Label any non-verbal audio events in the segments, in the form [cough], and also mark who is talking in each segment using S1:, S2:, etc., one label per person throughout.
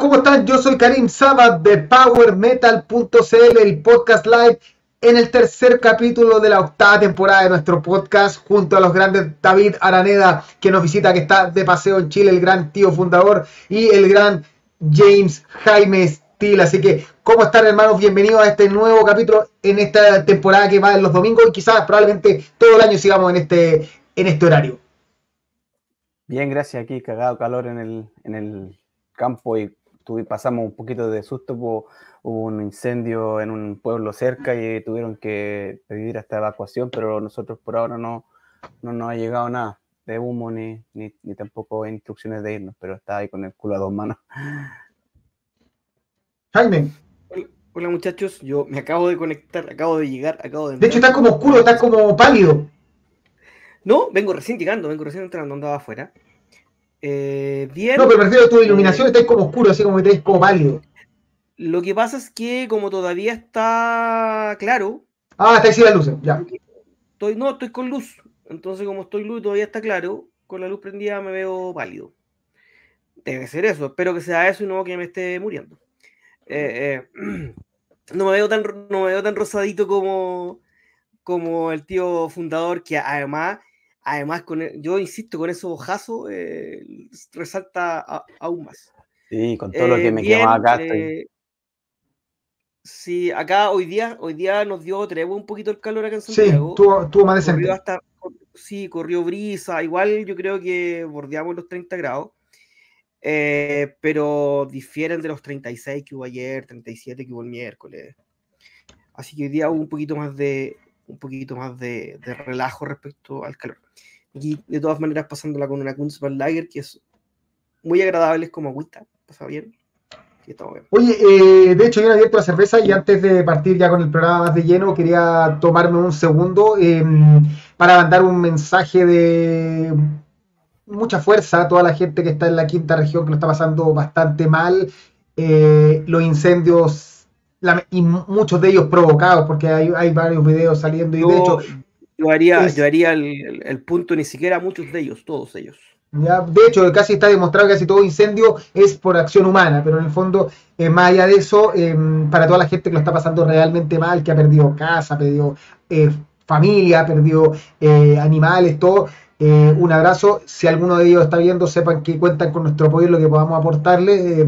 S1: ¿cómo están? Yo soy Karim Sabat de PowerMetal.cl, el podcast live en el tercer capítulo de la octava temporada de nuestro podcast, junto a los grandes David Araneda, que nos visita, que está de paseo en Chile, el gran tío fundador, y el gran James Jaime Steele. Así que, ¿cómo están, hermanos? Bienvenidos a este nuevo capítulo en esta temporada que va en los domingos y quizás probablemente todo el año sigamos en este, en este horario.
S2: Bien, gracias. Aquí cagado calor en el, en el campo y pasamos un poquito de susto. Hubo, un incendio en un pueblo cerca y tuvieron que pedir esta evacuación, pero nosotros por ahora no, no nos ha llegado nada de humo ni, ni, tampoco instrucciones de irnos, pero está ahí con el culo a dos manos.
S1: Jaime.
S3: Hola, muchachos, yo me acabo de conectar, acabo de llegar, acabo de...
S1: De hecho, está como oscuro, está como pálido.
S3: No, vengo recién llegando, vengo recién entrando, andaba afuera.
S1: Eh, bien. No, pero prefiero tu iluminación está como oscuro, así como que te como pálido.
S3: Lo que pasa es que como todavía está claro.
S1: Ah, está ahí la luz, ya.
S3: Estoy, no, estoy con luz. Entonces, como estoy luz y todavía está claro, con la luz prendida me veo pálido. Debe ser eso. Espero que sea eso y no que me esté muriendo. Eh, eh, [clears throat] no, me veo tan, no me veo tan rosadito como, como el tío fundador, que además además, con e, yo insisto, con esos ojazos eh, resalta aún más.
S2: Sí, con todo lo que me quema acá. Eh,
S3: sí, acá hoy día, hoy día nos dio tregua un poquito el calor acá en Santiago.
S1: Sí, tuvo, más decente.
S3: Hasta, sí, corrió brisa, igual yo creo que bordeamos los 30 grados. Eh, pero difieren de los 36 que hubo ayer, 37 que hubo el miércoles. Así que hoy día hubo un poquito más de, un poquito más de, relajo respecto al calor. Y de todas maneras pasándola con una Kunzman Lager que es muy agradable, es como agüita, pasa bien.
S1: Oye, eh, de hecho yo he abierto la cerveza y antes de partir ya con el programa más de lleno quería tomarme un segundo em, para mandar un mensaje de mucha fuerza a toda la gente que está en la quinta región que lo está pasando bastante mal. Eh, los incendios y muchos de ellos provocados, porque hay, hay varios videos saliendo y de hecho...
S3: Yo haría, yo haría el, el, punto ni siquiera muchos de ellos, todos ellos.
S1: Ya, de hecho, casi está demostrado que casi todo incendio es por acción humana, pero en el fondo, eh, más allá de eso, em, para toda la gente que lo está pasando realmente mal, que ha perdido casa, ha perdido eh, familia, ha perdido eh, animales, todo, eh, un abrazo. Si alguno de ellos está viendo, sepan que cuentan con nuestro apoyo en lo que podamos aportarles. Eh,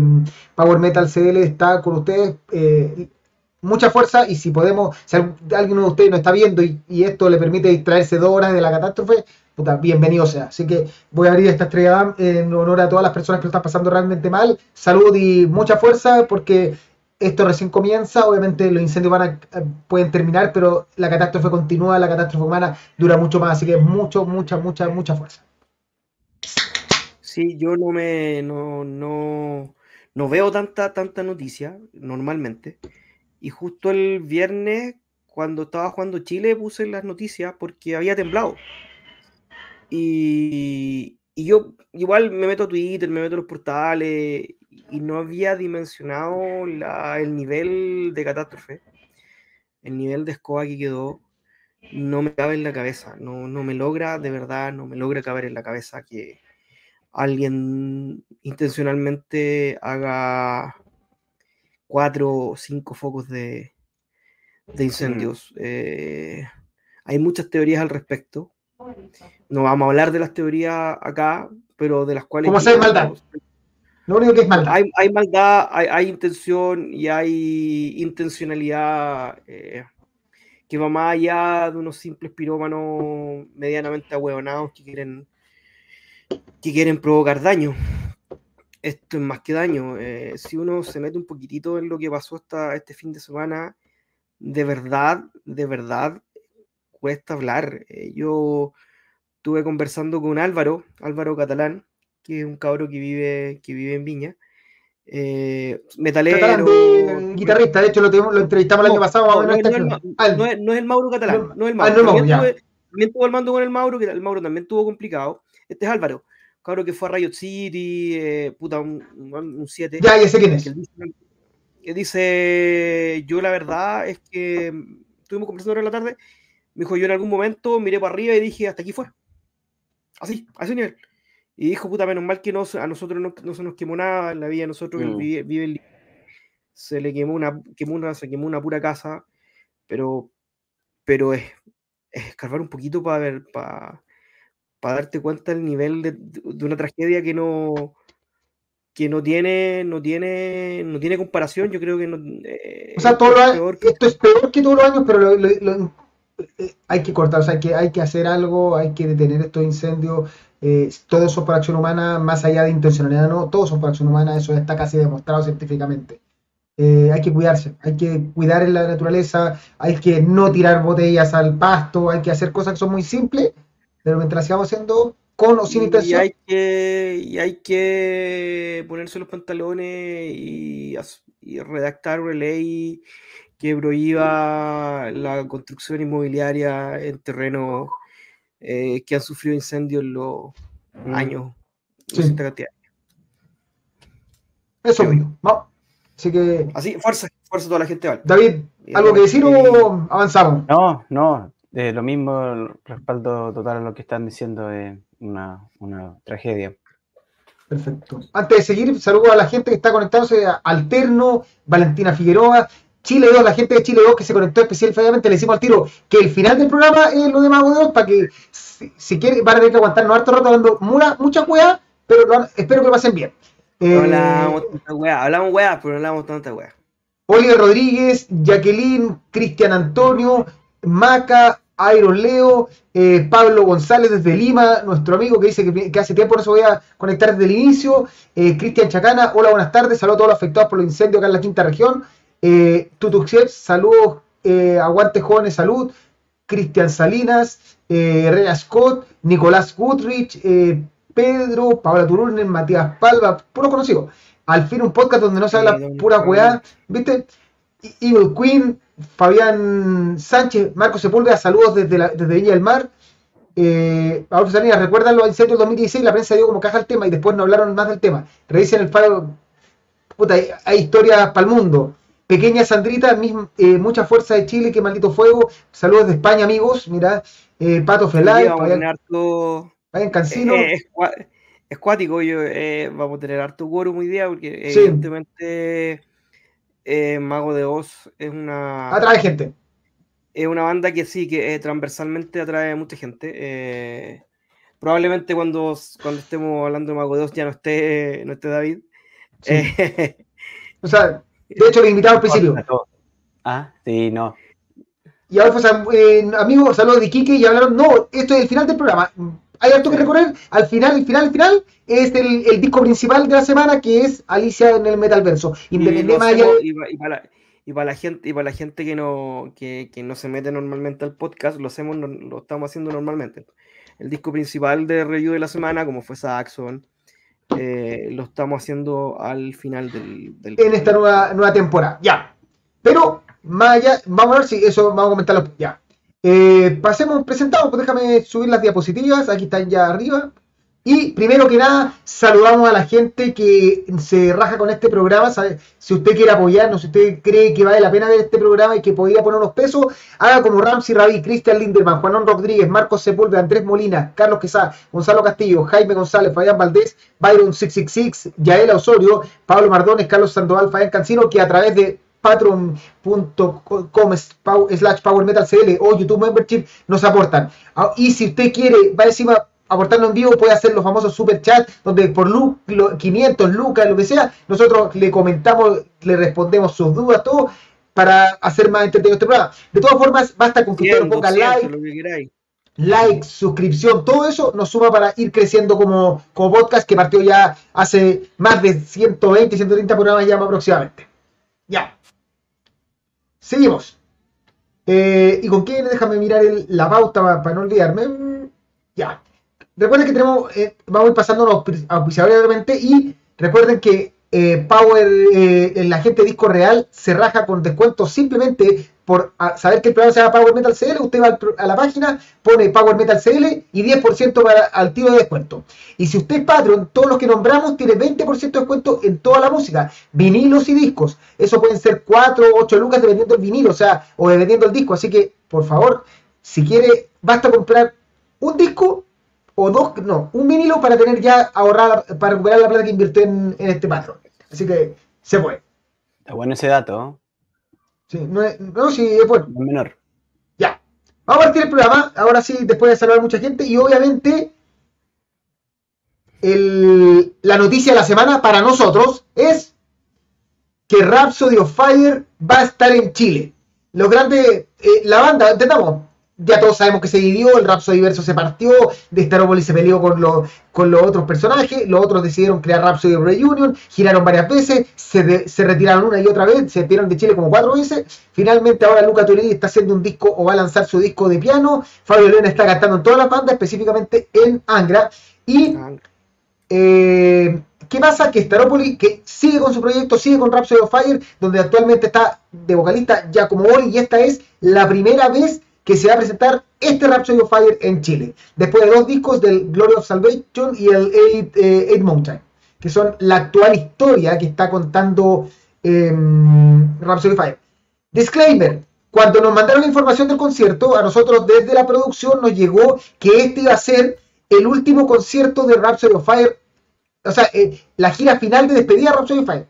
S1: Power Metal CL está con ustedes. Eh, mucha fuerza y si podemos, si alguno de ustedes no está viendo y, esto le permite distraerse dos horas de la catástrofe, puta, bienvenido sea. Así que voy a abrir esta estrella en honor a todas las personas que lo están pasando realmente mal. Salud y mucha fuerza porque esto recién comienza, obviamente los incendios van a, eh, pueden terminar, pero la catástrofe continúa, la catástrofe humana dura mucho más, así que mucho, mucha, mucha, mucha fuerza.
S3: Sí, yo no me no, no, no veo tanta, tanta noticia normalmente. Y justo el viernes, cuando estaba jugando Chile, puse las noticias porque había temblado. Y, y yo igual me meto a Twitter, me meto a los portales y no había dimensionado el nivel de catástrofe, el nivel de escoba que quedó, no me cabe en la cabeza, no, no me logra, de verdad, no me logra caber en la cabeza que alguien intencionalmente haga cuatro o cinco focos de, de incendios. Eh, hay muchas teorías al respecto. No vamos a hablar de las teorías acá, pero de las cuales...
S1: ¿Cómo se maldad? Lo único que es maldad.
S3: Hay, maldad, hay, intención y hay intencionalidad eh, que va más allá de unos simples pirómanos medianamente ahueonados que quieren, que quieren provocar daño. Esto es más que daño. Eh, si uno se mete un poquitito en lo que pasó hasta este fin de semana, de verdad, de verdad, cuesta hablar. Eh, yo estuve conversando con Álvaro, Álvaro Catalán, que es un cabro que vive, que vive en Viña. Eh, metalero.
S1: guitarrista, de hecho lo, lo entrevistamos el año pasado.
S3: No, es, el Mauro Catalán, no, es el Mauro. también, tuvo, el mando con el Mauro, que el Mauro también tuvo complicado. Este es Álvaro, cabro que fue a Riot City, eh, puta, un 7.
S1: Ya, ya sé quién es.
S3: Que dice, yo la verdad es que estuvimos conversando ahora en la tarde, me dijo, yo en algún momento miré para arriba y dije, hasta aquí fue. Así, a ese nivel. y dijo, puta, menos mal que no, a nosotros no, se nos quemó nada en la vida, nosotros mm. vive, vive, se le quemó una, quemó una, se quemó una pura casa, pero, pero es, escarbar un poquito para ver, para, para darte cuenta del nivel de, de, una tragedia que no que no tiene no tiene no tiene comparación. Yo creo que no
S1: eh, o sea todo esto es peor que todos los años pero lo, eh, hay que cortar o sea hay que hay que hacer algo hay que detener estos incendios eh, todos son por acción humana más allá de intencionalidad no todos son por acción humana eso está casi demostrado científicamente. Eh, hay que cuidarse, hay que cuidar en la naturaleza, hay que no tirar botellas al pasto, hay que hacer cosas que son muy simples, pero mientras sigamos haciendo con o sin intención.
S3: Y hay que, y hay que ponerse los pantalones y, redactar una ley que prohíba la construcción inmobiliaria en terrenos eh, que han sufrido incendios en los mm. años. Sí.
S1: Eso mismo. Vamos. Así que.
S3: Así, fuerza, fuerza toda la gente.
S1: David, ¿algo que decir o avanzamos?
S2: No, no. Eh, lo mismo, respaldo total a lo que están diciendo, es una, una tragedia.
S1: Perfecto. Antes de seguir, saludo a la gente que está conectándose, a Alterno, Valentina Figueroa, Chile 2, la gente de Chile 2 que se conectó especialmente, le decimos al tiro que el final del programa es lo de Mago de para que si, si quieren van a tener que aguantarnos harto rato hablando mucha, mucha pero espero que lo pasen bien.
S3: Eh, hablamos tanta weá, hablamos weá, pero no hablamos tanta weá.
S1: Oliver Rodríguez, Jacqueline, Cristian Antonio, Maca, Iron Leo, eh, Pablo González desde Lima, nuestro amigo que dice que, hace tiempo no se voy a conectar desde el inicio, eh, Cristian Chacana, hola, buenas tardes, saludos a todos los afectados por los incendios acá en la quinta región, eh, saludos, aguante jóvenes, salud, Cristian Salinas, Rea Scott, Nicolás Goodrich, Pedro, Paola Turunen, Matías Palva, puro conocido. Al fin un podcast donde no se habla pura weá, ¿viste? Evil Queen, Fabián Sánchez, Marco Sepúlveda, saludos desde, la, desde Villa del Mar. Eh, Adolfo Salinas, ¿recuerdan los incendios del 2016? La prensa dio como caja el tema y después no hablaron más del tema. Revisen el faro. Puta, hay, historias para el mundo. Pequeña Sandrita, eh, mucha fuerza de Chile, qué maldito fuego. Saludos de España, amigos. Mira, eh, Pato Felay.
S3: Vayan Cancino. Eh, es, cuático, yo, eh, vamos a tener harto quórum hoy día, porque evidentemente eh, Mago de Oz es una.
S1: Atrae gente.
S3: Es una banda que sí, que transversalmente atrae a mucha gente. probablemente cuando, cuando estemos hablando de Mago de Oz ya no esté, no esté David.
S1: o sea, de hecho, le invitado al principio.
S2: Ah, sí, no.
S1: Y ahora, pues, amigos, saludos de Kike y hablaron. No, esto es el final del programa hay algo que recorrer. Al final, el final, el final es el, disco principal de la semana que es Alicia en el Metalverso.
S3: Independientemente y, y, para, y, para, la gente, y para la gente que no, que, no se mete normalmente al podcast, lo hacemos, lo estamos haciendo normalmente. El disco principal de review de la semana, como fue Saxon, eh, lo estamos haciendo al final del,
S1: En esta nueva, nueva temporada, ya. Pero, Maya, vamos a ver si eso vamos a comentarlo ya. Eh, pasemos, presentamos, pues déjame subir las diapositivas, aquí están ya arriba. Y primero que nada, saludamos a la gente que se raja con este programa. Si usted quiere apoyarnos, si usted cree que vale la pena ver este programa y que podría poner unos pesos, haga como Ramsey Rabí, Cristian Linderman, Juanón Rodríguez, Marcos Sepúlveda, Andrés Molina, Carlos Quesá, Gonzalo Castillo, Jaime González, Fabián Valdés, Byron 666, Yaela Osorio, Pablo Mardones, Carlos Sandoval, Fabián Cancino, que a través de patreon.com slash power metal cl o YouTube membership nos aportan. Ah, y si usted quiere, va encima aportando en vivo, puede hacer los famosos super chat, donde por 500 lucas, lo que sea, nosotros le comentamos, le respondemos sus dudas, todo, para hacer más entretenido este programa. De todas formas, basta con que usted ponga like, like, suscripción, todo eso nos suma para ir creciendo como, como podcast que partió ya hace más de 120, 130 programas ya aproximadamente. Ya. Seguimos. Eh, ¿Y con qué? Déjame mirar la pauta para, no olvidarme. Mm, ya. Recuerden que tenemos, eh, vamos a ir pasando los auspiciadores realmente y recuerden que eh, Power, eh, la gente de Disco Real se raja con descuentos simplemente por saber que el programa se llama Power Metal CL. Usted va a la página, pone Power Metal CL y 10% para, al tiro de descuento. Y si usted es Patreon, todos los que nombramos tiene 20% de descuento en toda la música, vinilos y discos. Eso pueden ser 4 o 8 lucas dependiendo del vinilo, o sea, o dependiendo del disco. Así que, por favor, si quiere, basta comprar un disco o dos, no, un vinilo para tener ya ahorrada, para recuperar la plata que invirtió en, este patrón. Así que se puede.
S2: Está bueno ese dato.
S1: Sí, no, es, no sí, es bueno.
S2: menor.
S1: Ya. Vamos a partir el programa, ahora sí, después de saludar a mucha gente, y obviamente el, la noticia de la semana para nosotros es que Rhapsody of Fire va a estar en Chile. Los grandes, eh, la banda, intentamos, ya todos sabemos que se dividió, el Rhapsody verso se partió, de Staropolis se peleó con, los, con los otros personajes, los otros decidieron crear Rhapsody Reunion, giraron varias veces, se, se, retiraron una y otra vez, se retiraron de Chile como cuatro veces, finalmente ahora Luca Turini está haciendo un disco o va a lanzar su disco de piano, Fabio León está cantando en todas las bandas, específicamente en Angra, y... Eh, ¿Qué pasa? Que Staropolis, que sigue con su proyecto, sigue con Rhapsody of Fire, donde actualmente está de vocalista ya como Oli, y esta es la primera vez que se va a presentar este Rhapsody of Fire en Chile, después de dos discos del Glory of Salvation y el Eight, eh, Mountain, que son la actual historia que está contando em, Rhapsody of Fire. Disclaimer, cuando nos mandaron la información del concierto, a nosotros desde la producción nos llegó que este iba a ser el último concierto de Rhapsody of Fire, o sea, eh, la gira final de despedida de Rhapsody of Fire.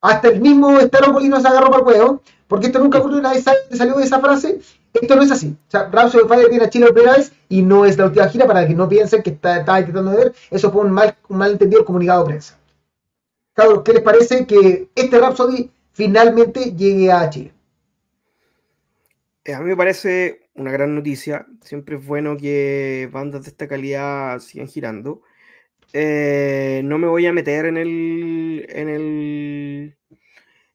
S1: Hasta el mismo Staropolis nos agarró para el huevo, porque esto nunca ocurrió, nadie salió de esa frase, esto no es así. O sea, Rhapsody of Fire viene a Chile por primera vez y no es la última gira para que no piensen que está, estaba intentando ver. Eso fue un mal, un malentendido comunicado de prensa. Cabros, ¿qué les parece que este Rhapsody finalmente llegue a Chile?
S3: Eh, a mí me parece una gran noticia. Siempre es bueno que bandas de esta calidad sigan girando. Eh, no me voy a meter en el, en el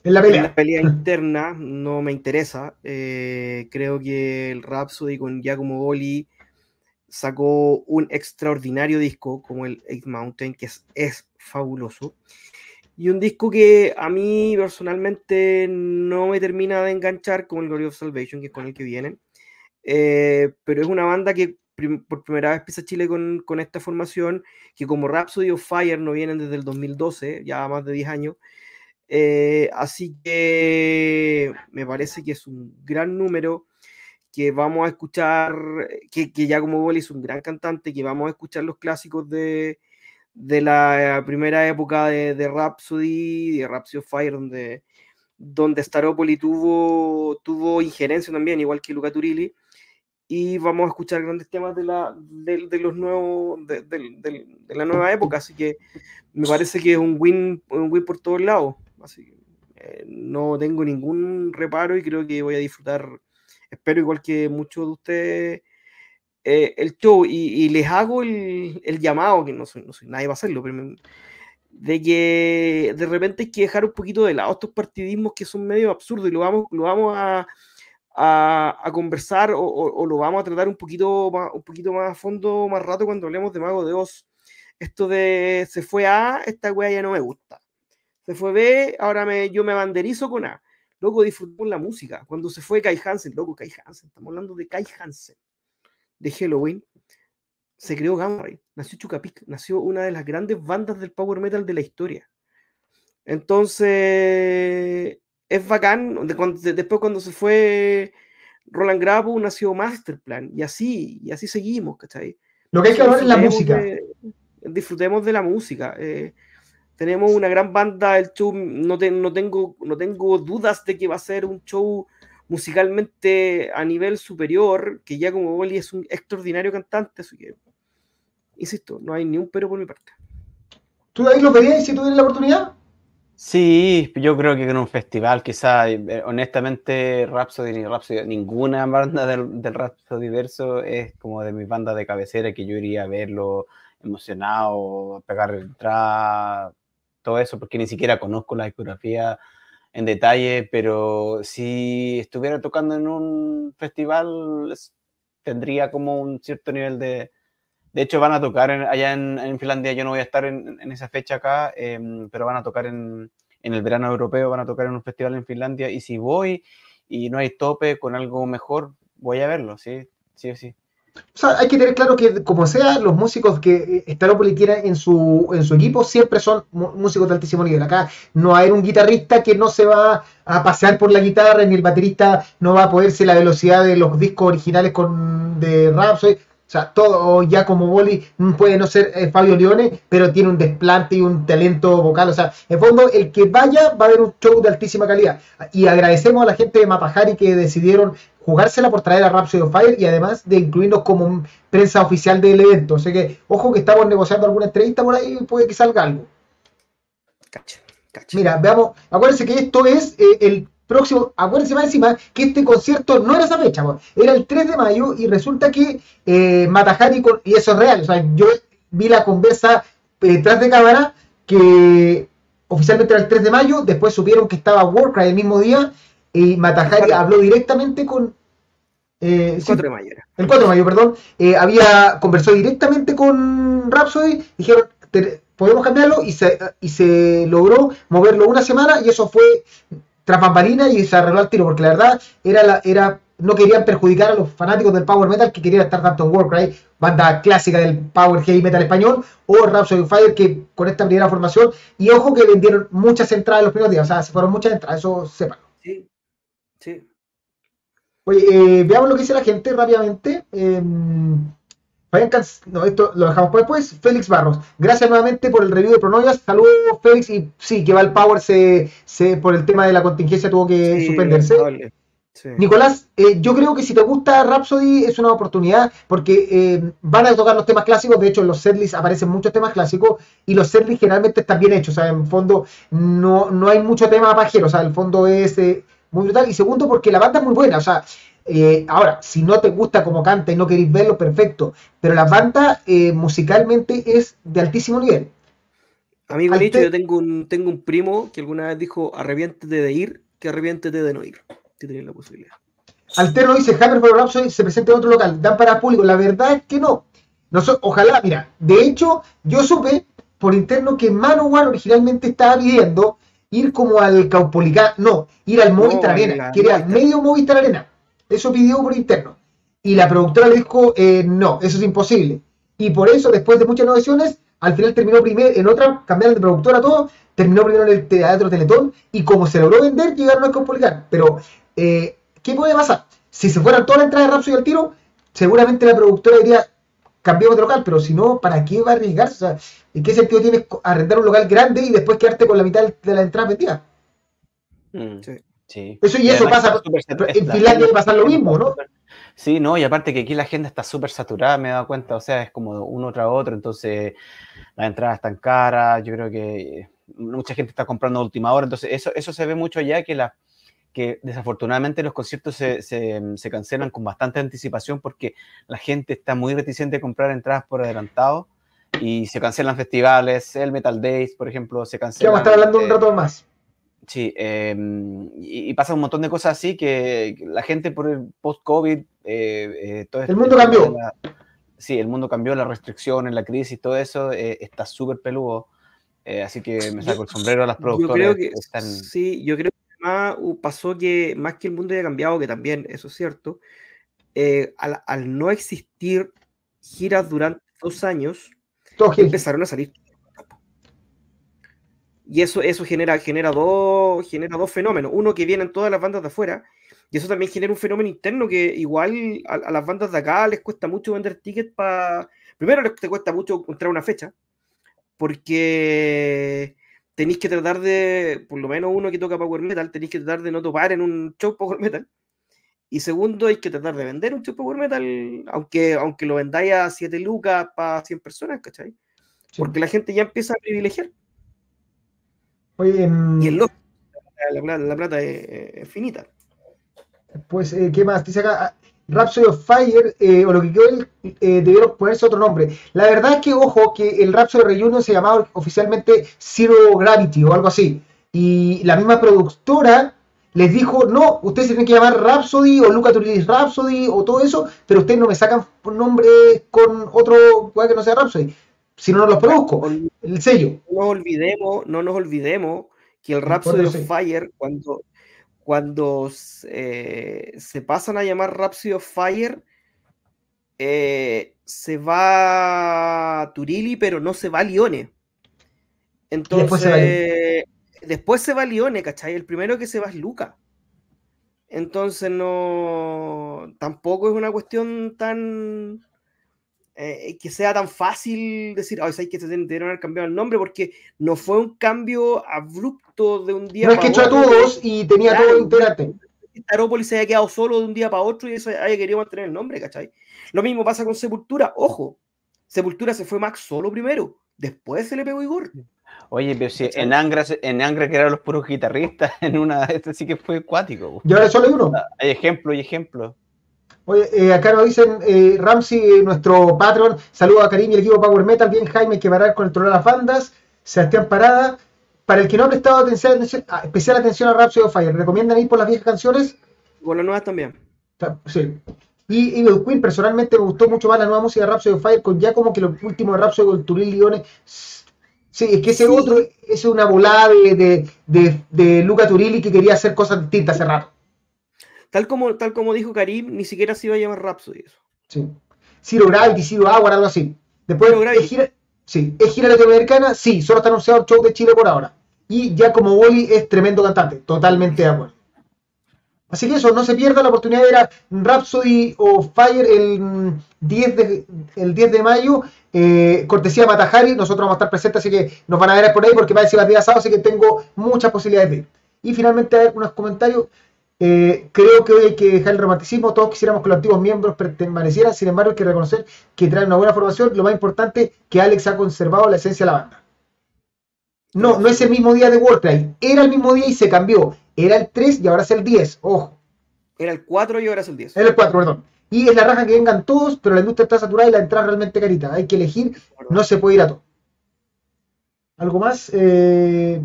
S1: en la
S3: pelea. interna no me interesa. Eh, creo que el Rhapsody con Giacomo Boli sacó un extraordinario disco como el Eight Mountain, que es, fabuloso. Y un disco que a mí personalmente no me termina de enganchar como el Glory of Salvation, que es con el que vienen. Eh, pero es una banda que por primera vez pisa Chile con, con, esta formación, que como Rhapsody of Fire no vienen desde el 2012, ya más de 10 años, eh, así que me parece que es un gran número, que vamos a escuchar, que, que ya como Boli es un gran cantante, que vamos a escuchar los clásicos de, de la primera época de, de Rhapsody, de Rhapsody of Fire, donde, donde Staropoli tuvo, tuvo injerencia también, igual que Luca Turilli. Y vamos a escuchar grandes temas de, la, de los nuevos, de, de, la nueva época. Así que me parece que es un win, un win por todos lados. Así que eh, no tengo ningún reparo y creo que voy a disfrutar, espero igual que muchos de ustedes, eh, el show. Y, les hago el, llamado, que no soy, no soy nadie va a hacerlo, pero de que de repente hay que dejar un poquito de lado estos partidismos que son medio absurdos y lo vamos, lo vamos a, a, conversar o, lo vamos a tratar un poquito, más, un poquito más a fondo, más rato cuando hablemos de Mago de Oz. Esto de se fue A, esta wea ya no me gusta se fue B, ahora me, yo me banderizo con A. Loco, disfrutamos la música. Cuando se fue Kai Hansen, loco, Kai Hansen, estamos hablando de Kai Hansen, de Halloween, se creó Gamma Ray, nació Chucapic, nació una de las grandes bandas del power metal de la historia. Entonces, es bacán. después, cuando se fue Roland Grapo, nació Masterplan, y así, y así seguimos, ¿cachai?
S1: Lo que hay que hablar es la música.
S3: disfrutemos de la música. Eh, tenemos una gran banda, el show, no, no, tengo, no tengo dudas de que va a ser un show musicalmente a nivel superior, que ya como Boli es un extraordinario cantante, así que, insisto, no hay ni un pero por mi parte.
S1: ¿Tú ahí lo verías si tuvieras la oportunidad?
S2: Sí, yo creo que en un festival, quizá, eh, honestamente, Rhapsody ni Rhapsody, ninguna banda del, del Rhapsody Verso es como de mi banda de cabecera que yo iría a verlo emocionado, a pegar entrada, todo eso, porque ni siquiera conozco la discografía en detalle, pero si estuviera tocando en un festival, tendría como un cierto nivel de... De hecho, van a tocar allá en, Finlandia, yo no voy a estar en, esa fecha acá, em, pero van a tocar en, en, el verano europeo, van a tocar en un festival en Finlandia, y si voy y no hay tope con algo mejor, voy a verlo, sí, sí sí.
S1: O sea, hay que tener claro que, como sea, los músicos que eh, Staropoli tiene en su, en su equipo siempre son músicos de altísimo nivel. Acá no hay un guitarrista que no se va a pasear por la guitarra, ni el baterista no va a poderse la velocidad de los discos originales con, de Rhapsody. O sea, todo ya como Boli puede no ser eh, Fabio Leone, pero tiene un desplante y un talento vocal. O sea, en fondo, el que vaya va a ver un show de altísima calidad. Y agradecemos a la gente de Mapajari que decidieron jugársela por traer a Rhapsody of Fire y además de incluirnos como prensa oficial del evento. O sea que, ojo que estamos negociando alguna entrevista por ahí y puede que salga algo. Mira, veamos, acuérdense que esto es eh, el próximo, acuérdense más encima que este concierto no era esa fecha, era el 3 de mayo y resulta que eh, Matajari, y eso es real, o sea, yo vi la conversa eh, detrás de cámara que oficialmente era el 3 de mayo, después supieron que estaba Warcry el mismo día y Matajari habló directamente con...
S3: Eh, el 4 de mayo
S1: El 4 de mayo, perdón. había conversado directamente con Rhapsody, dijeron, podemos cambiarlo y se, y se logró moverlo una semana y eso fue tras y se arregló al tiro, porque la verdad era, la, era no querían perjudicar a los fanáticos del Power Metal que querían estar tanto en Warcry, banda clásica del Power Heavy Metal español, o Rhapsody Fire, que con esta primera formación, y ojo que vendieron muchas entradas los primeros días, o sea, se fueron muchas entradas, eso sepan. Sí, sí. Oye, eh, veamos lo que dice la gente rápidamente. Eh, no, esto lo dejamos para después. Félix Barros, gracias nuevamente por el review de Pronovias. Saludos, Félix. Y sí, que va el Power se, se, por el tema de la contingencia tuvo que suspenderse. Nicolás, eh, yo creo que si te gusta Rhapsody es una oportunidad porque eh, van a tocar los temas clásicos. De hecho, en los setlists aparecen muchos temas clásicos y los setlists generalmente están bien hechos. O sea, en fondo no, no hay mucho tema pajero. O sea, el fondo es eh, muy brutal. Y segundo, porque la banda es muy buena. O sea, eh, ahora, si no te gusta como canta y no queréis verlo, perfecto. Pero la banda eh, musicalmente es de altísimo nivel.
S3: Amigo dicho, yo tengo un, tengo un primo que alguna vez dijo, arrepiéntete de ir, que arrepiéntete de no ir. Si tenés la posibilidad.
S1: Alterno dice, Hammer for Rhapsody se presenta en otro local. Dan para público. La verdad es que no. no ojalá, mira, de hecho, yo supe por interno que Manowar originalmente estaba pidiendo ir como al Caupolicán, no, ir al Movistar Arena, que era medio Movistar Arena. Eso pidió por interno. Y la productora le dijo, eh, no, eso es imposible. Y por eso, después de muchas negociaciones, al final terminó primero en otra, cambiaron de productora todo, terminó primero en el Teatro Teletón, y como se logró vender, llegaron a Cospolicar. Pero, eh, ¿qué puede pasar? Si se fueran todas las entradas de Rapso y al tiro, seguramente la productora diría, cambiamos de local, pero si no, ¿para qué va a arriesgarse? O sea, ¿En qué sentido tienes arrendar un local grande y después quedarte con la mitad de la entrada vendida? Mm. Sí. Eso y, eso pasa. En Finlandia pasar lo mismo, ¿no?
S2: Sí, no, y aparte que aquí la agenda está súper saturada, me he dado cuenta, o sea, es como uno tras otro, entonces las entradas están caras, yo creo que mucha gente está comprando a última hora, entonces eso, eso se ve mucho ya que la que desafortunadamente los conciertos se, se, cancelan con bastante anticipación porque la gente está muy reticente a comprar entradas por adelantado y se cancelan festivales, el Metal Days, por ejemplo, se cancela.
S1: vamos a estar hablando un rato más.
S2: Sí, em, y, pasa un montón de cosas así que la gente por el post-COVID, eh,
S1: eh, todo El mundo cambió.
S2: sí, el mundo cambió, las restricciones, la crisis, todo eso eh, está súper peludo. así que me saco el sombrero a las productoras.
S3: Yo creo que, Sí, yo creo que además uh, pasó que más que el mundo haya cambiado, que también eso es cierto, al, al, no existir giras durante dos años, empezaron a salir y eso, eso genera, genera, dos, genera dos fenómenos. Uno que vienen todas las bandas de afuera, y eso también genera un fenómeno interno que igual a, las bandas de acá les cuesta mucho vender tickets para... Primero les te cuesta mucho encontrar una fecha, porque tenéis que tratar de, por lo menos uno que toca Power Metal, tenéis que tratar de no topar en un show Power Metal. Y segundo, hay que tratar de vender un show Power Metal, aunque, aunque lo vendáis a 7 lucas para 100 personas, ¿cachai? Porque la gente ya empieza a privilegiar. Y el loco, la, plata, es, finita.
S1: Pues, eh, ¿qué más? Dice acá, ah, Rhapsody of Fire, eh, o lo que quedó, eh, debieron ponerse otro nombre. La verdad es que, ojo, que el Rhapsody Reunion se llamaba oficialmente Zero Gravity o algo así. Y la misma productora les dijo, no, ustedes tienen que llamar Rhapsody o Luca Turidis Rhapsody o todo eso, pero ustedes no me sacan nombre con otro que no sea Rhapsody si no, no los produzco. El sello.
S3: No nos olvidemos, no nos olvidemos que el Rhapsody of Fire, cuando, cuando eh, se pasan a llamar Rhapsody of Fire, eh, se va Turili, pero no se va Lione. Entonces, después se, va Lione, ¿cachai? El primero que se va es Luca. Entonces, no. Tampoco es una cuestión tan eh, que sea tan fácil decir, ay, hay que se debieron haber cambiado el nombre, porque no fue un cambio abrupto de un día
S1: No es que echó a todos y tenía todo integrante.
S3: Aerópolis se haya quedado solo de un día para otro y eso haya querido mantener el nombre, ¿cachai? Lo mismo pasa con Sepultura, ojo, Sepultura se fue Max solo primero, después se le pegó Igor.
S2: Oye, pero si en Angra, en Angra que eran los puros guitarristas, [laughs] en una, este sí que fue acuático.
S1: Y ahora solo hay uno.
S2: Hay ejemplo y ejemplo.
S1: Oye, eh, acá nos dicen, eh, Ramsey, nuestro patrón, saludo a Karim y el equipo Power Metal, bien Jaime, que parar con el trono de las bandas, Sebastián Parada. Para el que no ha prestado atención, ah, especial atención a Rhapsody of Fire, ¿recomiendan ir por las viejas canciones?
S3: Por las nuevas también.
S1: Sí. Y Evil Queen, personalmente me gustó mucho más la nueva música de Rhapsody of Fire, con ya como que lo último de Rhapsody con Turil Lione. Sí, es que ese otro es una volada de, de, de, Luca Turilli que quería hacer cosas distintas hace rato.
S3: Tal como, tal como dijo Karim, ni siquiera se iba a llamar Rhapsody eso.
S1: Sí. Zero Gravity, Zero Hour, algo así. Después, ¿es gira, sí, ¿es gira latinoamericana? Sí, solo está anunciado el show de Chile por ahora. Y ya como Wally es tremendo cantante, totalmente de acuerdo. Así que eso, no se pierda la oportunidad de ver a Rhapsody of Fire el 10 de, el 10 de mayo, eh, cortesía de Matajari, nosotros vamos a estar presentes, así que nos van a ver por ahí porque va a decir el día sábado, así que tengo muchas posibilidades de ir. Y finalmente, a ver unos comentarios. Eh, creo que hoy hay que dejar el romanticismo, todos quisiéramos que los antiguos miembros permanecieran, sin embargo hay que reconocer que traen una buena formación, lo más importante que Alex ha conservado la esencia de la banda. No, no es el mismo día de Warcry, era el mismo día y se cambió, era el 3 y ahora es el 10, ojo.
S3: Era el 4 y ahora es el 10.
S1: Era el 4, perdón. Y es la raja que vengan todos, pero la industria está saturada y la entrada realmente carita. Hay que elegir, no se puede ir a todo. ¿Algo más? Eh,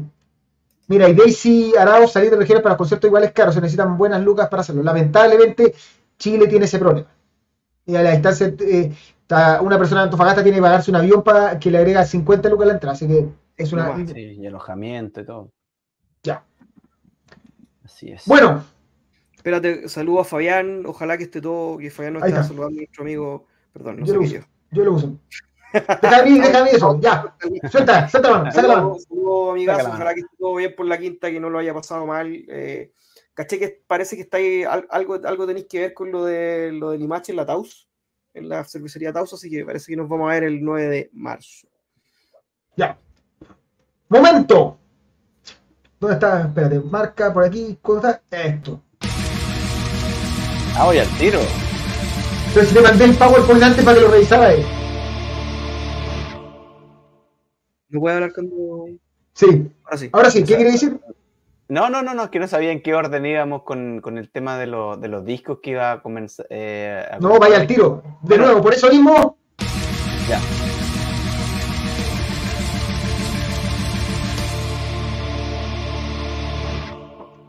S1: Mira, y Daisy Arao salir de regiones para los conciertos iguales caros, se necesitan buenas lucas para hacerlo. Lamentablemente, Chile tiene ese problema. Y a la distancia, eh, una persona de Antofagasta tiene que pagarse un avión para que le agrega 50 lucas a la entrada, así que es una...
S2: Sí, y alojamiento y todo.
S1: Ya.
S2: Así es.
S1: Bueno.
S3: Espérate, saludo a Fabián, ojalá que esté todo, que Fabián nos está, saludando a nuestro amigo, perdón, no
S1: yo
S3: sé
S1: lo
S3: yo.
S1: Yo lo uso. Déjame, déjame eso, ya. Suelta, suelta la mano, saca la mano.
S3: Saludos, amigas, ojalá que esté todo bien por la quinta, que no lo haya pasado mal. Eh, caché que parece que está ahí, algo, algo tenéis que ver con lo de lo del Limache en la Taus, en la cervecería Taus, así que parece que nos vamos a ver el 9 de marzo.
S1: Ya. ¡Momento! ¿Dónde está? Espérate, marca por aquí, ¿cómo está? Esto.
S2: Ah, voy al tiro.
S1: Pero si te mandé el PowerPoint antes para que lo revisara.
S3: ¿No puede hablar cuando.?
S1: Sí. Ahora sí. Ahora sí, ¿qué quiere decir?
S2: No, no, no, no, es que no sabía en qué orden íbamos con, con el tema de, lo, de los discos que iba a comenzar. Eh, a
S1: no, vaya al tiro. De nuevo, por eso mismo.
S2: Ya.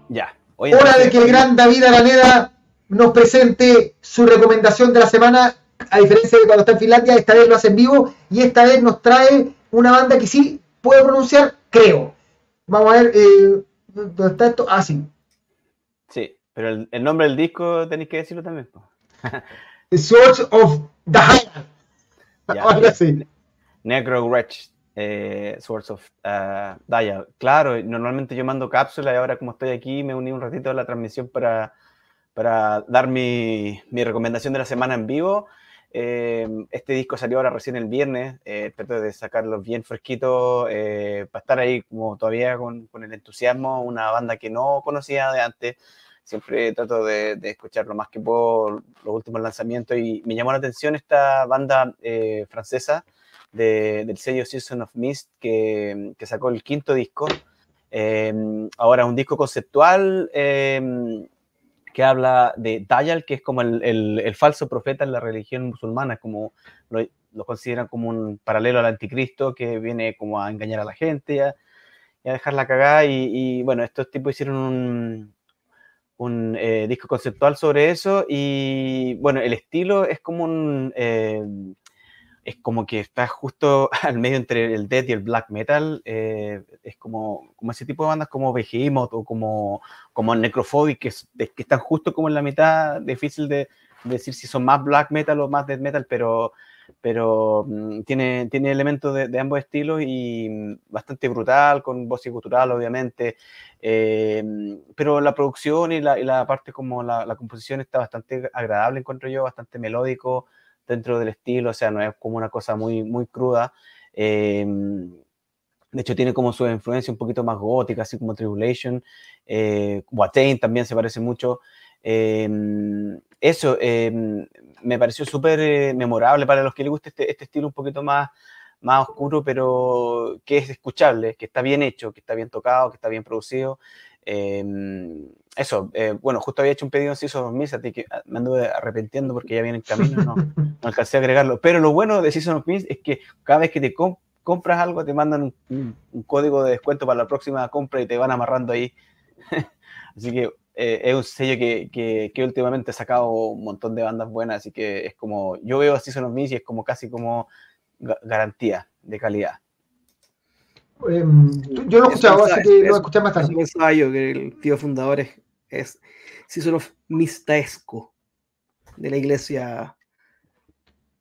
S2: Ya.
S1: Hora de que el gran David Araneda nos presente su recomendación de la semana. A diferencia de cuando está en Finlandia, esta vez lo hace en vivo y esta vez nos trae una banda que sí puedo pronunciar, creo. Vamos a ver, eh, ¿dónde está esto? Ah, sí.
S2: Sí, pero el, el nombre del disco tenéis que decirlo también. [laughs]
S1: The Swords of the [laughs] Ahora sí.
S2: Necro Wretch, eh, Swords of uh, Dial. Claro, normalmente yo mando cápsula y ahora como estoy aquí me uní un ratito a la transmisión para, para dar mi, mi recomendación de la semana en vivo. Eh, este disco salió ahora recién el viernes, eh, trato de sacarlo bien fresquito eh, para estar ahí como todavía con, con, el entusiasmo, una banda que no conocía de antes, siempre trato de, de, escuchar lo más que puedo los últimos lanzamientos y me llamó la atención esta banda eh, francesa de, del sello Season of Mist que, que sacó el quinto disco, eh, ahora un disco conceptual que habla de Dayal, que es como el, el, falso profeta en la religión musulmana, como lo, consideran como un paralelo al anticristo que viene como a engañar a la gente a, a dejarla cagada. Y, bueno, estos tipos hicieron un, un eh, disco conceptual sobre eso y bueno, el estilo es como un... Eh, es como que está justo [laughs] al medio entre el death y el black metal. Eh, es como, como ese tipo de bandas como Behemoth o como, como Necrophobic, que, es, que están justo como en la mitad. Difícil de, de, decir si son más black metal o más death metal, pero, pero mm, tiene, tiene elementos de, de, ambos estilos y mm, bastante brutal, con voz y cultural, obviamente. Eh, pero la producción y la, y la parte como la, la, composición está bastante agradable, encuentro yo, bastante melódico dentro del estilo, o sea, no es como una cosa muy, muy cruda. Eh, de hecho, tiene como su influencia un poquito más gótica, así como Tribulation. Eh, Watain también se parece mucho. Em, eso em, me pareció súper eh, memorable para los que les guste este, este, estilo un poquito más, más oscuro, pero que es escuchable, que está bien hecho, que está bien tocado, que está bien producido. Em, eso, eh, bueno, justo había hecho un pedido en of Mist, así que ah, me anduve arrepentiendo porque ya viene en camino, no, [laughs] no, alcancé a agregarlo. Pero lo bueno de of Mist es que cada vez que te compras algo te mandan un, un, código de descuento para la próxima compra y te van amarrando ahí. [laughs] así que eh, es un sello que, que, que, últimamente ha sacado un montón de bandas buenas, así que es como, yo veo a Season of Mist y es como casi como garantía de calidad.
S1: Eh, yo lo escuchaba, así que lo escuché más tarde.
S3: Pensaba yo que el tío fundador es, es Mistaesco, de la iglesia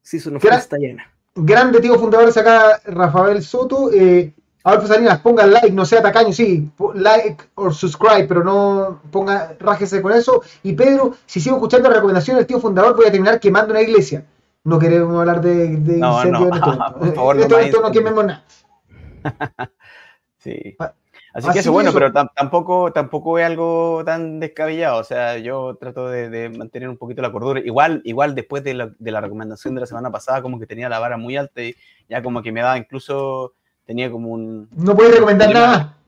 S3: Season of
S1: Gran,
S3: Mistayana.
S1: Grande tío fundador, acá Rafael Soto. Eh, Adolfo Salinas, pongan like, no sea tacaño, sí, like o subscribe, pero no ponga, rájese con eso. Y Pedro, si sigo escuchando la recomendación del tío fundador, voy a terminar quemando una iglesia. No queremos hablar de, de
S2: no,
S1: incendio
S2: no. [laughs]
S1: en esto.
S2: Por favor,
S1: esto,
S2: no,
S1: esto no quememos nada. [laughs]
S2: sí.
S1: Ah,
S2: Así, que eso, bueno, pero tampoco, tampoco es algo tan descabellado. O sea, yo trato de, de mantener un poquito la cordura. Igual, igual después de la, de la, recomendación de la semana pasada, como que tenía la vara muy alta y ya como que me daba incluso, tenía como un...
S1: No puedes recomendar nada.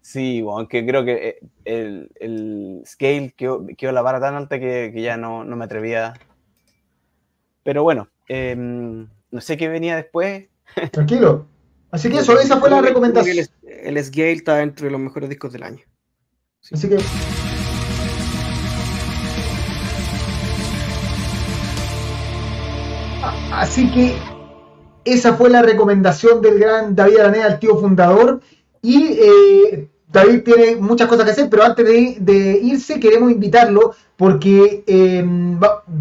S2: Sí, bueno, aunque creo que el, el scale quedó, quedó, la vara tan alta que, que ya no, no, me atrevía. Pero bueno, eh, no sé qué venía después.
S1: Tranquilo. Así que eso, esa fue la recomendación.
S3: El, el Scale está dentro de los mejores discos del año.
S1: Sí. Así que. Así que esa fue la recomendación del gran David Araneda, el tío fundador. Y eh, David tiene muchas cosas que hacer, pero antes de, de irse queremos invitarlo porque eh,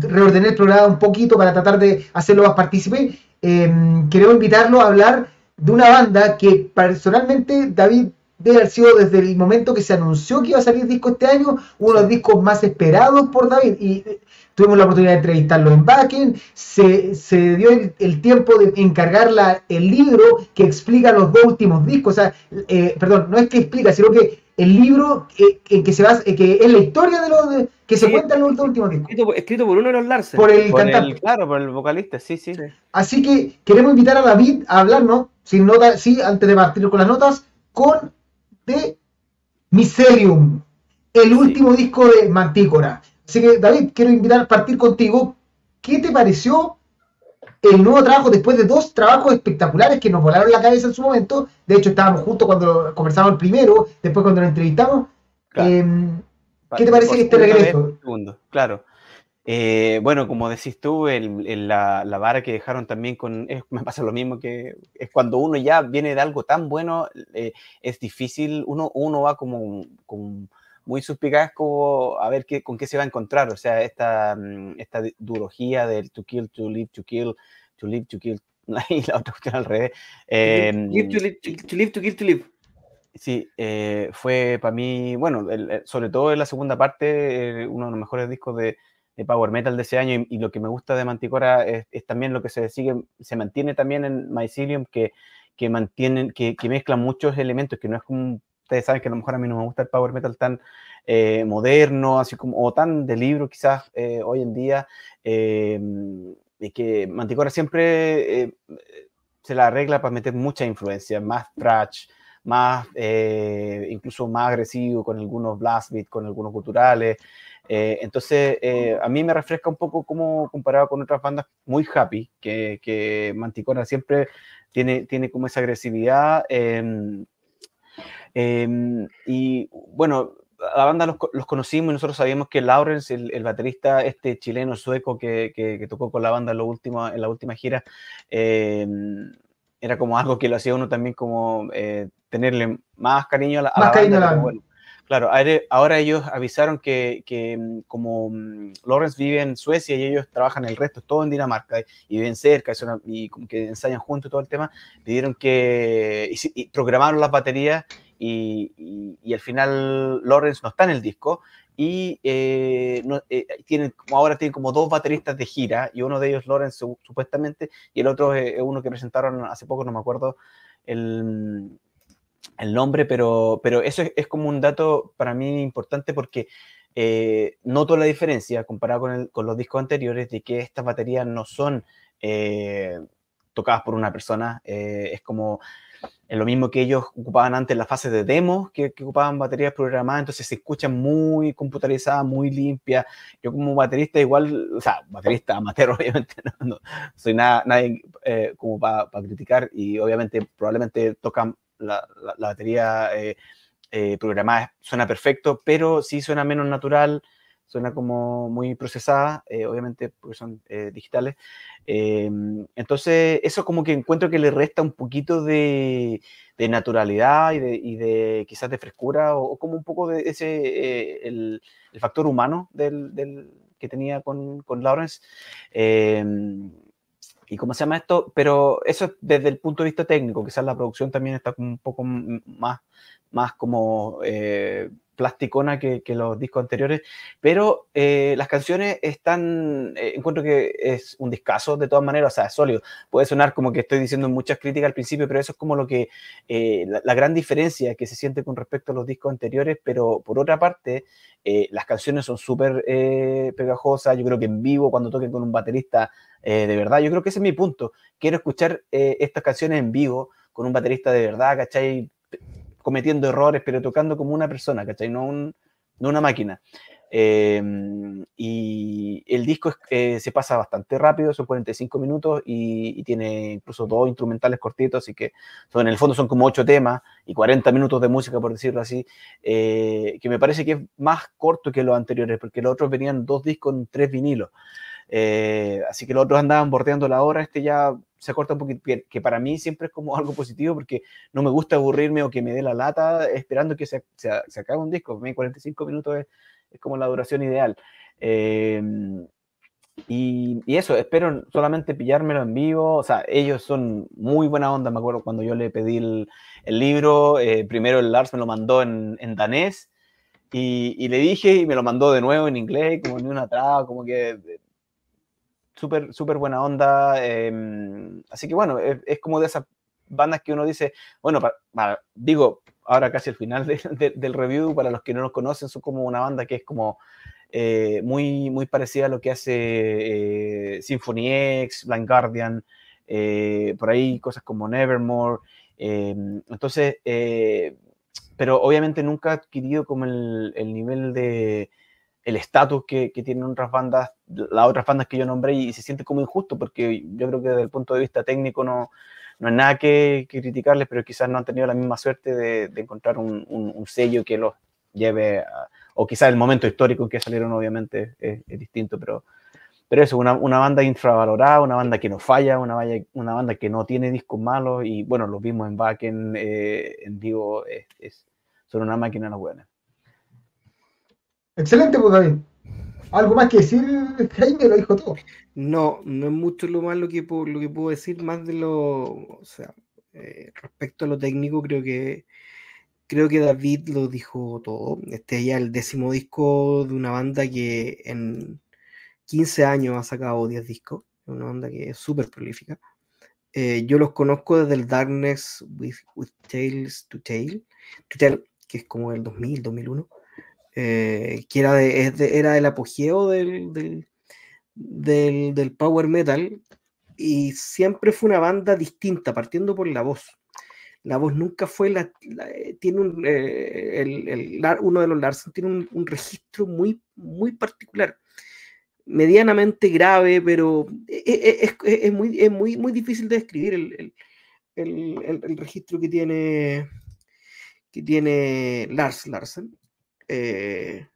S1: reordené el programa un poquito para tratar de hacerlo más partícipe. Eh, queremos invitarlo a hablar de una banda que personalmente David debe haber sido desde el momento que se anunció que iba a salir disco este año, uno de los discos más esperados por David. Y tuvimos la oportunidad de entrevistarlo en Backen, se, se dio el, el, tiempo de encargar la, el libro que explica los dos últimos discos. O sea, eh, perdón, no es que explica, sino que el libro eh, en que se basa, que es la historia de los de, que se sí, cuenta en los últimos discos.
S3: Escrito, escrito, por uno de los Larsen.
S1: Por el
S2: por
S1: cantante.
S2: El, claro, por el vocalista, sí, sí, sí.
S1: Así que queremos invitar a David a hablarnos, sin nota, sí, antes de partir con las notas, con de Miserium, el último sí. disco de Mantícora. Así que, David, quiero invitar a partir contigo. ¿Qué te pareció el nuevo trabajo después de dos trabajos espectaculares que nos volaron la cabeza en su momento? De hecho, estábamos juntos cuando conversamos el primero, después cuando lo entrevistamos. Claro. Eh, ¿Qué te parece este regreso?
S2: Segundo, claro. Eh, bueno, como decís tú, el, el, la, la, vara que dejaron también con. Es, me pasa lo mismo que es cuando uno ya viene de algo tan bueno, eh, es difícil, uno, uno va como, como muy suspicaz como a ver qué, con qué se va a encontrar. O sea, esta, esta durología del to kill, to live, to kill, to live, to kill, [laughs] y la otra cuestión al revés. Eh,
S3: live, to, live, to, live, to kill, to live.
S2: Sí, eh, fue para mí, bueno, el, sobre todo en la segunda parte, eh, uno de los mejores discos de, de, Power Metal de ese año y, y, lo que me gusta de Manticora es, es, también lo que se sigue, se mantiene también en Mycelium, que, que mantienen, que, que mezclan muchos elementos, que no es como, ustedes saben que a lo mejor a mí no me gusta el Power Metal tan eh, moderno, así como, o tan de libro quizás eh, hoy en día, eh, y que Manticora siempre se la arregla para meter mucha influencia, más thrash, más, eh, incluso más agresivo con algunos blast beats, con algunos culturales. Eh, entonces, eh, a mí me refresca un poco como comparado con otras bandas muy happy, que, que Manticora siempre tiene, tiene como esa agresividad. Em, y bueno, la banda los, los, conocimos y nosotros sabíamos que Lawrence, el, el baterista este chileno sueco que, que, que, tocó con la banda en, lo último, en la última gira, eh, era como algo que lo hacía uno también como eh, tenerle más cariño a la, a
S1: más
S2: la
S1: cariño
S2: banda.
S1: A la...
S2: Bueno, claro, ahora ellos avisaron que, que como mm, Lawrence vive en Suecia y ellos trabajan el resto, todo en Dinamarca, y viven cerca, y, una, y como que ensayan juntos todo el tema, pidieron que, y, y programaron las baterías y, al final Lawrence no está en el disco y eh, tienen, ahora tienen como dos bateristas de gira y uno de ellos Lawrence supuestamente y el otro es uno que presentaron hace poco, no me acuerdo el, el nombre, pero, pero eso es, como un dato para mí importante porque eh, noto la diferencia comparado con, con, los discos anteriores de que estas baterías no son eh, tocadas por una persona, eh, es como es lo mismo que ellos ocupaban antes en la fase de demos, que, ocupaban baterías programadas, entonces se escuchan muy computarizadas, muy limpias. Yo como baterista igual, o sea, baterista amateur [laughs] obviamente, no, soy nada, nadie como para criticar y obviamente probablemente tocan la, batería eh, eh, programada suena perfecto, pero sí suena menos natural, suena como muy procesada, eh, obviamente porque son digitales. Em, entonces, eso como que encuentro que le resta un poquito de, naturalidad y de, quizás de frescura o, como un poco de ese, el, factor humano del, que tenía con, con Lawrence. Em, ¿Y cómo se llama esto? Pero eso es desde el punto de vista técnico, quizás la producción también está un poco más, más como eh, plasticona que, los discos anteriores, pero eh, las canciones están, eh, encuentro que es un discazo de todas maneras, o sea, es sólido. Puede sonar como que estoy diciendo muchas críticas al principio, pero eso es como lo que, la, gran diferencia que se siente con respecto a los discos anteriores, pero por otra parte, las canciones son súper pegajosas, yo creo que en vivo, cuando toquen con un baterista, de verdad, yo creo que ese es mi punto. Quiero escuchar estas canciones en vivo con un baterista de verdad, ¿cachai? Cometiendo errores, pero tocando como una persona, ¿cachai? No, un, una máquina. Em, y el disco eh, se pasa bastante rápido, son 45 minutos y, tiene incluso dos instrumentales cortitos, así que son, en el fondo son como ocho temas y 40 minutos de música, por decirlo así, eh, que me parece que es más corto que los anteriores, porque los otros venían dos discos con tres vinilos. Eh, así que los otros andaban bordeando la hora, este ya se corta un poquito, que, para mí siempre es como [laughs] algo positivo porque no me gusta aburrirme o que me dé la lata esperando que se, se, acabe un disco. Para mí 45 minutos es, es como la duración ideal. Em, y, y, eso, espero solamente pillármelo en vivo. O sea, ellos son muy buena onda. Me acuerdo cuando yo le pedí el, el libro, eh, primero el Lars me lo mandó en, en danés y, y, le dije y me lo mandó de nuevo en inglés, como ni una traba, como que súper, súper buena onda. Em, así que bueno, es, como de esas bandas que uno dice, bueno, digo, ahora casi al final del review, para los que no nos conocen, son como una banda que es como eh, muy, muy parecida a lo que hace eh, Symphony X, Blind Guardian, eh, por ahí cosas como Nevermore. Em, entonces, pero obviamente nunca ha adquirido como el nivel de el estatus que, tienen otras bandas, las otras bandas que yo nombré, y se siente como injusto, porque yo creo que desde el punto de vista técnico no, no hay nada que, criticarles, pero quizás no han tenido la misma suerte de, encontrar un, sello que los lleve, o quizás el momento histórico en que salieron, obviamente, es, distinto, pero, pero eso, una, una, banda infravalorada, una banda que no falla, una, banda que no tiene discos malos, y bueno, los vimos en back en, eh, en vivo, es, son una máquina las buenas.
S1: Excelente, pues. ¿Algo más que decir, Jaime? Lo dijo todo.
S3: No, no es mucho lo más lo que puedo, decir, más de lo, o sea, eh, respecto a lo técnico, creo que creo que David lo dijo todo. Este es ya el décimo disco de una banda que en 15 años ha sacado 10 discos. Una banda que es súper prolífica. Eh, yo los conozco desde el Darkness with, Tales to Tale, to Tale, que es como el 2000, 2001. Eh, que era, era el apogeo del, del, power metal y siempre fue una banda distinta, partiendo por la voz. La voz nunca fue la. Eh, tiene eh, el, uno de los Larsen tiene un, registro muy, muy particular, medianamente grave, pero es, es, muy, es muy, muy difícil de describir el, el, registro que tiene, que tiene Lars Larsen. Eh,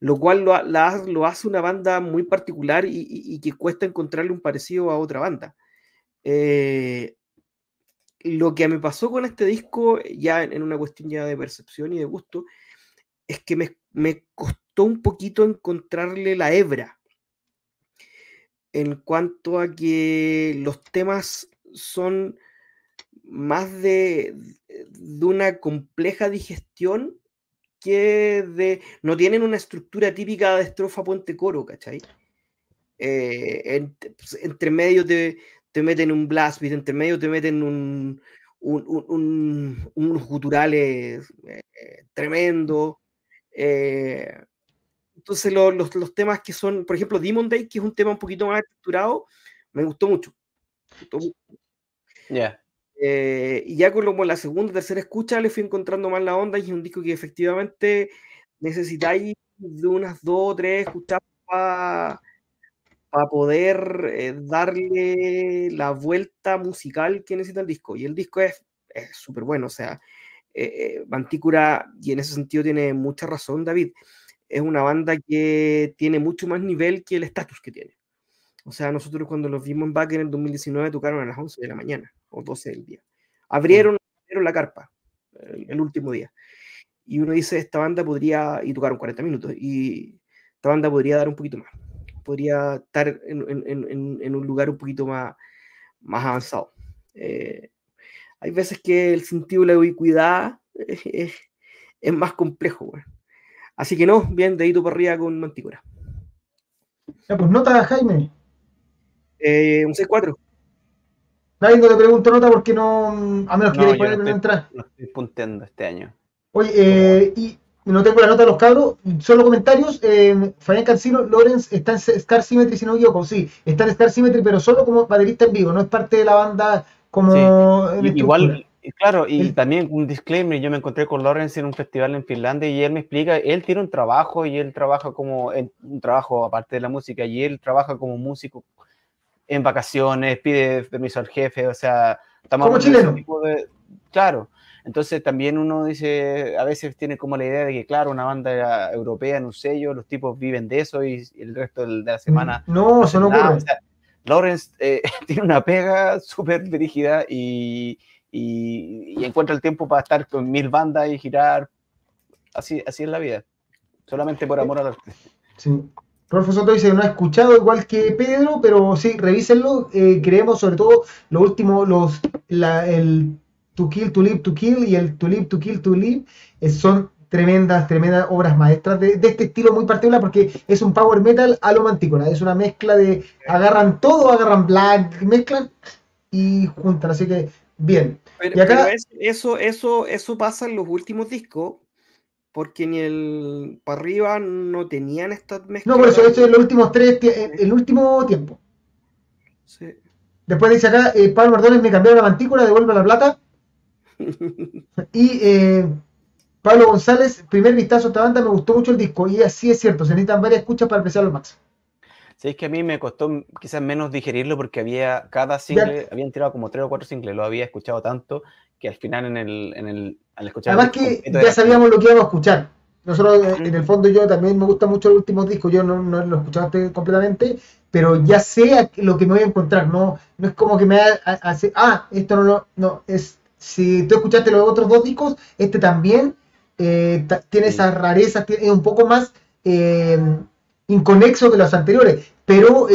S3: lo cual lo, hace una banda muy particular y, que cuesta encontrarle un parecido a otra banda. Eh, lo que me pasó con este disco, ya en, una cuestión de percepción y de gusto, es que me, costó un poquito encontrarle la hebra en cuanto a que los temas son más de, una compleja digestión de. No tienen una estructura típica de estrofa puente coro, ¿cachai? Eh, pues, entre medio te, te meten un blast beat, entre medio te meten un, un, unos guturales eh, tremendo. Eh, entonces los, los, temas que son, por ejemplo, Demon Day, que es un tema un poquito más estructurado, me gustó mucho.
S2: Ya.
S3: Eh, y ya con como la segunda, tercera escucha le fui encontrando más la onda y es un disco que efectivamente necesitáis de unas dos o tres escuchas para poder darle la vuelta musical que necesita el disco. Y el disco es súper bueno, o sea, eh, Mantícora, y en ese sentido tiene mucha razón David, es una banda que tiene mucho más nivel que el estatus que tiene. O sea, nosotros cuando los vimos en back en el 2019 tocaron a las 11 de la mañana o 12 del día. Abrieron, abrieron la carpa el, último día. Y uno dice, esta banda podría, y tocaron 40 minutos, y esta banda podría dar un poquito más. Podría estar en, en, en un lugar un poquito más, más avanzado. Eh, hay veces que el sentido de la ubicuidad es, es, más complejo. Así que no, bien, dedito por arriba con Mantícora.
S1: Ya, pues nota, Jaime.
S3: Eh, un 6-4.
S1: Nadie no te pregunto nota porque no. A menos que no, quieras
S2: no
S1: entrar.
S2: No estoy punteando este año.
S1: Oye, eh, y no tengo la nota de los cabros, solo comentarios. Eh, Fabián Cancino, Lorenz está en Star Symmetry, si no equivoco, sí, está en Star Symmetry, pero solo como baterista en vivo, no es parte de la banda como.
S2: Igual, claro, y también un disclaimer: yo me encontré con Lorenz en un festival en Finlandia y él me explica, él tiene un trabajo y él trabaja como, un trabajo aparte de la música, y él trabaja como músico en vacaciones, pide permiso al jefe, o sea,
S1: estamos como chileno.
S2: De, claro, entonces también uno dice, a veces tiene como la idea de que, claro, una banda europea en un sello, los tipos viven de eso y, el resto de la semana...
S1: No, eso no ocurre.
S2: Lawrence eh, [laughs] tiene una pega súper dirigida y, y, encuentra el tiempo para estar con mil bandas y girar. Así, así es la vida. Solamente por amor al arte.
S1: Sí. Rodolfo Soto dice no ha escuchado igual que Pedro, pero sí, revísenlo. Eh, creemos sobre todo lo último, los, la, el To Kill, To Live, To Kill y el To Live, To Kill, To Live eh, son tremendas, tremendas obras maestras de, este estilo muy particular porque es un power metal a lo mantícola. Es una mezcla de agarran todo, agarran black, mezclan y juntan. Así que bien.
S3: y acá, eso, eso, eso pasa en los últimos discos porque ni el para arriba no tenían estas mezclas.
S1: No, por eso, esto es los últimos tres, el último tiempo. Sí. Después dice acá, eh, Pablo Mardones me cambiaron la mantícula, devuelve la plata. [laughs] y eh, Pablo González, primer vistazo a esta banda, me gustó mucho el disco. Y así es cierto, se necesitan varias escuchas para apreciarlo máximo.
S2: Sí, es que a mí me costó quizás menos digerirlo porque había cada single, habían tirado como tres o cuatro singles, lo había escuchado tanto que al final en el, en el al escuchar
S1: Además que ya sabíamos lo que íbamos a escuchar. Nosotros, eh, en el fondo, yo también me gusta mucho el último disco, yo no, no lo escuchaste completamente, pero ya sé lo que me voy a encontrar, no, no es como que me hace, ah, esto no lo, no, es, si tú escuchaste los otros dos discos, este también eh, tiene esas rarezas, es un poco más eh, inconexo que los anteriores, pero,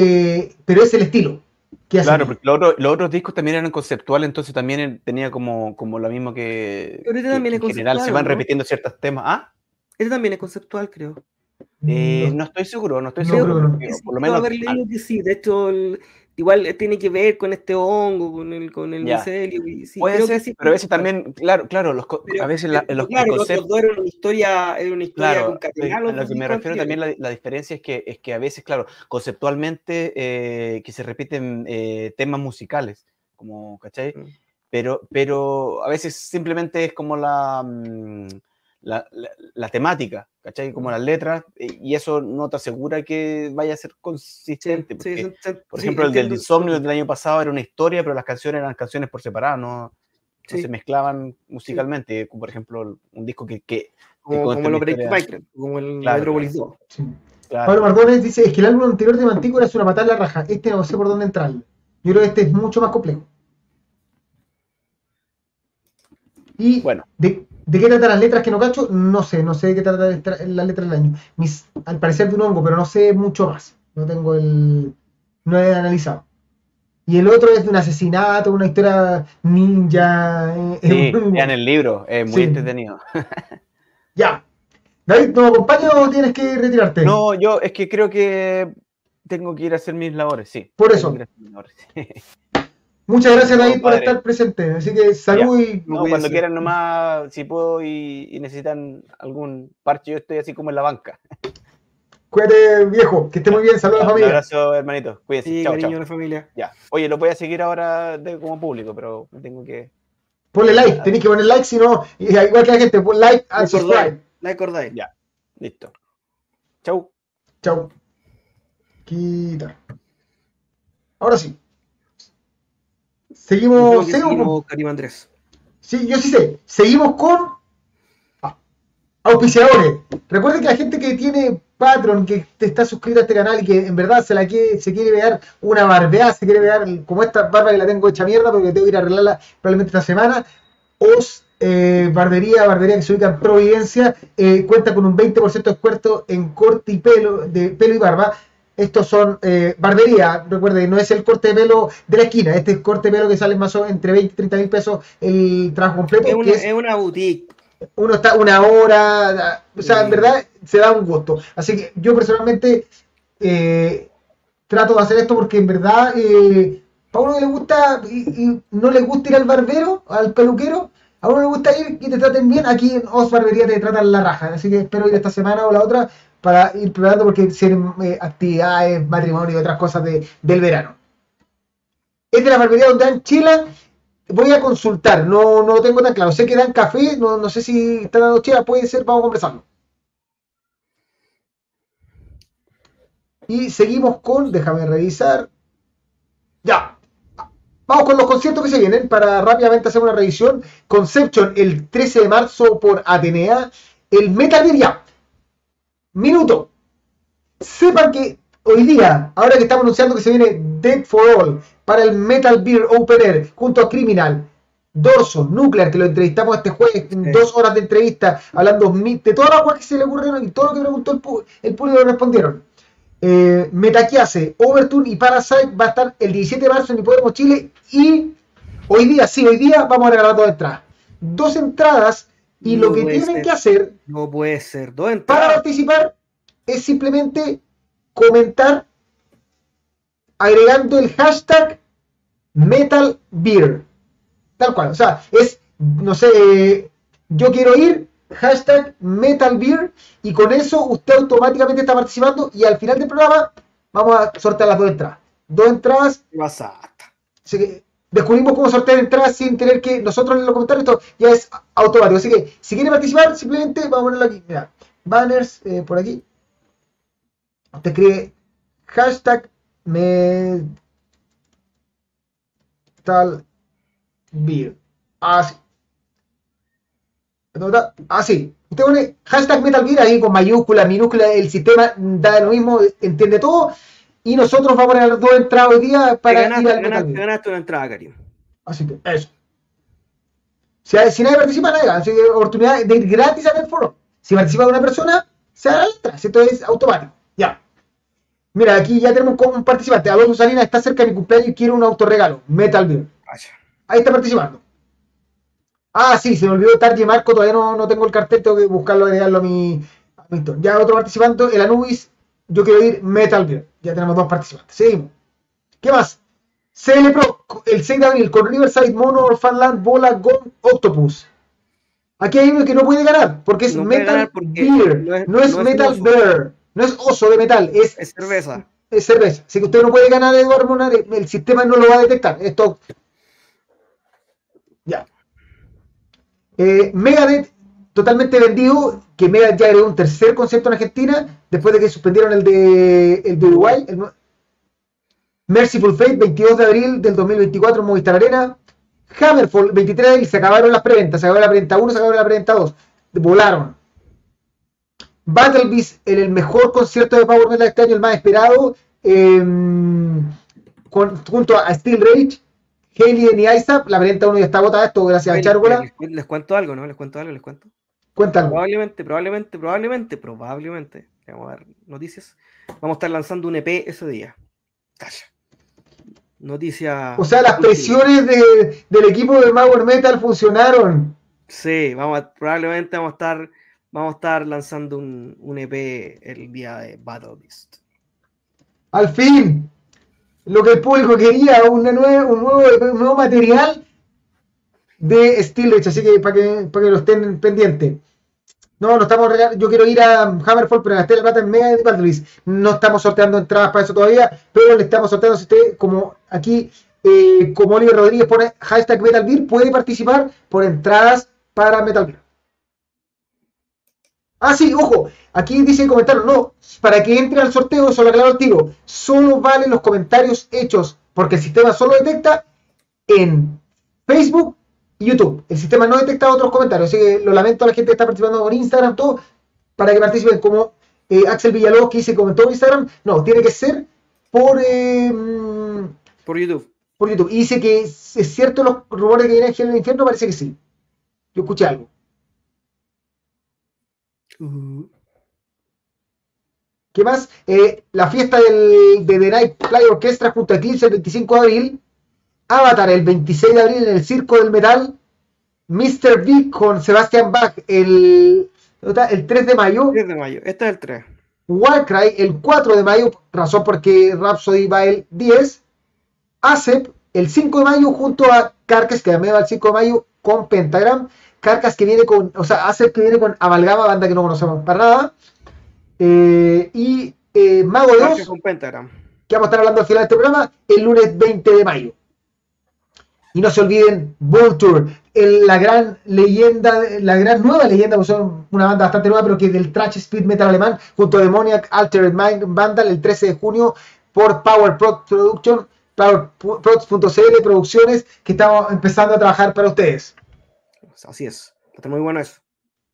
S1: pero es el estilo.
S2: Claro, porque los, otros discos también eran conceptuales, entonces también tenía como, como lo mismo que,
S3: pero este también
S2: en general se van repitiendo ciertos temas. ¿Ah?
S3: Este también es conceptual, creo.
S2: Eh, no. estoy seguro, no estoy seguro.
S3: por lo menos. Haber leído que sí, de hecho, igual tiene que ver con este hongo, con el, con el micelio.
S2: Sí, Puede ser, pero a veces también, claro, claro, los, a veces los,
S3: claro, conceptos. Los era una historia, era una historia
S2: claro, A lo que me refiero también, la, la, diferencia es que, es que a veces, claro, conceptualmente eh, que se repiten eh, temas musicales, como, ¿cachai? Mm. Pero, pero a veces simplemente es como la. Mm, la, la, temática, ¿cachai? Como las letras, eh, y eso no te asegura que vaya a ser consistente. por ejemplo, el del Insomnio del año pasado era una historia, pero las canciones eran canciones por separado, no, se mezclaban musicalmente, como por ejemplo un disco que... que
S3: como, como el Break como el claro,
S1: Pablo Mardones dice, es que el álbum anterior de Mantícora es una patada en la raja, este no sé por dónde entrar. Yo creo que este es mucho más complejo. Y bueno. de, ¿De qué trata las letras que no cacho? No sé, no sé de qué trata las letras del año. Mis, al parecer de un hongo, pero no sé mucho más. No tengo el. No he analizado. Y el otro es de un asesinato, una historia ninja.
S2: Eh, sí, [laughs] en el libro, es muy entretenido. [laughs]
S1: ya. David, ¿nos acompaña o tienes que retirarte?
S2: No, yo es que creo que tengo que ir a hacer mis labores, sí.
S1: Por eso. [laughs] Muchas gracias, David, por estar presente. Así que salud y.
S2: No, cuando quieran nomás, si puedo y, necesitan algún parche, yo estoy así como en la banca.
S1: Cuídate, viejo, que esté muy bien. Saludos a la familia.
S2: Un abrazo, hermanito. Cuídense.
S3: Sí, chao, cariño chao. la familia.
S2: Ya. Oye, lo voy a seguir ahora como público, pero tengo que.
S1: Ponle like, tenéis que poner like, si no, igual que la gente, pon like and subscribe.
S3: Like or die.
S2: Ya, listo. Chau.
S1: Chau. Quita. Ahora sí. Seguimos.
S3: Seguimos, Karim Andrés.
S1: Sí, yo sí sé. Seguimos con auspiciadores. Recuerden que la gente que tiene Patreon, que está suscrito a este canal y que en verdad se la quiere, se quiere ver una barbeada, se quiere ver como esta barba que la tengo hecha mierda porque tengo que ir a arreglarla probablemente esta semana. Os eh, Barbería, Barbería que se ubica en Providencia, eh, cuenta con un 20% de descuento en corte y pelo, de pelo y barba. Estos son eh, barbería, recuerden, no es el corte de pelo de la esquina, este es corte de pelo que sale más o menos entre 20 y 30 mil pesos el trabajo completo.
S3: Es una, es, una boutique.
S1: Uno está una hora, o sea, en verdad se da un gusto. Así que yo personalmente eh, trato de hacer esto porque en verdad, eh, para uno que le gusta y, no le gusta ir al barbero, al peluquero, a uno le gusta ir y te traten bien, aquí en Os Barbería te tratan la raja. Así que espero ir esta semana o la otra para ir preparando porque tienen eh, actividades, matrimonio y otras cosas de, del verano. Es de la barbería donde dan chila. Voy a consultar, no, no lo tengo tan claro. Sé que dan café, no, no sé si están dando chila, puede ser, vamos a conversarlo. Y seguimos con, déjame revisar. Vamos con los conciertos que se vienen para rápidamente hacer una revisión. Conception el 13 de marzo por Atenea. El Metal Gear Minuto. Sepan que hoy día, ahora que estamos anunciando que se viene Dead for All para el Metal Beer Open Air junto a Criminal, Dorso, Nuclear, que lo entrevistamos este jueves en dos horas de entrevista, hablando de todas las cosas que se le ocurrieron y todo lo que preguntó el, el público respondieron. Eh, Metaquiase, Overtune y Parasite va a estar el 17 de marzo en Hipódromo Chile y hoy día, sí, hoy día vamos a regalar dos entradas. Dos entradas y lo que tienen que hacer
S3: no puede ser dos
S1: entradas. para participar es simplemente comentar agregando el hashtag Metal Beer. Tal cual, o sea, es, no sé, yo quiero ir hashtag Metal Beer y con eso usted automáticamente está participando y al final del programa vamos a sortear las dos entradas. Dos entradas. Así que descubrimos cómo sortear entradas sin tener que nosotros en los comentarios, esto ya es automático. Así que si quiere participar, simplemente vamos a ponerlo aquí. Mira, banners eh, por aquí. Usted escribe hashtag Metal Beer. Así. Ah, sí. Usted pone hashtag Metal Gear ahí con mayúscula, minúscula, el sistema da lo mismo, entiende todo. Y nosotros vamos a poner dos entradas hoy día para
S3: ganaste, ir al. Ganaste una entrada, Karim.
S1: Así que, eso. Si, si nadie participa, nadie Así que oportunidad de ir gratis a el foro. Si participa una persona, se hará la entrada. Esto es automático. Ya. Mira, aquí ya tenemos un participante. Alonso Salinas está cerca de mi cumpleaños y quiere un autorregalo. Metal Gear. Ahí está participando. Ah, sí, se me olvidó Targi Marco, todavía no, no, tengo el cartel, tengo que buscarlo, agregarlo a mi, a mi Ya otro participante, el Anubis, yo quiero ir Metal Gear. Ya tenemos dos participantes. Seguimos. ¿Qué más? CL Pro, el 6 de abril, con Riverside, Mono, Fanland, Bola, Gon, Octopus. Aquí hay uno que no puede ganar, porque es Metal Beer, no es, Metal Bear, no es oso de metal, es,
S3: es cerveza.
S1: Es cerveza. Así que usted no puede ganar, Eduardo Monar, el sistema no lo va a detectar. Esto. Ya. Eh, Megadeth totalmente vendido, que Megadeth ya era un tercer concierto en Argentina, después de que suspendieron el de, el de Uruguay. Merciful Fate, 22 de abril del 2024 en Movistar Arena. Hammerfall, 23 de abril, se acabaron las preventas, se acabó la preventa 1, se acabó la preventa 2, volaron. Battle Beast, el, mejor concierto de Power Metal este año, el más esperado, em, junto a Steel Rage, Haley y ISAP, la preventa 1 ya está agotada, esto gracias a Chárgola.
S3: Les, cuento algo, ¿no? Les cuento algo, les cuento.
S1: Cuéntalo.
S3: Probablemente, probablemente, probablemente, probablemente, vamos a ver noticias, vamos a estar lanzando un EP ese día. Calla. Noticia.
S1: O sea, las presiones del equipo de Power Metal funcionaron.
S3: Sí, vamos a, probablemente vamos a estar vamos a estar lanzando un, un EP el día de Battle Beast.
S1: Al fin, lo que el público quería, un, nuevo, un nuevo material de Steel así que para que, para que lo estén pendientes. No, no estamos yo quiero ir a Hammerfall, pero gasté la plata en Mega de Beast. No estamos sorteando entradas para eso todavía, pero le estamos sorteando, si usted, como aquí, eh, como Oliver Rodríguez pone hashtag Metal Beer, puede participar por entradas para Metal Beer. Ah, sí, ojo, aquí dice el comentario, no, para que entre al sorteo, solo aclaro el tiro, solo valen los comentarios hechos, porque el sistema solo detecta en Facebook y YouTube. El sistema no detecta otros comentarios, así que lo lamento a la gente que está participando por Instagram, todo, para que participen como eh, Axel Villalobos que dice comentó en Instagram, no, tiene que ser por, eh, mm,
S3: Por YouTube.
S1: por YouTube. Y dice que es es cierto los rumores que vienen en el infierno, parece que sí. Yo escuché algo.
S3: Uh,
S1: ¿Qué más? Eh, la fiesta del, de The Night Fly Orchestra junto a Eclipse el 25 de abril. Avatar el 26 de abril en el Circo del Metal. Mr. Big con Sebastian Bach el, el 3 de mayo.
S3: 3 de mayo. Este es el 3.
S1: Warcry el 4 de mayo, razón porque Rhapsody va el 10. ASEP el 5 de mayo junto a Carcass, que también va el 5 de mayo con Pentagram. Carcass que viene con, o sea, ASEP que viene con Amalgama, banda que no conocemos para nada. Eh, y eh, Mago 2,
S3: con Pentagram.
S1: que vamos a estar hablando al final de este programa, el lunes 20 de mayo. Y no se olviden Vulture, el- la gran leyenda, la gran nueva leyenda, porque son una banda bastante nueva, pero que es del trash speed metal alemán, junto a Demoniac Altered Mind Vandal, el 13 de junio, por Power Prod Production, powerprods.cl Producciones, que estamos empezando a trabajar para ustedes.
S3: Así es. Está muy bueno eso.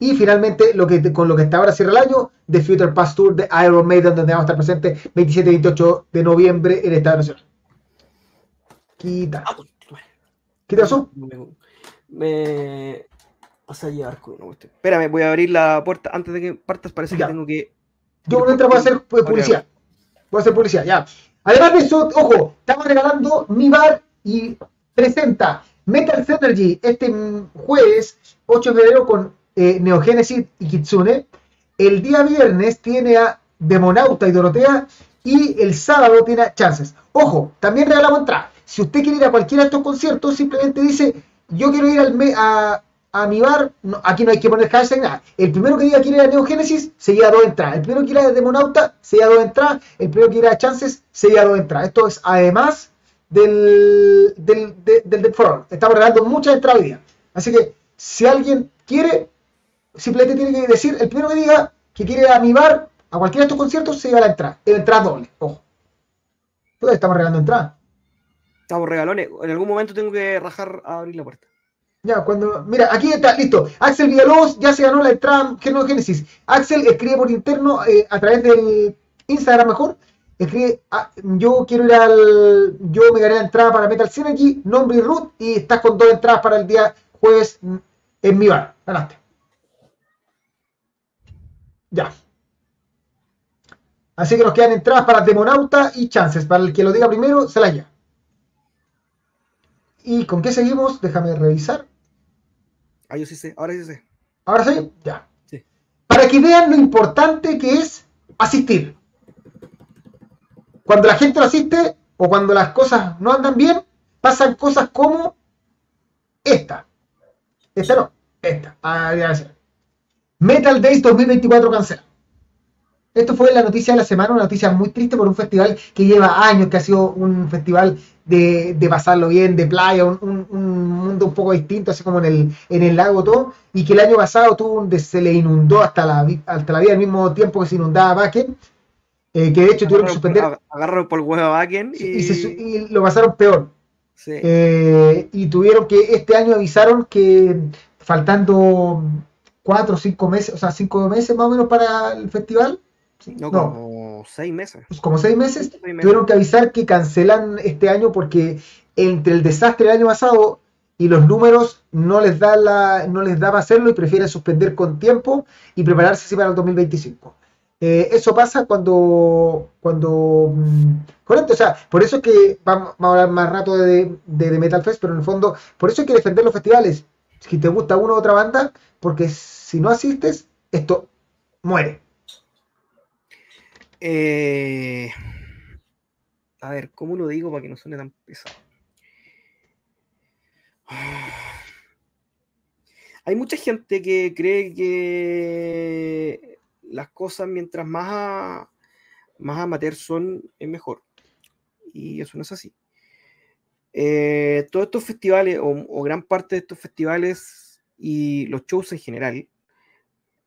S1: Y finalmente, lo que, con lo que hasta ahora cierra el año, The Future Past Tour de Iron Maiden, donde vamos a estar presentes 27 y 28 de noviembre en el Estadio Nacional. Quita.
S3: Ah, pues,
S1: ¿Qué te pasó?
S3: Me, me vas a llevar con una cuestión. Espérame, voy a abrir la puerta antes de que partas. Parece
S1: Ya.
S3: que tengo que.
S1: Yo mientras voy a hacer pues, publicidad. Voy a hacer publicidad, ya. Además de eso, ojo, estamos regalando mi bar y presenta Metal Synergy este jueves 8 de febrero con eh, Neogénesis y Kitsune. El día viernes tiene a Demonauta y Dorotea. Y el sábado tiene a Chances. Ojo, también regalamos entrada. Si usted quiere ir a cualquiera de estos conciertos, simplemente dice, yo quiero ir al a, mi bar, aquí no hay que poner hashtag nada. El primero que diga quiere ir a Neogénesis, se lleva dos entradas. El primero que quiera a Demonauta, se lleva dos entradas. El primero que quiera a Chances, se lleva dos entradas. Esto es además del, del, de- del Dead for All. Estamos regalando muchas entradas. Así que, si alguien quiere, simplemente tiene que decir, el primero que diga que quiere ir a mi bar, a cualquiera de estos conciertos, se lleva la entrada. El entrada doble, ojo. Entonces estamos regalando entradas.
S3: Estamos regalones. En algún momento tengo que rajar a abrir la puerta.
S1: Ya, cuando. Mira, aquí está, listo. Axel Villalobos ya se ganó la entrada en Génesis. Axel escribe por interno eh, a través del Instagram mejor. Escribe, ah, yo quiero ir al. Yo me gané la entrada para Metal Synergy, nombre y root, y estás con dos entradas para el día jueves en mi bar. Ganaste. Ya. Así que nos quedan entradas para Demonauta y Chances. Para el que lo diga primero, se la lleva. ¿Y con qué seguimos? Déjame revisar.
S3: Ah, yo sí sé. Ahora sí sé.
S1: Ahora sí, ya.
S3: Sí.
S1: Para que vean lo importante que es asistir. Cuando la gente no asiste o cuando las cosas no andan bien, pasan cosas como esta. Esta no, esta. Ah. Metal Days 2024 cancela. Esto fue la noticia de la semana, una noticia muy triste por un festival que lleva años, que ha sido un festival de, de pasarlo bien, de playa, un, un- un mundo un poco distinto, así como en el, en el lago todo, y que el año pasado tuvo un, se le inundó hasta la, hasta la vida al mismo tiempo que se inundaba Bakken, eh, que de hecho tuvieron que suspender
S3: por el huevo a Bakken y.
S1: y, se y lo pasaron peor.
S3: sí.
S1: Eh, y tuvieron que, este año avisaron que faltando cuatro o cinco meses, o sea, cinco meses más o menos para el festival,
S3: no,
S1: no,
S3: como seis meses.
S1: pues como seis meses,
S3: Seis meses.
S1: tuvieron que avisar que cancelan este año porque entre el desastre del año pasado y los números no les da la, no les daba hacerlo y prefieren suspender con tiempo y prepararse así para el 2025. Eh, eso pasa cuando, cuando, mm, correcto, o sea, por eso es que vamos, a hablar más rato de, de, de Metal Fest, pero en el fondo, por eso hay que defender los festivales. Si te gusta una u otra banda, porque si no asistes, esto muere.
S3: Eh, a ver, ¿cómo lo digo para que no suene tan pesado? Hay mucha gente que cree que las cosas mientras más, más amateur son, es mejor. Y eso no es así. Eh, todos estos festivales, o, gran parte de estos festivales y los shows en general,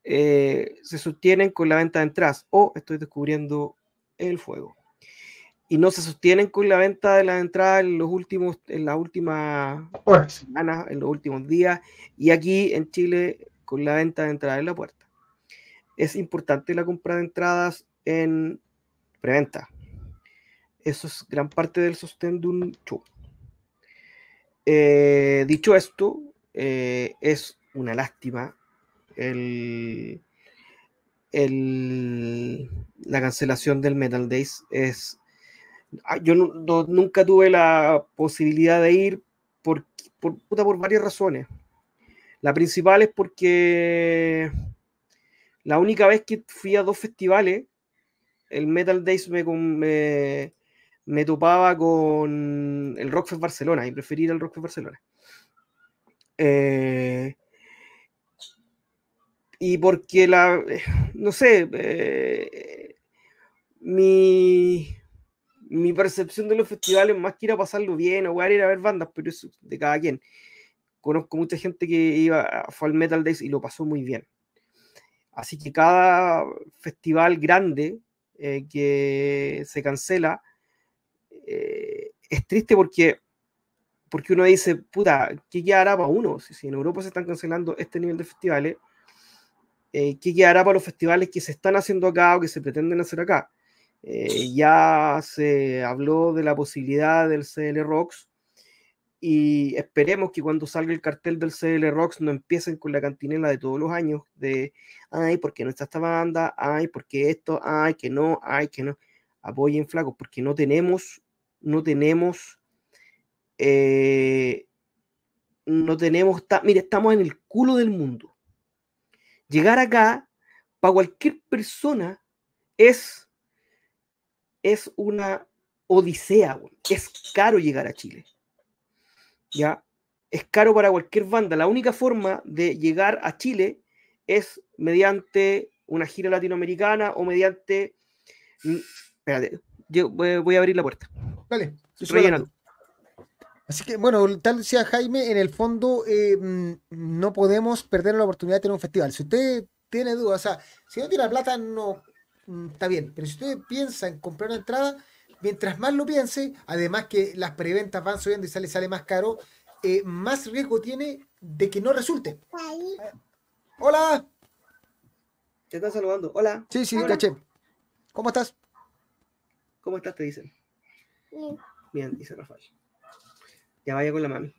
S3: eh, se sostienen con la venta de entradas. O estoy descubriendo el fuego y no se sostienen con la venta de las entradas en los últimos, en las últimas semanas, en los últimos días, y aquí en Chile con la venta de entradas en la puerta. Es importante la compra de entradas en preventa. Eso es gran parte del sostén de un show. Eh, dicho esto, eh, es una lástima el, el, la cancelación del Metal Days. Es Ah, yo nunca tuve la posibilidad de ir por, por, por varias razones. La principal es porque la única vez que fui a dos festivales, el Metal Days me, me, me topaba con el Rockfest Barcelona y preferí ir al Rockfest Barcelona. Eh, y porque la, no sé, eh, mi, mi percepción de los festivales, más que ir a pasarlo bien o ir a ver bandas, pero eso de cada quien. Conozco mucha gente que iba fue al Metal Days y lo pasó muy bien. Así que cada festival grande eh, que se cancela eh, es triste porque, porque uno dice, puta, ¿qué quedará para uno? Si, en Europa se están cancelando este nivel de festivales, eh, ¿qué quedará para los festivales que se están haciendo acá o que se pretenden hacer acá? Ya se habló de la posibilidad del CL Rocks y esperemos que cuando salga el cartel del CL Rocks no empiecen con la cantinela de todos los años de, ay, porque no está esta banda? Ay, porque esto? Ay, que no, ay, que no. Apoyen flacos, porque no tenemos, no tenemos, eh, no tenemos, mire, estamos en el culo del mundo. Llegar acá, para cualquier persona, es es una odisea, es caro llegar a Chile. ¿Ya? Es caro para cualquier banda. La única forma de llegar a Chile es mediante una gira latinoamericana o mediante. Mm, espérate, yo voy a abrir la puerta.
S1: Vale, Así que, bueno, tal decía Jaime, en el fondo eh, mm, no podemos perder la oportunidad de tener un festival. Si usted tiene dudas, o sea, si no tiene plata, no, Mm, está bien, pero si usted piensa en comprar una entrada, mientras más lo piense, además que las preventas van subiendo y sale, sale más caro, eh, más riesgo tiene de que no resulte. Hola.
S3: Te están saludando. Hola.
S1: Sí, sí, caché. ¿Cómo estás?
S3: ¿Cómo estás? Te dicen. Bien. Bien, dice Rafael. Ya vaya con la mami.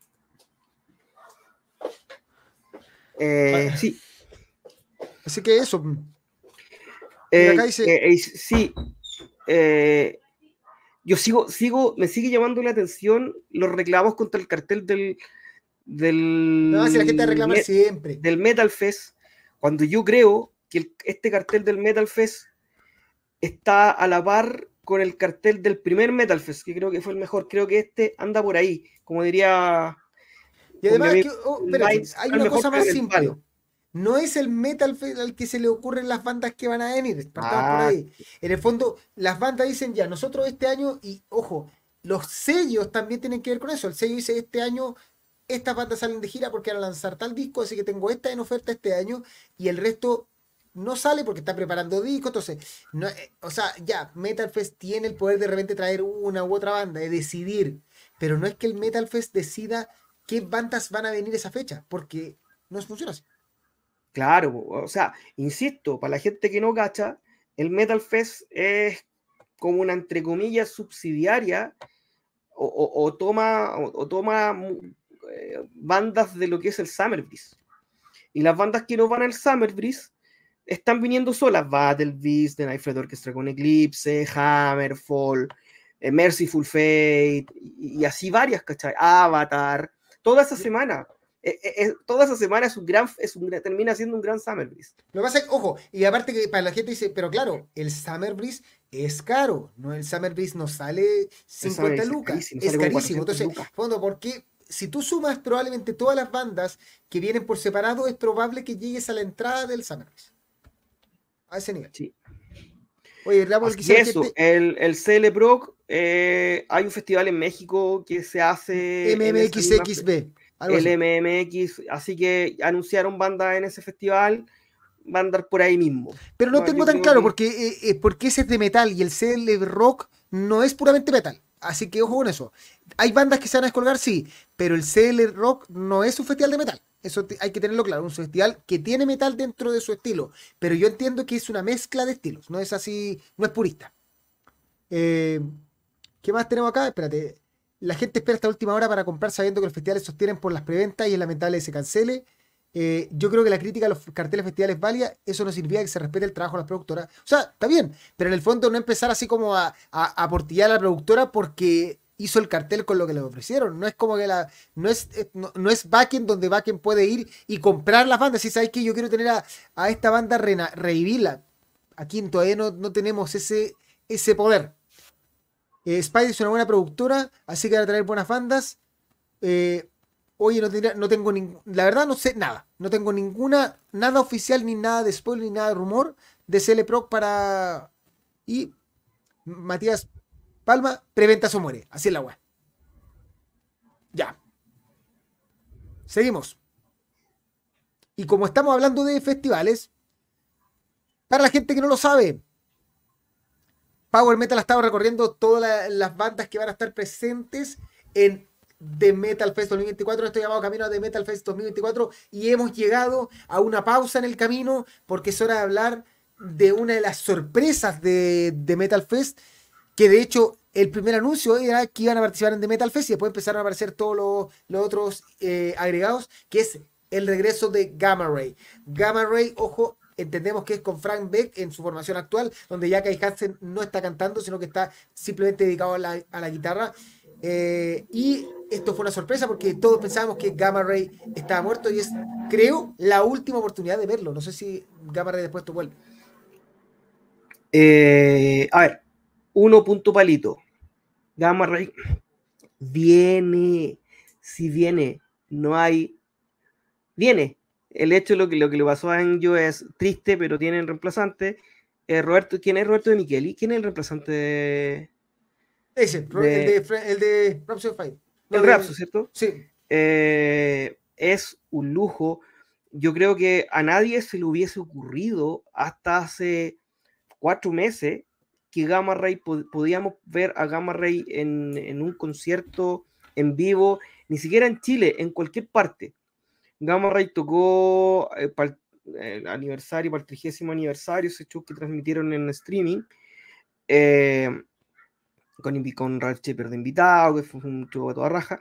S3: Eh, sí.
S1: Así que eso.
S3: Eh, eh, sí, eh, yo sigo, sigo, me sigue llamando la atención los reclamos contra el cartel del. del
S1: no, si la gente reclama siempre.
S3: Del Metal Fest, cuando yo creo que este cartel del Metal Fest está a la par con el cartel del primer Metal Fest, que creo que fue el mejor. Creo que este anda por ahí, como diría.
S1: Y además, oh, hay una cosa más simple no es el metal al que se le ocurren las bandas que van a venir. por ah. ahí. En el fondo, las bandas dicen ya, nosotros este año, y ojo, los sellos también tienen que ver con eso. El sello dice, este año estas bandas salen de gira porque van a lanzar tal disco, así que tengo esta en oferta este año, y el resto no sale porque está preparando disco. Entonces, no, eh, o sea, ya, Metal Fest tiene el poder de repente traer una u otra banda, de decidir, pero no es que el Metal Fest decida qué bandas van a venir esa fecha, porque no funciona así.
S3: Claro, o sea, insisto, para la gente que no cacha, el Metal Fest es como una entre comillas subsidiaria o, toma, o, toma eh, bandas de lo que es el Summer Breeze. Y las bandas que no van al Summer Breeze están viniendo solas: Battle Beast, The Night Orchestra con Eclipse, Hammerfall, eh, Merciful Fate, y, y, así varias, ¿cachai? Avatar, toda esa semana. Eh, eh, toda esa semana es un gran, es un, termina siendo un gran Summer Breeze.
S1: Lo que pasa es, ojo, y aparte que para la gente dice, pero claro, el Summer Breeze es caro, ¿no? El Summer Breeze no sale 50 lucas, es carísimo. Entonces, fondo, porque si tú sumas probablemente todas las bandas que vienen por separado, es probable que llegues a la entrada del Summer Breeze. A ese nivel.
S3: Sí. Oye, eso, el, el CL Pro, eh, hay un festival en México que se hace.
S1: MMXXB
S3: el MMX, así que anunciaron banda en ese festival, va a andar por ahí mismo.
S1: Pero no, tengo tan claro, porque, eh, eh, porque ese es de metal y el CL Rock no es puramente metal. Así que ojo con eso. Hay bandas que se van a descolgar, sí, pero el CL Rock no es un festival de metal. Eso hay que tenerlo claro. Un festival que tiene metal dentro de su estilo. Pero yo entiendo que es una mezcla de estilos. No es así, no es purista. Eh, ¿Qué más tenemos acá? Espérate la gente espera hasta última hora para comprar sabiendo que los festivales sostienen por las preventas y es lamentable que se cancele. Eh, yo creo que la crítica a los carteles festivales es válida, eso no significa que se respete el trabajo de las productoras. O sea, está bien, pero en el fondo no empezar así como a, a, portillar a la productora porque hizo el cartel con lo que le ofrecieron. No es como que la. No es, eh, no, es Backen donde Backen puede ir y comprar las bandas. Si sabes que yo quiero tener a, esta banda revivirla. Aquí todavía no, no tenemos ese, ese poder. Eh, es una buena productora, así que va a traer buenas bandas. Eh, oye, no, no tengo ningún. La verdad, no sé nada. No tengo ninguna. Nada oficial, ni nada de spoiler, ni nada de rumor de CL Pro para. Y. Matías Palma, preventa o muere. Así es la web. Ya. Seguimos. Y como estamos hablando de festivales, para la gente que no lo sabe, Power Metal ha estado recorriendo todas las bandas que van a estar presentes en The Metal Fest 2024. Estoy llamado camino a The Metal Fest 2024 y hemos llegado a una pausa en el camino porque es hora de hablar de una de las sorpresas de The Metal Fest, que de hecho el primer anuncio era que iban a participar en The Metal Fest y después empezaron a aparecer todos los, otros eh, agregados, que es el regreso de Gamma Ray. Gamma Ray, ojo, entendemos que es con Frank Beck en su formación actual, donde ya Kai Hansen no está cantando, sino que está simplemente dedicado a la, guitarra. Eh, y esto fue una sorpresa porque todos pensábamos que Gamma Ray estaba muerto y es, creo, la última oportunidad de verlo. No sé si Gamma Ray después vuelve.
S3: Eh, a ver, uno punto palito. Gamma Ray viene, si viene, no hay, viene, el hecho, lo que, lo que le pasó a Angio es triste, pero tienen reemplazante. Eh, Roberto, ¿quién es Roberto de Micheli? ¿Quién es el reemplazante de...
S1: Ese, el de, el de Rhapsody Fight.
S3: el Rhapsody, ¿cierto?
S1: Sí.
S3: Eh, es un lujo. Yo creo que a nadie se le hubiese ocurrido hasta hace cuatro meses que Gamma Ray podíamos ver a Gamma Ray en, en, un concierto en vivo, ni siquiera en Chile, en cualquier parte. Gamma Ray tocó eh, para el aniversario, para el trigésimo aniversario, ese show que transmitieron en streaming, eh, con, con Ralph Shepard de invitado, que fue un show de toda raja.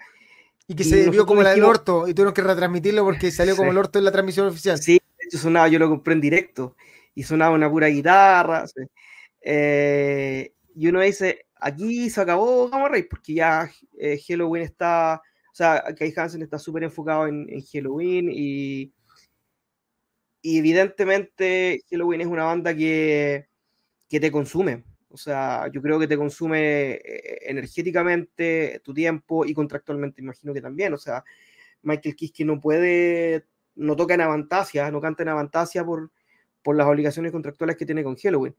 S1: Y que se vio como la del orto, y tuvieron que retransmitirlo porque [laughs] salió como el orto en la transmisión oficial.
S3: Sí, de hecho sonaba, yo lo compré en directo, y sonaba una pura guitarra. Eh, y uno dice, aquí se acabó Gamma Ray, porque ya Halloween está o sea, Kai Hansen está súper enfocado en, Halloween y, evidentemente Halloween es una banda que, te consume. O sea, yo creo que te consume eh, energéticamente tu tiempo y contractualmente, imagino que también. O sea, Michael Kiske no puede, no toca en Avantasia, no canta en Avantasia por, por las obligaciones contractuales que tiene con Halloween.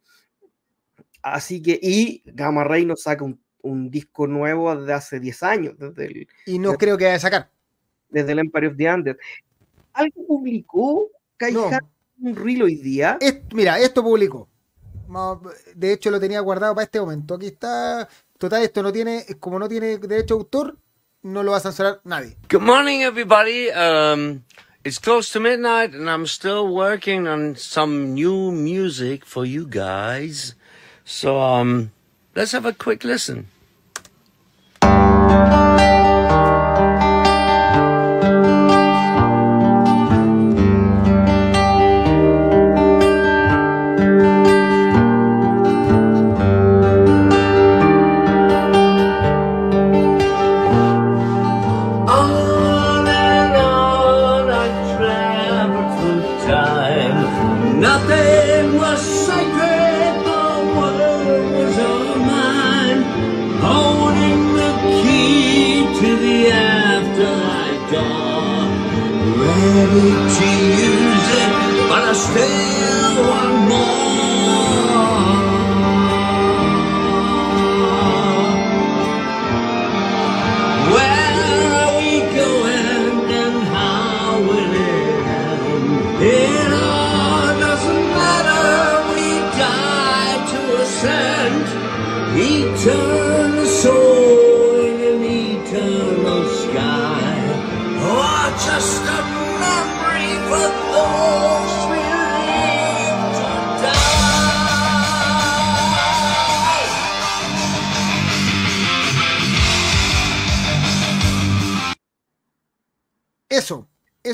S3: Así que, y Gamma Ray nos saca un un disco nuevo de hace 10 años. Desde
S1: y no creo que vaya a sacar.
S3: Desde el Empire of the Under. ¿Algo publicó un reel hoy día?
S1: mira, esto publicó. De hecho, lo tenía guardado para este momento. Aquí está. Total, esto no tiene, como no tiene derecho a autor, no lo va a censurar nadie.
S4: Good morning, everybody. Um, it's close to midnight, and I'm still working on some new music for you guys. So, um, let's have a quick listen.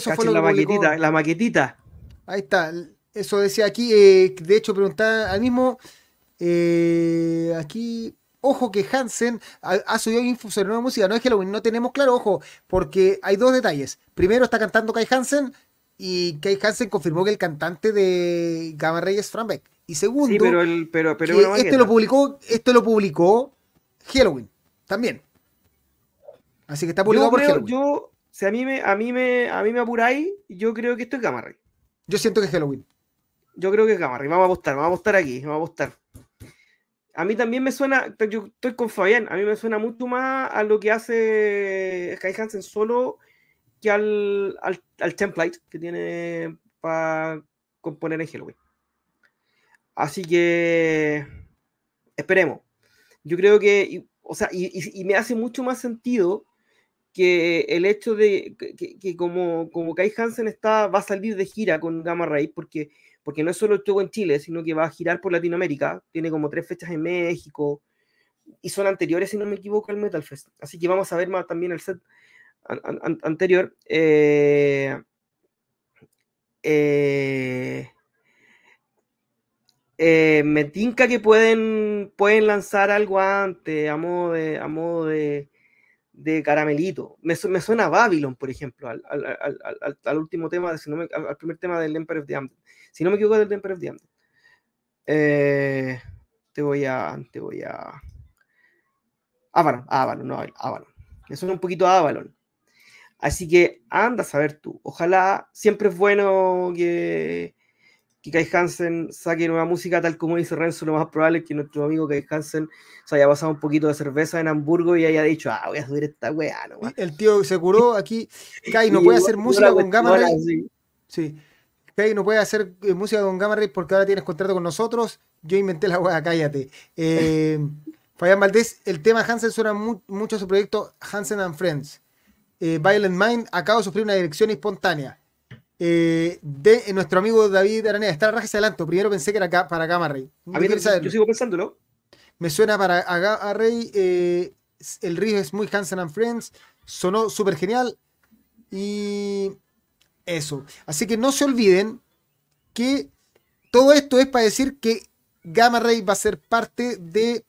S1: Eso, fue lo
S3: la
S1: que publicó-
S3: maquetita, la maquetita.
S1: Ahí está, eso decía aquí. eh, de hecho, preguntaba al mismo. eh, aquí, ojo que Hansen ha, ha subido info sobre nueva música. No es Halloween, no tenemos claro, ojo, porque hay dos detalles. Primero está cantando Kai Hansen y Kai Hansen confirmó que el cantante de Gamma Ray es Frank Beck. Y segundo,
S3: Sí, pero el, pero, pero
S1: que este lo publicó, esto lo publicó Halloween también. Así que está publicado
S3: yo
S1: por
S3: creo,
S1: Halloween. Yo,
S3: si a mí me, a mí me, a mí me apuráis, yo creo que esto es Gamma Ray.
S1: siento que es Halloween.
S3: Yo creo que es Gamma Ray. Vamos a apostar, vamos a apostar aquí, vamos a apostar. A mí también me suena, yo estoy con Fabián, a mí me suena mucho más a lo que hace Kai Hansen solo que al, al, al template que tiene para componer en Halloween. Así que esperemos. Yo creo que, y- o sea, y, y- y me hace mucho más sentido que el hecho de que, que- como, como Kai Hansen está, va a salir de gira con Gamma Ray, porque, porque no es solo el show en Chile, sino que va a girar por Latinoamérica, tiene como tres fechas en México, y son anteriores, si no me equivoco, al Metal Fest. Así que vamos a ver más también el set an- an- an- anterior. Eh, eh, eh, me tinca que pueden, pueden lanzar algo antes, a modo de, a modo de, de caramelito. Me, me suena a Babylon, por ejemplo, al, al- al- al- último tema, si no me- al, primer tema del Emperor of the Damned. Si no me equivoco, del Emperor of the Damned. Eh, te voy a. Te voy a. Avalon, Avalon, no Avalon. Me suena un poquito a Avalon. Así que anda a saber tú. Ojalá siempre es bueno que, que Kai Hansen saque nueva música, tal como dice Renzo. Lo más probable es que nuestro amigo Kai Hansen se haya pasado un poquito de cerveza en Hamburgo y haya dicho, ah, voy a subir esta weá nomás.
S1: El tío se curó aquí. Kai no puede hacer música con Gamma Ray. Sí. Kai no puede hacer eh, música con Gamma Ray porque ahora tienes contrato con nosotros. Yo inventé la weá, cállate. Eh, [laughs] Fabián Valdés, el tema Hansen suena mu- mucho a su proyecto Hansen and Friends. Eh, Violent Mind acaba de sufrir una dirección espontánea. Eh, de eh, nuestro amigo David Araneda. Está la raja adelanto. Primero pensé que era para Gamma Ray.
S3: A mí yo sigo pensándolo.
S1: Me suena para a Gamma Ray. eh, el riff es muy Hansen and Friends. Sonó súper genial. Y eso. Así que no se olviden que todo esto es para decir que Gamma Ray va a ser parte de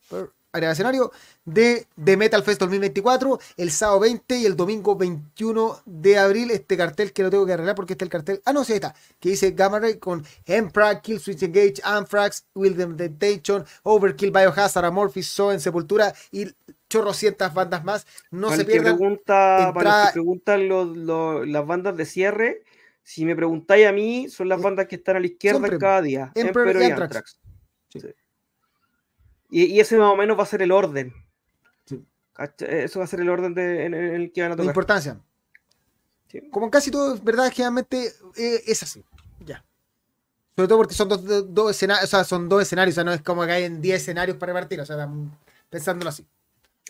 S1: área de escenario de, de Metal Fest 2024 el sábado 20 y el domingo 21 de abril. Este cartel que lo tengo que arreglar porque este es el cartel. Ah, no, sí, está. Que dice Gamma Ray con Emperor, Killswitch Engage, Anthrax, Will Temptation, Overkill, Biohazard, Amorphis, Soen, Sepultura y chorrocientas bandas más. No
S3: para
S1: se pierdan.
S3: pregunta, para los
S1: entrada-
S3: que preguntan los- los- las bandas de cierre, si me preguntáis a mí, son las bandas que están a la izquierda
S1: Siempre.
S3: cada día.
S1: Emperor
S3: Emperor
S1: y. Anthrax. Sí.
S3: Sí. Y, y ese más o menos va a ser el orden.
S1: Sí.
S3: Eso va a ser el orden de- en, en el que van a
S1: La
S3: tocar.
S1: importancia.
S3: Sí.
S1: Como en casi todo, ¿verdad? Generalmente eh, es así. Ya. Sobre todo porque son dos, dos- dos escenarios, o sea, son dos escenarios, o sea, no es como que hay en 10 escenarios para repartir, o sea, pensándolo así.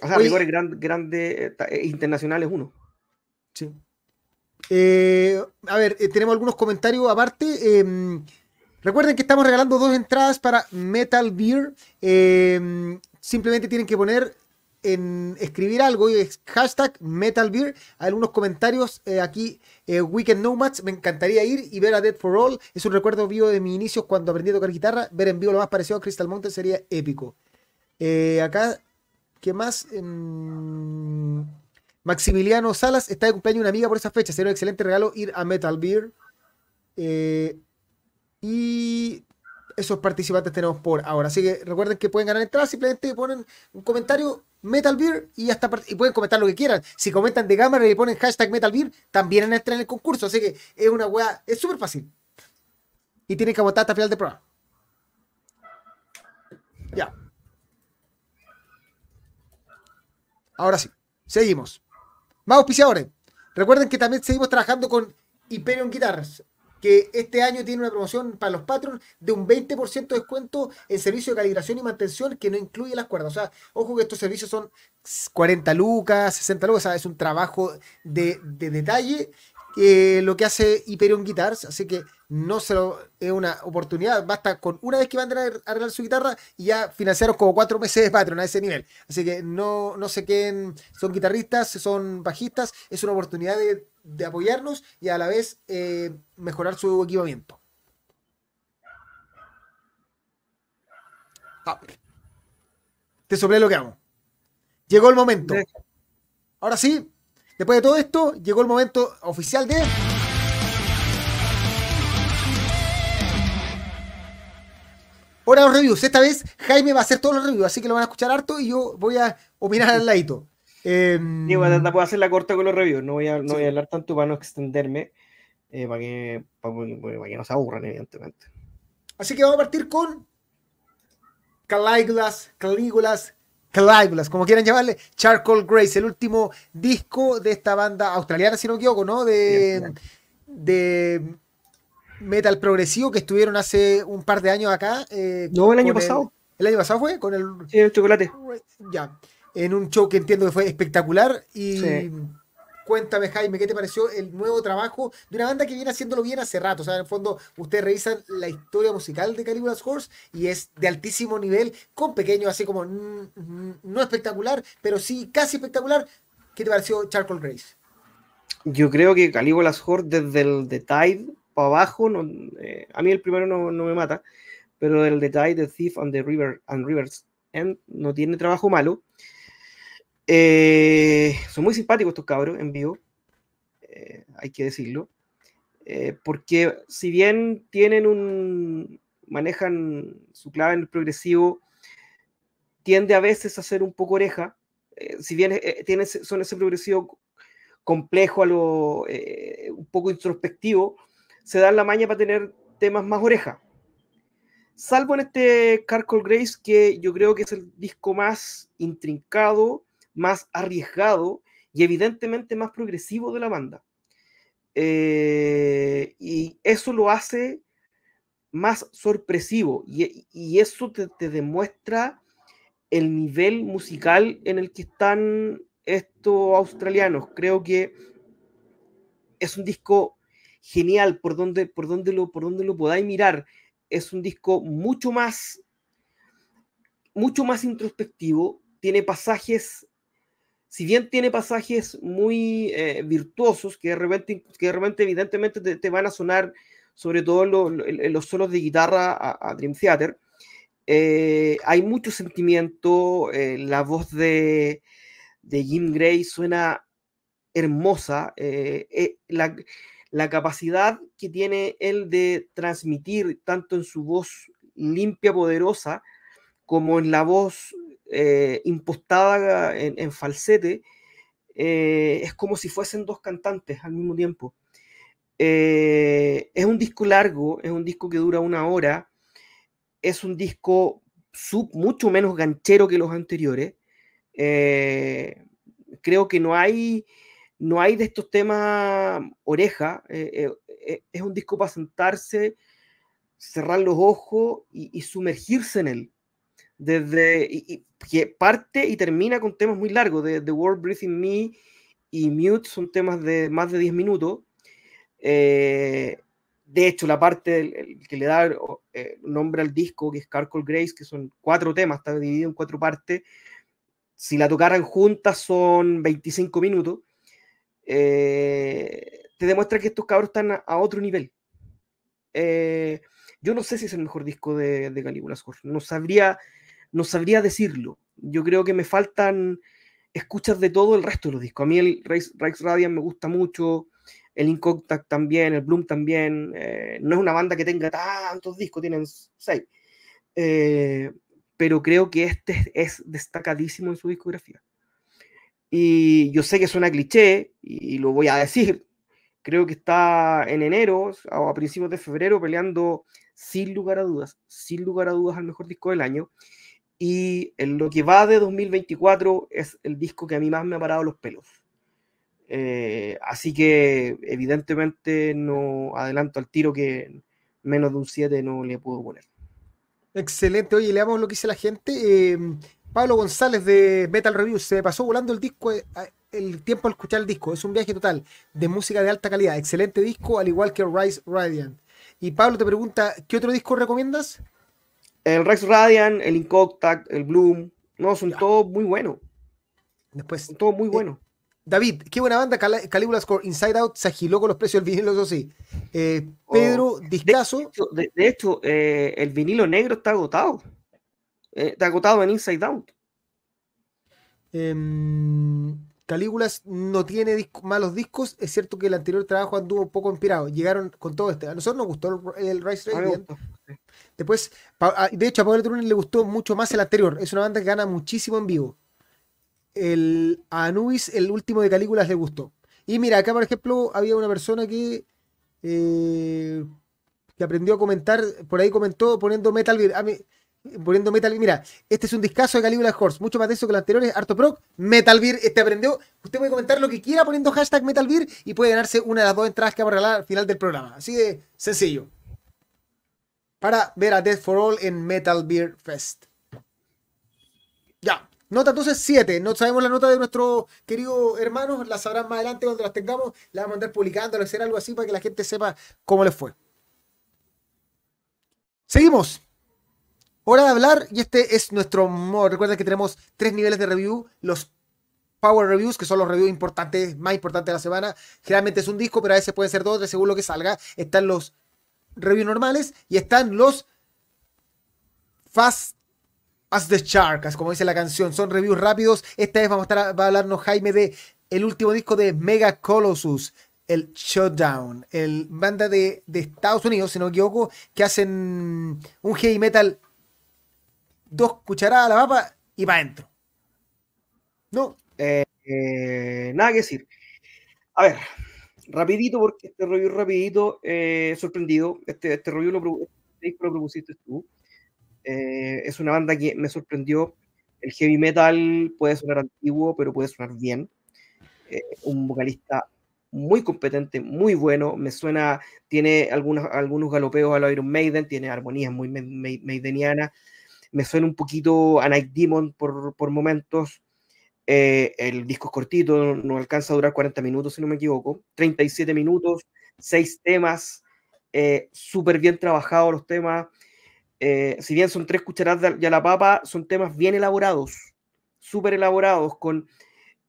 S3: O sea, rigores gran- grandes ta- eh, internacionales uno.
S1: Sí. Eh, a ver, eh, tenemos algunos comentarios aparte. Recuerden que estamos regalando dos entradas para Metal Beer. eh, simplemente tienen que poner en escribir algo y es hashtag Metal Beer. Hay algunos comentarios eh, aquí. eh, Weekend Nomads, me encantaría ir y ver a Dead for All. Es un recuerdo vivo de mis inicios cuando aprendí a tocar guitarra. Ver en vivo lo más parecido a Crystal Mountain sería épico. Eh, acá, ¿qué más? Em, Maximiliano Salas está de cumpleaños una amiga por esa fecha. Sería un excelente regalo ir a Metal Beer. Y esos participantes tenemos por ahora. Así que recuerden que pueden ganar entradas. Simplemente ponen un comentario Metal Beer y hasta y pueden comentar lo que quieran. Si comentan de cámara y ponen hashtag Metal Beer, también entran en el concurso. Así que es una weá, es súper fácil. Y tienen que votar hasta final de programa. Ya. Ahora sí, seguimos. Más auspiciadores. Recuerden que también seguimos trabajando con Hyperion Guitars, que este año tiene una promoción para los patrons de un 20% de descuento en servicio de calibración y mantención que no incluye las cuerdas. O sea, ojo que estos servicios son 40 lucas, 60 lucas, o sea, es un trabajo de, de detalle eh, lo que hace Hyperion Guitars, así que no se lo, es una oportunidad, basta con una vez que van a arreglar su guitarra y ya financiaron como cuatro meses de Patreon a ese nivel. Así que no, no se queden, son guitarristas, son bajistas, es una oportunidad de, apoyarnos y a la vez eh, mejorar su equipamiento. Ah. Te soplé lo que hago. Llegó el momento. Ahora sí, Después de todo esto, llegó el momento oficial de. Hora de los reviews. Esta vez Jaime va a hacer todos los reviews, así que lo van a escuchar harto y yo voy a opinar al ladito.
S3: Eh, sí, puedo hacer la corta con los reviews, no voy a, no voy a hablar tanto para no extenderme, eh, para, que, para, que no se aburran, evidentemente.
S1: Así que vamos a partir con Calígulas, Calígulas Caligula's, como quieran llamarle, Charcoal Grace, el último disco de esta banda australiana, si no me equivoco, ¿no? De, de metal progresivo que estuvieron hace un par de años acá.
S3: Eh, no, el año pasado.
S1: El, año pasado fue con el.
S3: Sí, el chocolate.
S1: Ya. En un show que entiendo que fue espectacular y. Cuéntame, Jaime, ¿qué te pareció el nuevo trabajo de una banda que viene haciéndolo bien hace rato? O sea, en el fondo, ustedes revisan la historia musical de Caligula's Horse y es de altísimo nivel, con pequeños, así como no espectacular, pero sí casi espectacular. ¿Qué te pareció Charcoal Grace?
S3: Yo creo que Caligula's Horse, desde el The Tide para abajo, no, eh, a mí el primero no, me mata, pero el The Tide, The Thief and the River and Rivers End no tiene trabajo malo. Eh, son muy simpáticos estos cabros en vivo, eh, hay que decirlo. Eh, porque si bien tienen un. manejan su clave en el progresivo, tiende a veces a ser un poco oreja. si bien tiene, son ese progresivo complejo, a lo, un poco introspectivo, se dan la maña para tener temas más oreja. Salvo en este Carcol Grace, que yo creo que es el disco más intrincado más arriesgado y evidentemente más progresivo de la banda. Eh, y eso lo hace más sorpresivo y, eso te, demuestra el nivel musical en el que están estos australianos. Creo que es un disco genial por donde, por donde, lo, por donde lo podáis mirar. Es un disco mucho más, mucho más introspectivo, tiene pasajes si bien tiene pasajes muy eh, virtuosos que de repente, que evidentemente te, van a sonar, sobre todo en los solos de guitarra a, Dream Theater, eh, hay mucho sentimiento, eh, la voz de, de, Jim Gray suena hermosa, la, la capacidad que tiene él de transmitir tanto en su voz limpia, poderosa, como en la voz eh, impostada en, falsete, eh, es como si fuesen dos cantantes al mismo tiempo. Eh, es un disco largo, es un disco que dura una hora, es un disco sub, mucho menos ganchero que los anteriores. creo que no hay, no hay de estos temas oreja, es un disco para sentarse, cerrar los ojos y sumergirse en él desde que parte y termina con temas muy largos, de The World Breathing Me y Mute son temas de más de 10 minutos. Eh, de hecho, la parte que le da eh, nombre al disco, que es Carcoal Grace, que son cuatro temas, está dividido en cuatro partes. Si la tocaran juntas son 25 minutos. Eh, te demuestra que estos cabros están a, otro nivel. yo no sé si es el mejor disco de, de Calígula No sabría no sabría decirlo. Yo creo que me faltan escuchas de todo el resto de los discos. A mí el Rex, Radiant me gusta mucho, el Incontact también, el Bloom también. Eh, no es una banda que tenga tantos discos, tienen seis. Eh, pero creo que este es destacadísimo en su discografía. Y yo sé que suena cliché, y lo voy a decir, creo que está en enero o a principios de febrero peleando sin lugar a dudas, sin lugar a dudas al mejor disco del año. Y en lo que va de 2024 es el disco que a mí más me ha parado los pelos. Eh, así que evidentemente no adelanto al tiro que menos de un 7 no le puedo poner.
S1: Excelente. Oye, leamos lo que dice la gente. Eh, Pablo González de Metal Reviews se pasó volando el disco, eh, el tiempo al escuchar el disco. Es un viaje total de música de alta calidad. Excelente disco, al igual que Rise Radiant. Y Pablo te pregunta, ¿qué otro disco recomiendas?
S3: El Rise Radiant, el Incontact, el Bloom. No, son todos muy buenos.
S1: Después,
S3: son todos muy
S1: eh,
S3: buenos.
S1: David, qué buena banda, Caligula Score, Inside Out, se agiló con los precios del vinilo, eso sí. Eh, Pedro,
S3: Oh,
S1: discaso.
S3: De, de hecho, eh, el vinilo negro está agotado. Está agotado en Inside Out.
S1: Em, Calígulas no tiene disco- malos discos, es cierto que el anterior trabajo anduvo un poco inspirado. Llegaron con todo este. A nosotros nos gustó el, el Rise Radiant. Después, ah, de hecho, a Pablo Turunen le gustó mucho más el anterior. Es una banda que gana muchísimo en vivo. El, a Anubis, el último de Calígulas, le gustó. Y mira, acá, por ejemplo, había una persona que, eh, que aprendió a comentar, por ahí comentó poniendo Metal Gear. a mí- poniendo Metal. Mira, este es un discazo de Calígula Horse, mucho más denso que los anteriores, harto proc, Metal Gear, este aprendió. Usted puede comentar lo que quiera poniendo hashtag Metal Gear y puede ganarse una de las dos entradas que vamos a regalar al final del programa. Así de sencillo para ver a Death for All en Metal Beer Fest. Ya, nota entonces 7. No sabemos la nota de nuestro querido hermano, la sabrán más adelante cuando las tengamos. La vamos a andar publicando, hacer algo así para que la gente sepa cómo les fue. Seguimos. Hora de hablar, y este es nuestro modo. Recuerden que tenemos tres niveles de review: los Power Reviews, que son los reviews importantes, más importantes de la semana. Generalmente es un disco, pero a veces pueden ser dos, tres, según lo que salga. Están los reviews normales y están los Fast as the Shark, como dice la canción. Son reviews rápidos. Esta vez vamos a estar va a hablarnos Jaime de el último disco de Mega Colossus, el Shutdown, el banda de, de Estados Unidos, si no me equivoco, que hacen un heavy metal dos cucharadas a la papa y para adentro. ¿No?
S3: Eh, nada que decir. A ver, rapidito, porque este review rapidito, eh, sorprendido. Este, este review lo, este lo propusiste tú. Eh, es una banda que me sorprendió. El heavy metal puede sonar antiguo, pero puede sonar bien. Eh, un vocalista muy competente, muy bueno. Me suena, tiene algunos, algunos galopeos a lo Iron Maiden, tiene armonías muy maidenianas. Me suena un poquito a Night Demon por, por momentos. Eh, el disco es cortito, no alcanza a durar 40 minutos, si no me equivoco. 37 minutos, 6 temas, eh, súper bien trabajados los temas. Eh, si bien son tres cucharadas de- la papa, son temas bien elaborados, súper elaborados, con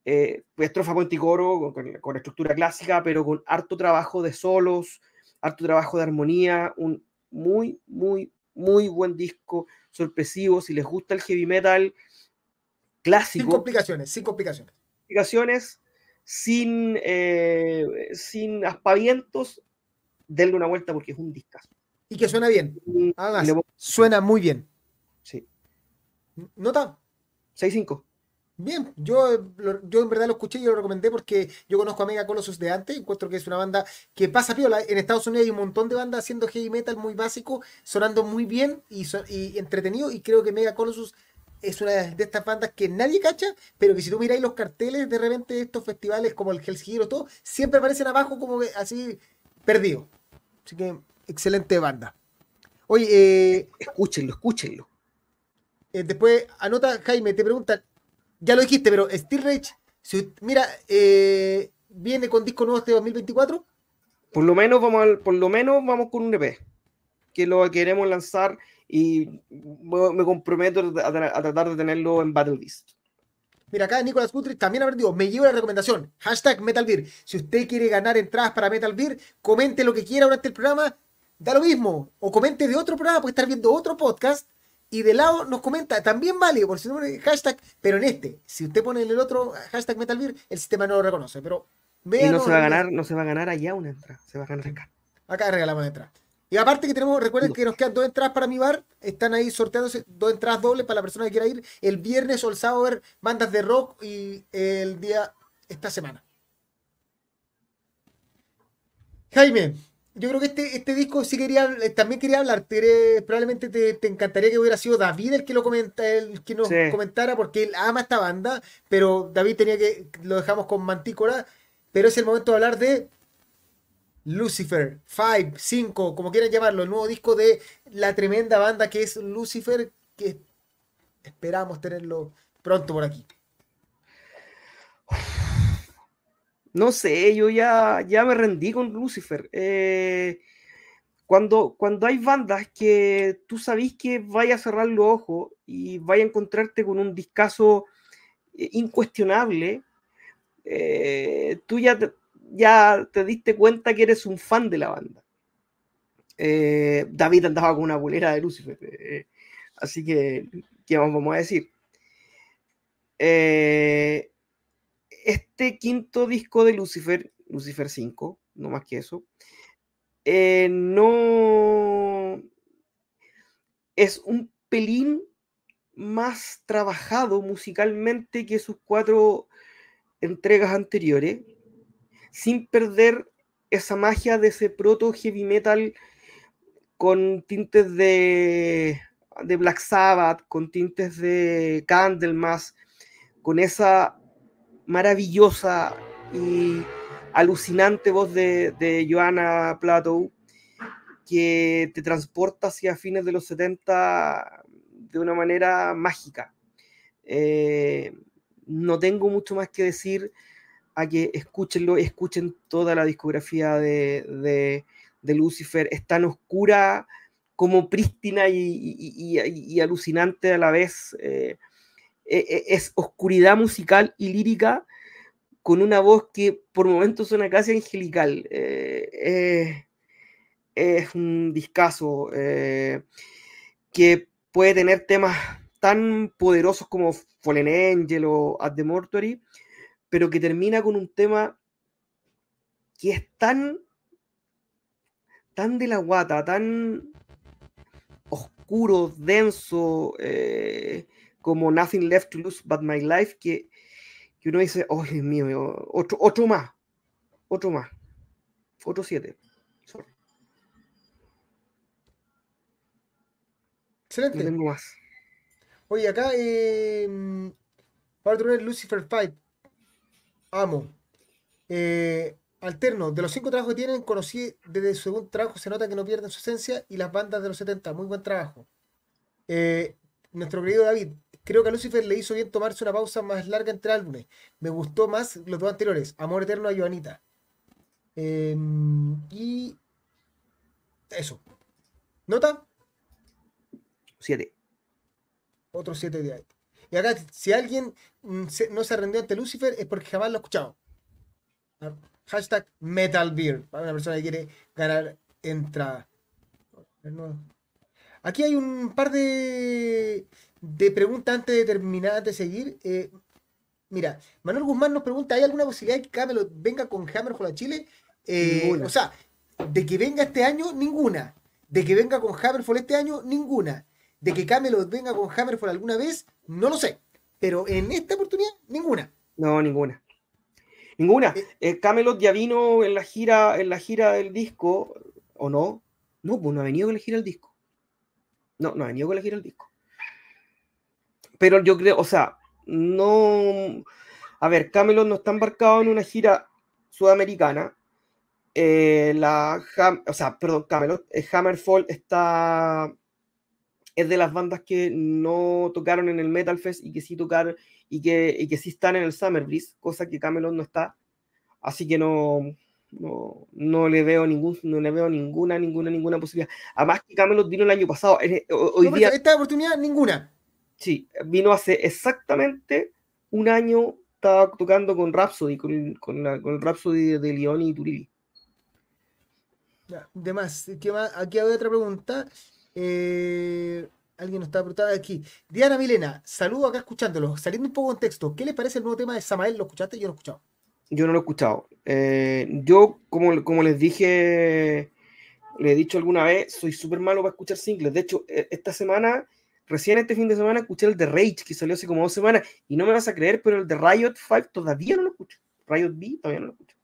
S3: eh, estrofa, puente y coro, con, con- con estructura clásica, pero con harto trabajo de solos, harto trabajo de armonía, un muy, muy, muy buen disco, sorpresivo. Si les gusta el heavy metal
S1: Sin
S3: clásico,
S1: complicaciones, sin complicaciones.
S3: explicaciones, sin, eh, sin aspavientos, denle una vuelta porque es un discazo.
S1: Y que suena bien. Además,
S3: le
S1: suena muy bien.
S3: sí,
S1: ¿Nota?
S3: 6-5.
S1: Bien, yo, yo en verdad lo escuché y lo recomendé porque yo conozco a Mega Colossus de antes, encuentro que es una banda que pasa piola. En Estados Unidos hay un montón de bandas haciendo heavy metal muy básico, sonando muy bien y, y entretenido, y creo que Mega Colossus es una de estas bandas que nadie cacha, pero que si tú miráis los carteles de repente de estos festivales como el Hell's Heroes, todo, siempre aparecen abajo como que así perdido. Así que excelente banda. Oye, eh,
S3: Escúchenlo, escúchenlo.
S1: eh, después anota, Jaime, te preguntan, ya lo dijiste, pero Steel Rage, si, mira, eh, viene con disco nuevo este 2024.
S3: Por lo menos vamos al- por lo menos vamos con un EP que lo queremos lanzar y me me comprometo a, tra- a tratar de tenerlo en Battle Beast.
S1: Mira, acá Nicolás Guthrie también ha aprendido. Me llevo la recomendación. Hashtag Metal Beer. Si usted quiere ganar entradas para Metal Beer, comente lo que quiera durante el programa. Da lo mismo. O comente de otro programa, puede estar viendo otro podcast. Y de lado nos comenta. También vale, por si no hashtag. Pero en este, si usted pone en el otro hashtag Metal Beer, el sistema no lo reconoce. Pero
S3: Y no se va a ganar, no se va a ganar allá una entrada, se va a ganar acá.
S1: Acá regalamos la entrada. Y aparte que tenemos, recuerden que nos quedan dos entradas para mi bar, están ahí sorteándose dos entradas dobles para la persona que quiera ir el viernes o el sábado a ver bandas de rock y el día, esta semana. Jaime, yo creo que este, este disco sí quería, eh, también quería hablar. probablemente te, encantaría que hubiera sido David el que lo comenta, el que nos comentara, porque él ama esta banda, pero David tenía que, lo dejamos con Mantícora, pero es el momento de hablar de Lucifer, 5, 5, como quieran llamarlo, el nuevo disco de la tremenda banda que es Lucifer, que esperamos tenerlo pronto por aquí. [sighs]
S3: No sé, yo ya, ya me rendí con Lucifer. Eh, cuando, cuando hay bandas que tú sabes que vaya a cerrar los ojos y vaya a encontrarte con un discazo eh, incuestionable, eh, tú ya ya te diste cuenta que eres un fan de la banda. Eh, David andaba con una bolera de Lucifer, eh, así que, ¿qué vamos a decir? Eh, este quinto disco de Lucifer, Lucifer 5, no más que eso, no es un pelín más trabajado musicalmente que sus cuatro entregas anteriores sin perder esa magia de ese proto heavy metal con tintes de, de Black Sabbath, con tintes de Candlemas, con esa maravillosa y alucinante voz de, de Joanna Plato que te transporta hacia fines de los 70 de una manera mágica. Eh, no tengo mucho más que decir a que escúchenlo, escuchen toda la discografía de, Lucifer. Es tan oscura como prístina y, alucinante a la vez. Eh, e, e, es oscuridad musical y lírica con una voz que por momentos suena casi angelical. Eh, es un discazo eh, que puede tener temas tan poderosos como Fallen Angel o At the Mortuary, pero que termina con un tema que es tan, tan de la guata, tan oscuro, denso, eh, como Nothing Left to Lose But My Life, que, uno dice, oh Dios mío, otro, otro más, otro más, otro siete.
S1: Excelente. No tengo más. Oye, acá, eh, para tener Lucifer Fight, amo. Eh, alterno, de los cinco trabajos que tienen, conocí desde su segundo trabajo, se nota que no pierden su esencia y las bandas de los 70, muy buen trabajo. Eh, nuestro querido David, creo que a Lucifer le hizo bien tomarse una pausa más larga entre álbumes. Me gustó más los dos anteriores, Amor Eterno a Joanita. Em, y eso. ¿Nota?
S3: Siete.
S1: Otro siete de ahí. Y acá, si alguien mm, no se rendió ante Lucifer, es porque jamás lo ha escuchado. Ah, hashtag MetalBeer, para una persona que quiere ganar entrada. Aquí hay un par de, de preguntas antes de terminar, de seguir. Eh, mira, Manuel Guzmán nos pregunta: ¿hay alguna posibilidad de que Camelot venga con Hammerfall a Chile? Eh, o sea, de que venga este año, ninguna. De que venga con Hammerfall este año, ninguna. De que Camelot venga con Hammerfall alguna vez, no lo sé. Pero en esta oportunidad, ninguna.
S3: No, ninguna. Ninguna. Eh, eh, Camelot ya vino en la gira, en la gira del disco, ¿o no? No, pues no ha venido con la gira del disco. No, no ha venido con la gira del disco. Pero yo creo, o sea, no. A ver, Camelot no está embarcado en una gira sudamericana. Eh, la, o sea, perdón, Camelot, Hammerfall está es de las bandas que no tocaron en el Metal Fest y que sí tocaron y que, y que sí están en el Summer Breeze, cosa que Camelot no está. Así que no, no, no, le veo ningún, no le veo ninguna, ninguna, ninguna posibilidad. Además que Camelot vino el año pasado. Hoy día,
S1: esta oportunidad, ninguna.
S3: Sí, vino hace exactamente un año, estaba tocando con Rhapsody, con, con, la, con el Rhapsody de León y Turilli.
S1: De más, aquí hay otra pregunta. Eh, alguien nos está preguntando aquí. Diana Milena, saludo acá escuchándolo. Saliendo un poco en texto, ¿qué le parece el nuevo tema de Samael? ¿Lo escuchaste? Yo no lo he escuchado.
S3: Yo no lo he escuchado. Eh, yo, como, como les dije le he dicho alguna vez, soy súper malo para escuchar singles. De hecho, e, esta semana, recién este fin de semana, escuché el de Rage, que salió hace como dos semanas, y no me vas a creer, pero el de Riot 5 todavía no lo escucho. Riot B todavía no lo escucho.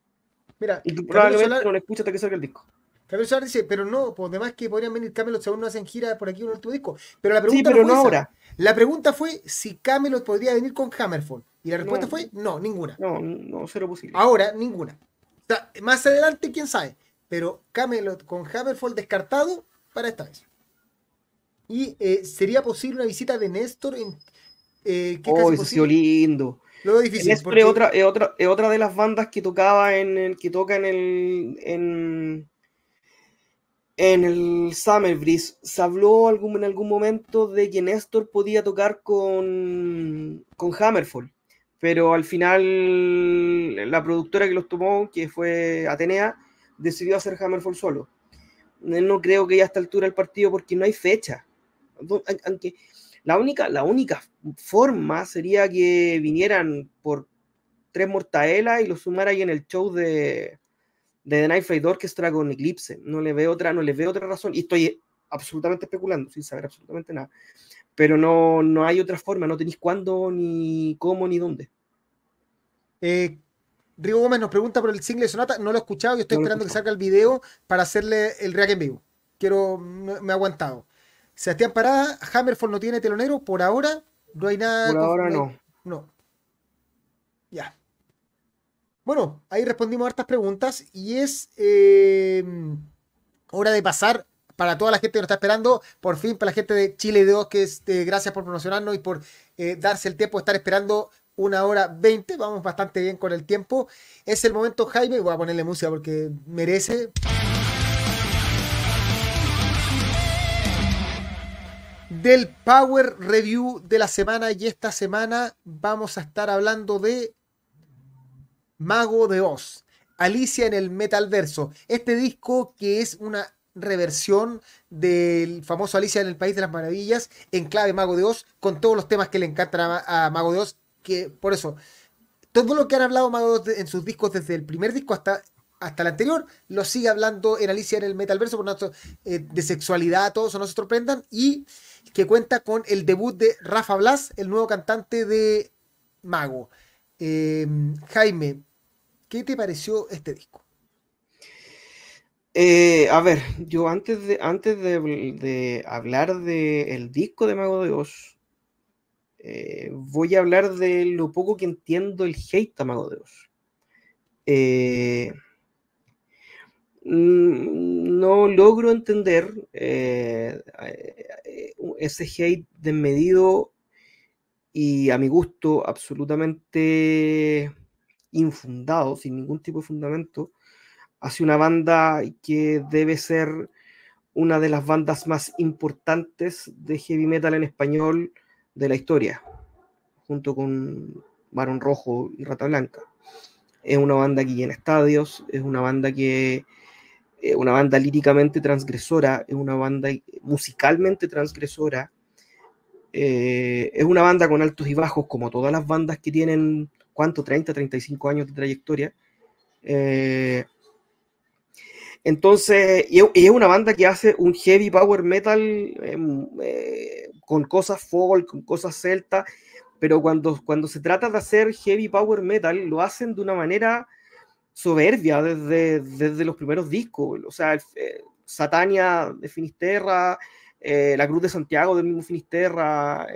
S1: Mira,
S3: Y tú probablemente
S1: Solar-
S3: no lo escuchas hasta que salga el disco.
S1: Camilo Solar dice, pero no, pues demás que podrían venir Camelot según no hacen gira por aquí un último disco. Pero la
S3: Sí,
S1: pregunta
S3: pero
S1: no,
S3: no ahora.
S1: La pregunta fue si Camelot podría venir con Hammerfall. Y la respuesta
S3: No.
S1: fue no, ninguna.
S3: No, no, cero posible.
S1: Ahora, ninguna. O sea, más adelante, quién sabe. Pero Camelot con Hammerfall descartado para esta vez. Y eh, sería posible una visita de Néstor en. Eh, es
S3: Oh, sido
S1: posible.
S3: lindo.
S1: Lo veo difícil.
S3: Néstor
S1: porque-
S3: es otra, es otra, es otra de las bandas que tocaba en el, que toca en el en, en el Summer Breeze. Se habló en algún momento de que Néstor podía tocar con, con Hammerfall, pero al final la productora que los tomó, que fue Atenea, decidió hacer Hammerfall solo. No creo que ya a esta altura del partido porque no hay fecha. Aunque la única, la única forma sería que vinieran por tres mortadelas y los sumara ahí en el show de, de The Night Flight Orchestra con Eclipse. No le veo otra, no les veo otra razón. Y estoy absolutamente especulando, sin saber absolutamente nada. Pero no, no hay otra forma, no tenéis cuándo, ni cómo, ni dónde.
S1: Eh, Rigo Gómez nos pregunta por el single de Sonata. No lo he escuchado y estoy
S3: No
S1: esperando que salga el video para hacerle el react en vivo. Quiero, me, me he aguantado. Sebastián Parada, Hammerfall no tiene telonero. Por ahora no hay nada.
S3: Por ahora no.
S1: No. Ya. Bueno, ahí respondimos hartas preguntas y es eh, hora de pasar para toda la gente que nos está esperando, por fin para la gente de Chile 2, que es, eh, gracias por promocionarnos y por eh, darse el tiempo de estar esperando una hora 20, vamos bastante bien con el tiempo. Es el momento, Jaime, voy a ponerle música porque merece. Del Power Review de la semana y esta semana vamos a estar hablando de Mago de Oz, Alicia en el Metalverso. Este disco que es una reversión del famoso Alicia en el País de las Maravillas en clave Mago de Oz, con todos los temas que le encantan a, Mago de Oz, que por eso, todo lo que han hablado Mago de Oz en sus discos, desde el primer disco hasta, hasta el anterior, lo sigue hablando en Alicia en el Metalverso, por tanto, eh, de sexualidad, todo eso no se sorprendan, y que cuenta con el debut de Rafa Blas, el nuevo cantante de Mago. Eh, Jaime, ¿qué te pareció este disco?
S3: Eh, a ver, yo antes de, antes de, de hablar del disco de Mago de Oz, eh, voy a hablar de lo poco que entiendo el hate a Mago de Oz. Eh, mm, no logro entender ese hate desmedido y a mi gusto absolutamente infundado, sin ningún tipo de fundamento, hacia una banda que debe ser una de las bandas más importantes de heavy metal en español de la historia, junto con Barón Rojo y Rata Blanca. Es una banda que llena estadios, es una banda que es una banda líricamente transgresora, es una banda musicalmente transgresora, eh, es una banda con altos y bajos, como todas las bandas que tienen, ¿cuánto? 30, 35 años de trayectoria. Eh, entonces, y es- una banda que hace un heavy power metal eh, eh, con cosas folk, con cosas celta, pero cuando, cuando se trata de hacer heavy power metal, lo hacen de una manera soberbia desde, desde los primeros discos. O sea, eh, Satania de Finisterra, eh, La Cruz de Santiago del mismo Finisterra,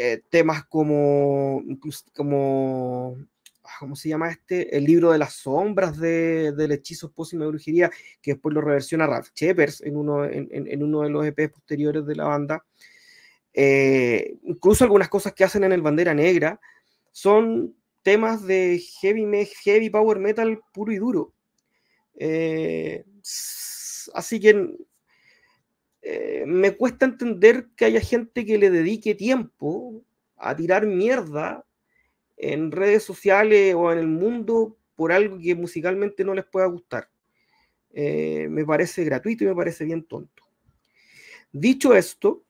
S3: eh, temas como, como ah, ¿cómo se llama este? El libro de las sombras de, del hechizo pósima de brujería, que después lo reversiona Ralph Shepers en uno, en, en- uno de los EPs posteriores de la banda. Eh, incluso algunas cosas que hacen en el Bandera Negra son temas de heavy, heavy power metal puro y duro. Eh, así que eh, me cuesta entender que haya gente que le dedique tiempo a tirar mierda en redes sociales o en el mundo por algo que musicalmente no les pueda gustar. Eh, me parece gratuito y me parece bien tonto. Dicho esto,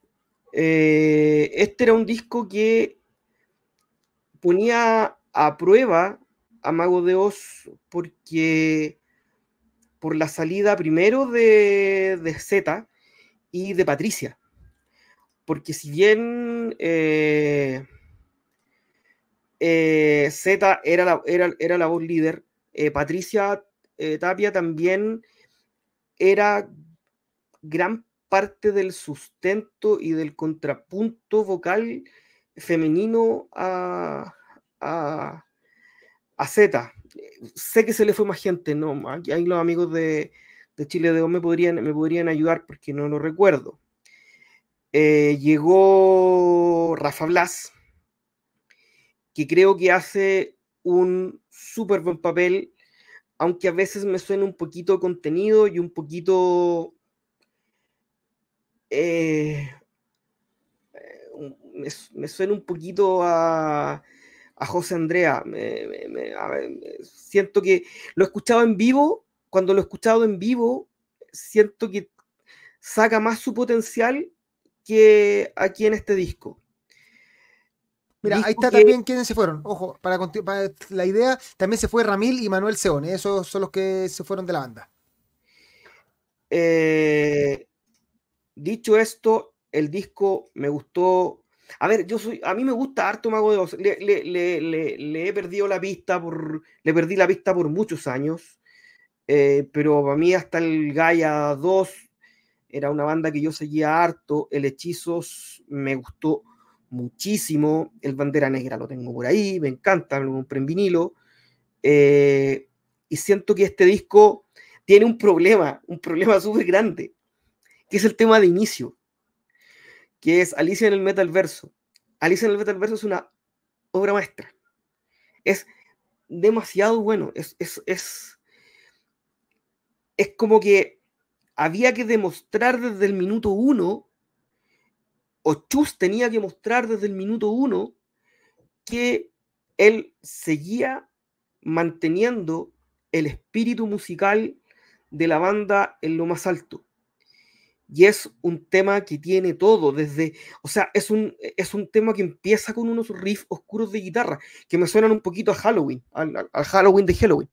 S3: eh, este era un disco que ponía a prueba a Mago de Oz porque por la salida primero de, de Z y de Patricia. Porque si bien eh, eh, Z era la, era, era la voz líder, eh, Patricia Tapia también era gran parte del sustento y del contrapunto vocal femenino a, a, a Z. Sé que se le fue más gente, ¿no? Ahí los amigos de, de Chile de me podrían, me podrían ayudar porque no lo recuerdo. Eh, llegó Rafa Blas, que creo que hace un súper buen papel, aunque a veces me suena un poquito contenido y un poquito... Eh, me, suena un poquito a, a José Andrea. siento que lo he escuchado en vivo, cuando lo he escuchado en vivo, siento que saca más su potencial que aquí en este disco.
S1: Mira, ahí está también quienes se fueron. Ojo, para, la idea, también se fue Ramil y Manuel Seone. Esos son los que se fueron de la banda.
S3: Eh, dicho esto, el disco me gustó. A ver, yo soy, a mí me gusta harto Mago de Oz. Le, le, he perdido la pista por, le perdí la pista por muchos años. Eh, pero para mí hasta el Gaia 2 era una banda que yo seguía harto, el Hechizos me gustó muchísimo, el Bandera Negra lo tengo por ahí, me encanta, lo compré en vinilo, eh, y siento que este disco tiene un problema, un problema [laughs] súper grande, que es el tema de inicio, que es Alicia en el Metalverso. Alicia en el Metalverso es una obra maestra, es demasiado bueno, es, es, es como que había que demostrar desde el minuto uno, o Chus tenía que mostrar desde el minuto uno, que él seguía manteniendo el espíritu musical de la banda en lo más alto. Y es un tema que tiene todo, desde, o sea, es un, es un tema que empieza con unos riffs oscuros de guitarra, que me suenan un poquito a Halloween, al, Halloween de Halloween.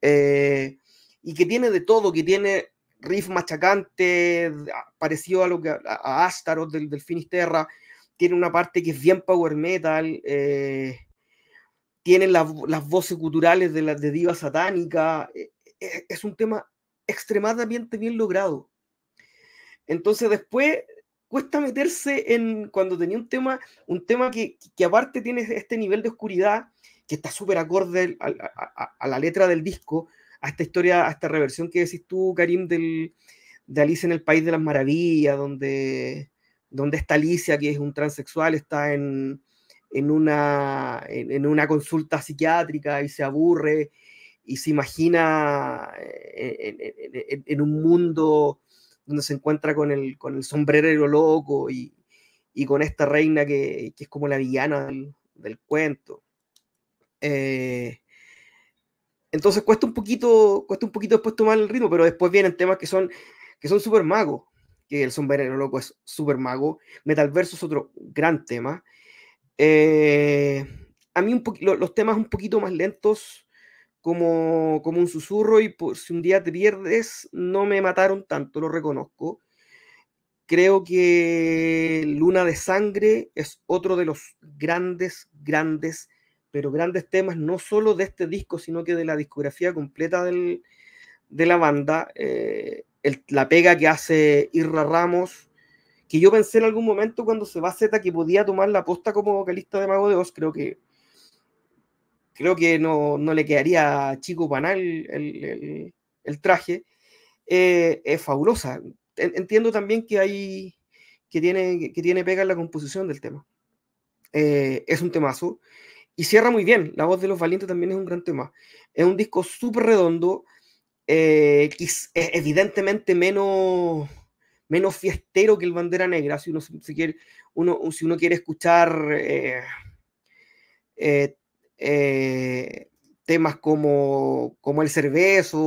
S3: Eh, y que tiene de todo, que tiene riff machacante, parecido a lo que a, Astaroth del, del, Finisterra, tiene una parte que es bien power metal, eh, tiene las voces culturales de la de diva satánica, eh, es un tema extremadamente bien logrado. Entonces después cuesta meterse en cuando tenía un tema, un tema que, que aparte tiene este nivel de oscuridad, que está súper acorde a, a, la letra del disco, a esta historia, esta reversión que decís tú, Karim, del, de Alicia en el País de las Maravillas, donde, donde esta Alicia, que es un transexual, está en, en, una, en, una consulta psiquiátrica y se aburre y se imagina eh, en, un mundo donde se encuentra con el, con el sombrerero loco y, y con esta reina que, que, es como la villana del, del cuento. Eh, entonces cuesta un poquito, cuesta un poquito después tomar el ritmo, pero después vienen temas que son que son super magos, que el sombrero loco es super mago, Metal Verso es otro gran tema. Eh, a mí un los temas un poquito más lentos, como, como un susurro, y por, si un día te pierdes, no me mataron tanto, lo reconozco. Creo que Luna de Sangre es otro de los grandes, grandes pero grandes temas, no solo de este disco, sino que de la discografía completa de la banda. Eh, la pega que hace Irra Ramos, que yo pensé en algún momento cuando se va a Z que podía tomar la posta como vocalista de Mago de Oz, creo que creo que no, no le quedaría chico panal el, el, traje. Eh, es fabulosa. Entiendo también que hay que tiene, que tiene pega en la composición del tema. Eh, es un temazo. Y cierra muy bien. La voz de los valientes también es un gran tema. Es un disco súper redondo, eh, evidentemente menos, menos fiestero que el Bandera Negra. Si uno, si quiere, uno, si uno quiere escuchar eh, eh, temas como, como El Cervezo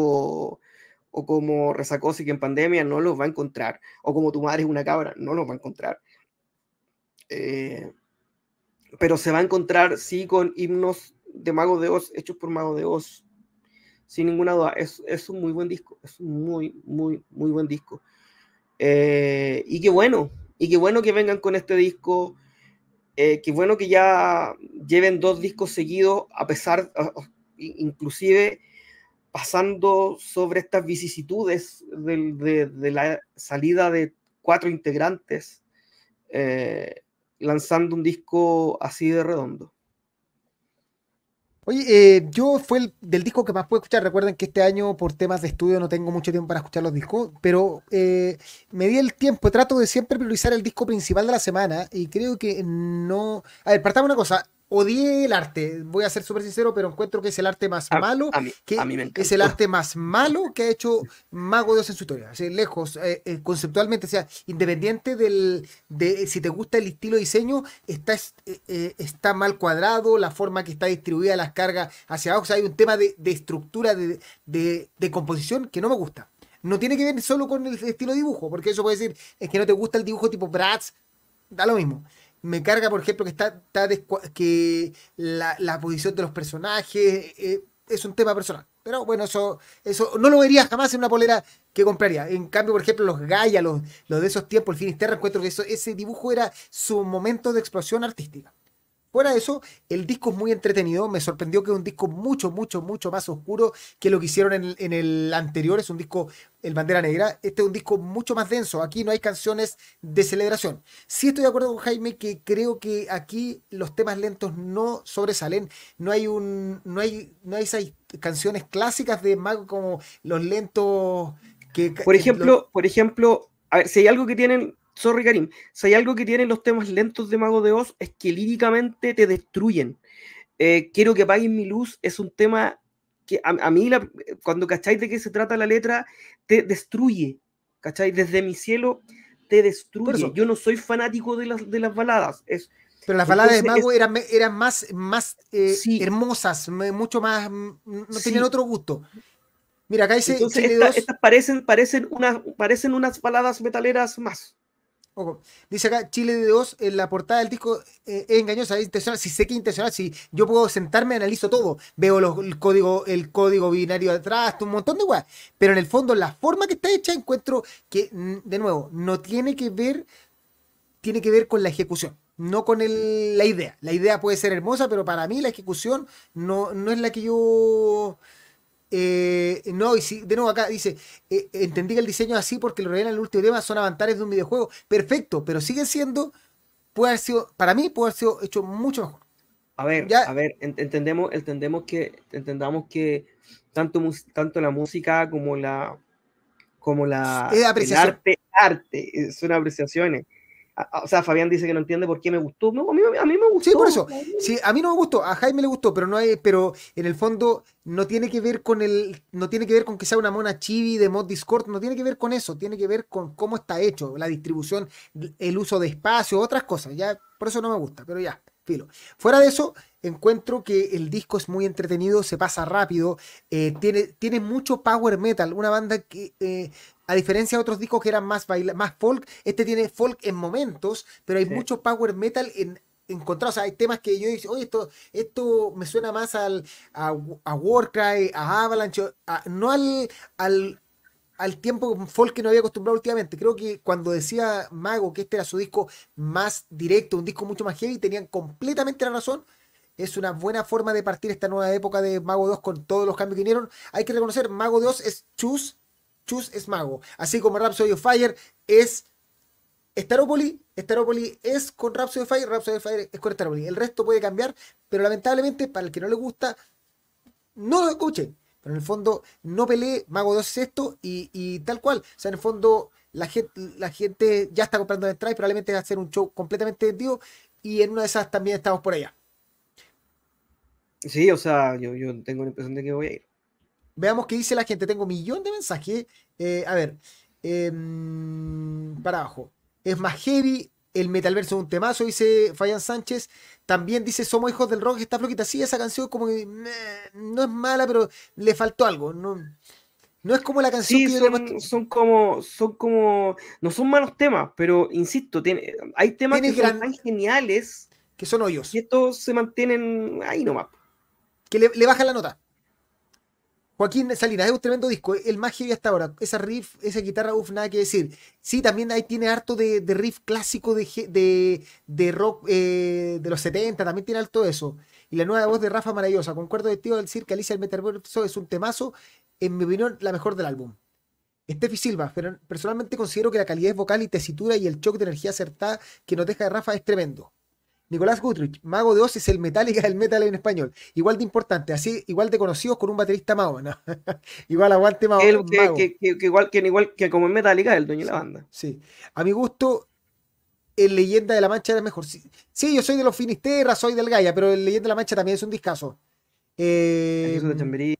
S3: o, como Resacosi que en pandemia no los va a encontrar. O como Tu Madre es una cabra, no los va a encontrar. Pero se va a encontrar, sí, con himnos de Mago de Oz, hechos por Mago de Oz. sin ninguna duda. Es, es un muy buen disco, es un muy, muy, muy buen disco. Eh, y qué bueno, y qué bueno que vengan con este disco. Eh, qué bueno que ya lleven dos discos seguidos, a pesar, inclusive pasando sobre estas vicisitudes de, la salida de cuatro integrantes, eh, lanzando un disco así de redondo.
S1: Oye, eh, yo fue el del disco que más pude escuchar. Recuerden que este año por temas de estudio no tengo mucho tiempo para escuchar los discos, pero eh, me di el tiempo. Trato de siempre priorizar el disco principal de la semana y creo que no... A ver, partamos una cosa odié el arte, voy a ser súper sincero, pero encuentro que es el arte más malo, que es el arte más malo que ha hecho Mago Dios en su historia. lejos, eh, eh, conceptualmente, o sea, independiente del, de si te gusta el estilo de diseño, está, eh, está mal cuadrado, la forma que está distribuida las cargas hacia abajo, o sea, hay un tema de, estructura, de, de composición que no me gusta. No tiene que ver solo con el estilo de dibujo, porque eso puede decir, es que no te gusta el dibujo tipo Bratz, da lo mismo me carga, por ejemplo, que está, que la, posición de los personajes eh, es un tema personal. Pero bueno, eso, eso no lo vería jamás en una polera que compraría. En cambio, por ejemplo, los Gaia, los, los de esos tiempos, el Finisterra, encuentro que eso, ese dibujo era su momento de explosión artística. Fuera de eso, el disco es muy entretenido. Me sorprendió que es un disco mucho, mucho, mucho más oscuro que lo que hicieron en, el anterior. Es un disco, el Bandera Negra. Este es un disco mucho más denso. Aquí no hay canciones de celebración. Sí estoy de acuerdo con Jaime que creo que aquí los temas lentos no sobresalen. No hay un, no hay, no hay esas canciones clásicas de Mago como los lentos que.
S3: Por ejemplo, por ejemplo, a ver, si hay algo que tienen sorry Karim, si hay algo que tienen los temas lentos de Mago de Oz es que líricamente te destruyen. Eh, Quiero que apaguen mi luz es un tema que a, mí, cuando cacháis de qué se trata la letra, te destruye. ¿Cacháis? Desde mi cielo te destruye. Yo no soy fanático de las, de las baladas. Es,
S1: pero las baladas de Mago eran, eran más, más eh, hermosas, mucho más. No tenían otro gusto. Mira, acá dice.
S3: estas parecen, parecen, unas, parecen unas baladas metaleras más.
S1: Dice acá, Chile de 2, en la portada del disco eh, es engañosa, es intencional. Si sé que es intencional, si yo puedo sentarme, analizo todo. Veo el, código, el código binario atrás, un montón de weas. Pero en el fondo, la forma que está hecha, encuentro que, de nuevo, no tiene que ver, tiene que ver con la ejecución. No con la idea. La idea puede ser hermosa, pero para mí la ejecución no, no es la que yo eh, no, y si, de nuevo acá dice, eh, entendí que el diseño es así porque lo revelan en el último tema, son avatares de un videojuego. Perfecto, pero sigue siendo, puede haber sido, para mí puede haber sido hecho mucho mejor.
S3: A ver, a ver, entendemos, entendemos que, entendamos que tanto, tanto la música como la como la
S1: el
S3: arte, arte, son apreciaciones o sea, Fabián dice que no entiende por qué me gustó. a, mí, a, mí, me gustó.
S1: Sí, por eso. Sí, a mí no me gustó, a Jaime le gustó, pero no hay, pero en el fondo no tiene que ver con el, no tiene que ver con que sea una mona chibi de mod Discord, no tiene que ver con eso, tiene que ver con cómo está hecho, la distribución, el uso de espacio, otras cosas. Ya, por eso no me gusta, pero ya, filo. Fuera de eso, encuentro que el disco es muy entretenido, se pasa rápido, eh, tiene, tiene mucho power metal, una banda que eh, a diferencia de otros discos que eran más, más folk, este tiene folk en momentos, pero hay mucho power metal en, encontrado. O sea, hay temas que yo digo, oye, esto, esto me suena más al, a, a Warcry, a Avalanche, no al, al, al tiempo folk que no había acostumbrado últimamente. Creo que cuando decía Mago que este era su disco más directo, un disco mucho más heavy, tenían completamente la razón. Es una buena forma de partir esta nueva época de Mago 2 con todos los cambios que vinieron. Hay que reconocer, Mago 2 es Chus Chus es mago. Así como Rhapsody of Fire es Staropoli. Staropoli es con Rhapsody of Fire, Rhapsody of Fire es con Staropoli. El resto puede cambiar, pero lamentablemente para el que no le gusta, no lo escuchen. Pero en el fondo no pelee, Mago 2 es esto y, tal cual. O sea, en el fondo la gente, la ya está comprando y probablemente va a ser un show completamente vendido y en una de esas también estamos por allá.
S3: Sí, o sea, yo, yo tengo la impresión de que voy a ir.
S1: Veamos qué dice la gente. Tengo un millón de mensajes. Eh, a ver. Em, para abajo. Es más heavy. El Metalverso es un temazo, dice Fabián Sánchez. También dice Somos hijos del rock. Está floquita. Sí, esa canción como que no es mala, pero le faltó algo. No, no es como la canción
S3: que son, son como, son como, no son malos temas, pero insisto, tiene, hay temas que son tan geniales
S1: que son hoyos.
S3: Y estos se mantienen ahí nomás.
S1: Que le, le bajan la nota. Joaquín Salinas, es un tremendo disco, el más heavy hasta ahora. Esa riff, esa guitarra, uff, nada que decir. Sí, también ahí tiene harto de, de riff clásico de, de, de rock eh, de los 70, también tiene alto eso. Y la nueva voz de Rafa maravillosa. Concuerdo contigo al decir que Alicia el Metaverso es un temazo, en mi opinión, la mejor del álbum. Steffi Silva, pero personalmente considero que la calidad vocal y tesitura y el choque de energía acertada que nos deja de Rafa es tremendo. Nicolás Gutrich, Mago de Oz es el Metallica del metal en español. Igual de importante, así igual de conocidos con un baterista mago. ¿no? [laughs] igual aguante Mago.
S3: El- que,
S1: Mago.
S3: que- que- que igual, que igual que como en Metallica, el dueño de la banda.
S1: Sí. A mi gusto, el Leyenda de la Mancha era mejor. Sí, sí, yo soy de los Finisterra, soy del Gaia, pero el Leyenda de la Mancha también es un discazo. Eh,
S3: de.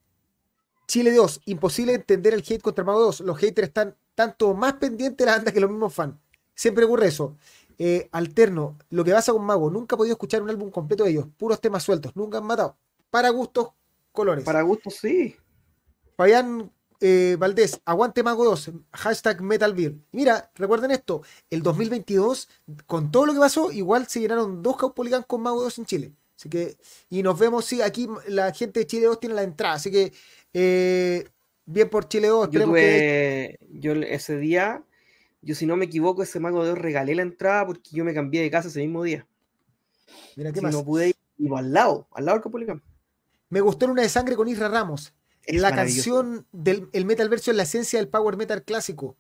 S1: Chile 2, imposible entender el hate contra Mago 2. Los haters están tanto más pendientes de la banda que los mismos fans. Siempre ocurre eso. Eh, alterno, lo que pasa con Mago, nunca he podido escuchar un álbum completo de ellos, puros temas sueltos, nunca han matado. Para gustos, colores.
S3: Para gusto, sí.
S1: Fabián eh, Valdés, aguante Mago 2, hashtag Metal Beer. Y mira, recuerden esto, el 2022, con todo lo que pasó, igual se llenaron dos Caupolicán con Mago 2 en Chile. Así que, y nos vemos, sí, aquí la gente de Chile 2 tiene la entrada, así que, eh, bien por Chile 2,
S3: Yo
S1: esperemos que...
S3: yo ese día, yo si no me equivoco, ese mago de Dios regalé la entrada porque yo me cambié de casa ese mismo día.
S1: Mira, ¿qué
S3: Si
S1: más?
S3: no pude ir, iba al lado, al lado del Capolicán.
S1: Me gustó Luna de Sangre con Isra Ramos.
S3: Es
S1: la canción del el metal verso es la esencia del power metal clásico.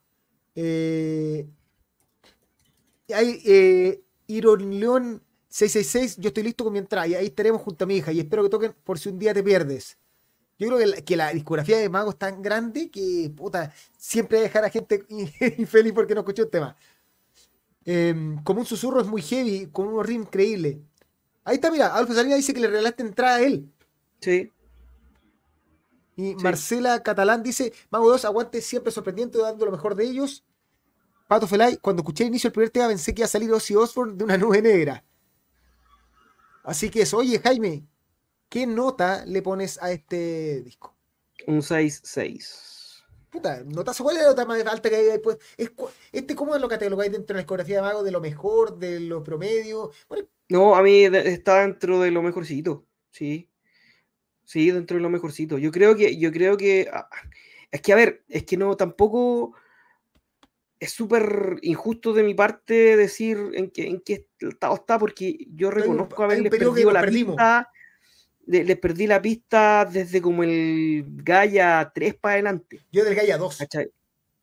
S1: Eh, hay eh, Iron León 666, yo estoy listo con mi entrada y ahí estaremos junto a mi hija y espero que toquen por si un día te pierdes. Yo creo que la, que la discografía de Mago es tan grande que puta, siempre va a dejar a gente [laughs] infeliz porque no escuchó el tema. Eh, como un susurro es muy heavy, con un ritmo increíble. Ahí está, mira, Alfa Salinas dice que le regalaste entrada a él.
S3: Sí,
S1: Y
S3: Sí.
S1: Marcela Catalán dice, Mago 2, aguante siempre sorprendiente, dando lo mejor de ellos. Pato Felay, cuando escuché el inicio del primer tema pensé que iba a salir Ozzy Osbourne de una [laughs] nube negra. Así que eso, oye Jaime, ¿qué nota le pones a este disco?
S3: un 6-6.
S1: Puta, notazo, ¿cuál es la nota más alta que hay después? Es, este, ¿Cómo lo catalogáis dentro de la discografía de Mago? ¿De lo mejor? ¿De lo promedio? Bueno,
S3: No, a mí está dentro de lo mejorcito, sí. Sí, dentro de lo mejorcito. Yo creo que, yo creo que, ah, es que a ver, es que no, tampoco es súper injusto de mi parte decir en qué, en qué estado está, porque yo reconozco
S1: que
S3: perdido la
S1: perdimos.
S3: pista, les perdí la pista desde como el Gaia 3 para adelante.
S1: yo del Gaia 2.
S3: ¿Cachai?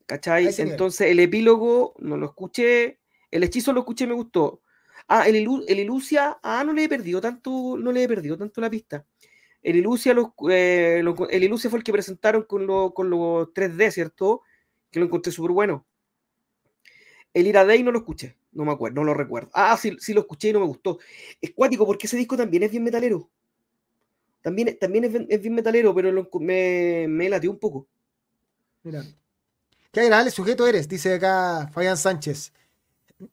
S3: ¿Cachai? Entonces el epílogo no lo escuché, el hechizo lo escuché, me gustó. Ah, el, Ilu- el Ilusia, ah, no le he perdido tanto, no le he perdido tanto la pista. El Ilusia, lo- eh, el Ilusia fue el que presentaron con, lo- con los 3D, ¿cierto? Que lo encontré súper bueno. El Ira Day no lo escuché, no me acuerdo, no lo recuerdo. Ah, sí, sí lo escuché y no me gustó. Es cuático porque ese disco también es bien metalero. También, también es, es bien metalero, pero me, me latió un poco.
S1: Mira. Qué agradable sujeto eres, dice acá Fabián Sánchez.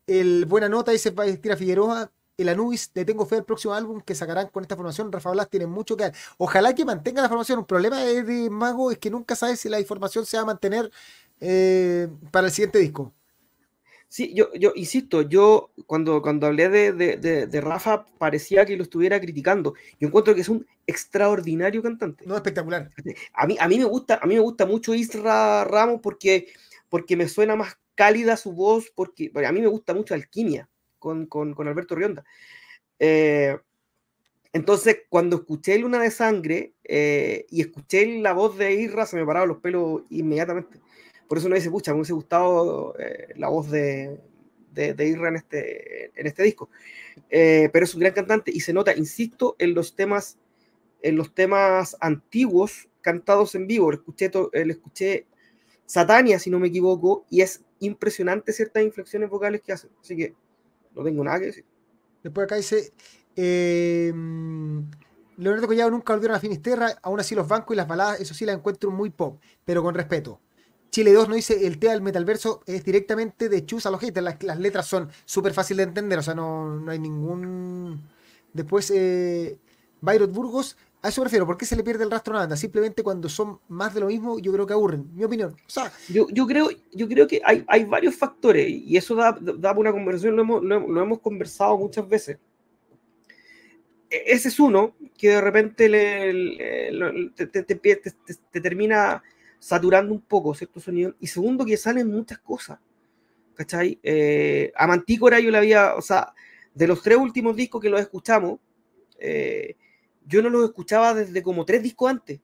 S1: El buena nota, dice Tira Figueroa. El Anubis, le tengo fe al próximo álbum que sacarán con esta formación. Rafa Blas tiene mucho que dar. Ojalá que mantenga la formación. Un problema de, Mago es que nunca sabe si la información se va a mantener eh, para el siguiente disco.
S3: Sí, yo, yo insisto, yo cuando, cuando hablé de, de- de- de Rafa parecía que lo estuviera criticando. Yo encuentro que es un extraordinario cantante.
S1: No espectacular.
S3: A mí, a mí me gusta, a mí me gusta mucho Isra Ramos porque, porque me suena más cálida su voz, porque, porque a mí me gusta mucho Alquimia con, con, con Alberto Rionda. Eh, entonces, cuando escuché Luna de Sangre eh, y escuché la voz de Isra, se me pararon los pelos inmediatamente. Por eso no dice, pucha, me hubiese gustado eh, la voz de, de, de Isra en este, en este disco. Eh, pero es un gran cantante y se nota, insisto, en los temas, en los temas antiguos cantados en vivo. Le escuché, eh, le escuché Satania, si no me equivoco, y es impresionante ciertas inflexiones vocales que hacen. Así que no tengo nada que decir.
S1: Después acá dice. eh, Leonardo Collado nunca volvieron a Finisterra. Aún así, los bancos y las baladas, eso sí, las encuentro muy pop, pero con respeto. Chile 2 no dice el tema del metalverso es directamente de chus a los haters. Las, letras son súper fáciles de entender, o sea, no, no hay ningún. Después, eh, Burgos, a eso me refiero. ¿Por qué se le pierde el rastro a la banda? Simplemente cuando son más de lo mismo, yo creo que aburren. Mi opinión. O sea,
S3: Yo, yo, creo, yo creo que hay, hay varios factores y eso da, da una conversación, lo hemos, lo hemos- conversado muchas veces. e, ese es uno que de repente le, te, termina saturando un poco cierto sonido. Y segundo, que salen muchas cosas. ¿Cachai? Eh, a Mantícora yo la había, o sea, de los tres últimos discos que los escuchamos, eh, yo no los escuchaba desde como tres discos antes.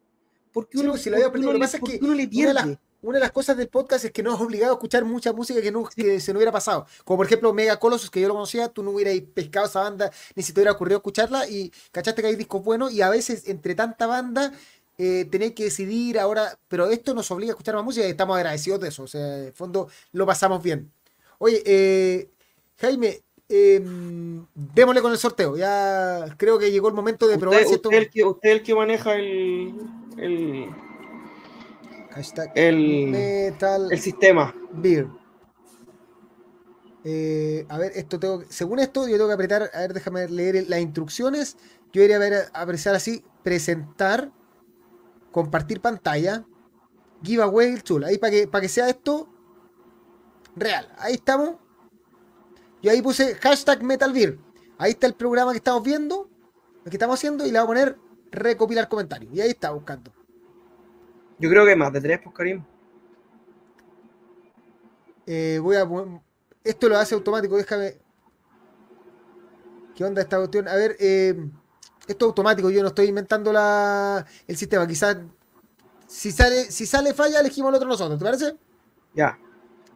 S3: Porque uno,
S1: si lo, había aprendido, lo que pasa es que
S3: uno le pierde
S1: una de las cosas del podcast es que nos ha obligado a escuchar mucha música que, no, que se nos hubiera pasado. Como por ejemplo Mega Colossus, que yo lo conocía, tú no hubieras pescado esa banda, ni si te hubiera ocurrido escucharla, y cachaste que hay discos buenos, y a veces entre tanta banda eh, tenéis que decidir ahora, pero esto nos obliga a escuchar más música y estamos agradecidos de eso. O sea, en el fondo lo pasamos bien. Oye, eh, Jaime, em, démosle con el sorteo. Ya creo que llegó el momento de probar
S3: usted, Usted, el que, usted el que maneja el el,
S1: metal
S3: el sistema.
S1: Beer. Eh, a ver, esto tengo. Según esto, yo tengo que apretar. A ver, déjame leer las instrucciones. Yo iría a ver, apreciar así: presentar, compartir pantalla, giveaway tool. Ahí para que, para que sea esto real. Ahí estamos. Yo ahí puse hashtag Beer Ahí está el programa que estamos viendo, lo que estamos haciendo, y le voy a poner recopilar comentarios. Y ahí está buscando.
S3: Yo creo que más de tres, pues Karim.
S1: Eh, voy a esto lo hace automático, déjame. ¿Qué onda esta cuestión? A ver, eh, esto es automático, yo no estoy inventando la, el sistema. Quizás si sale, si sale falla, elegimos el otro nosotros, ¿te parece?
S3: Ya.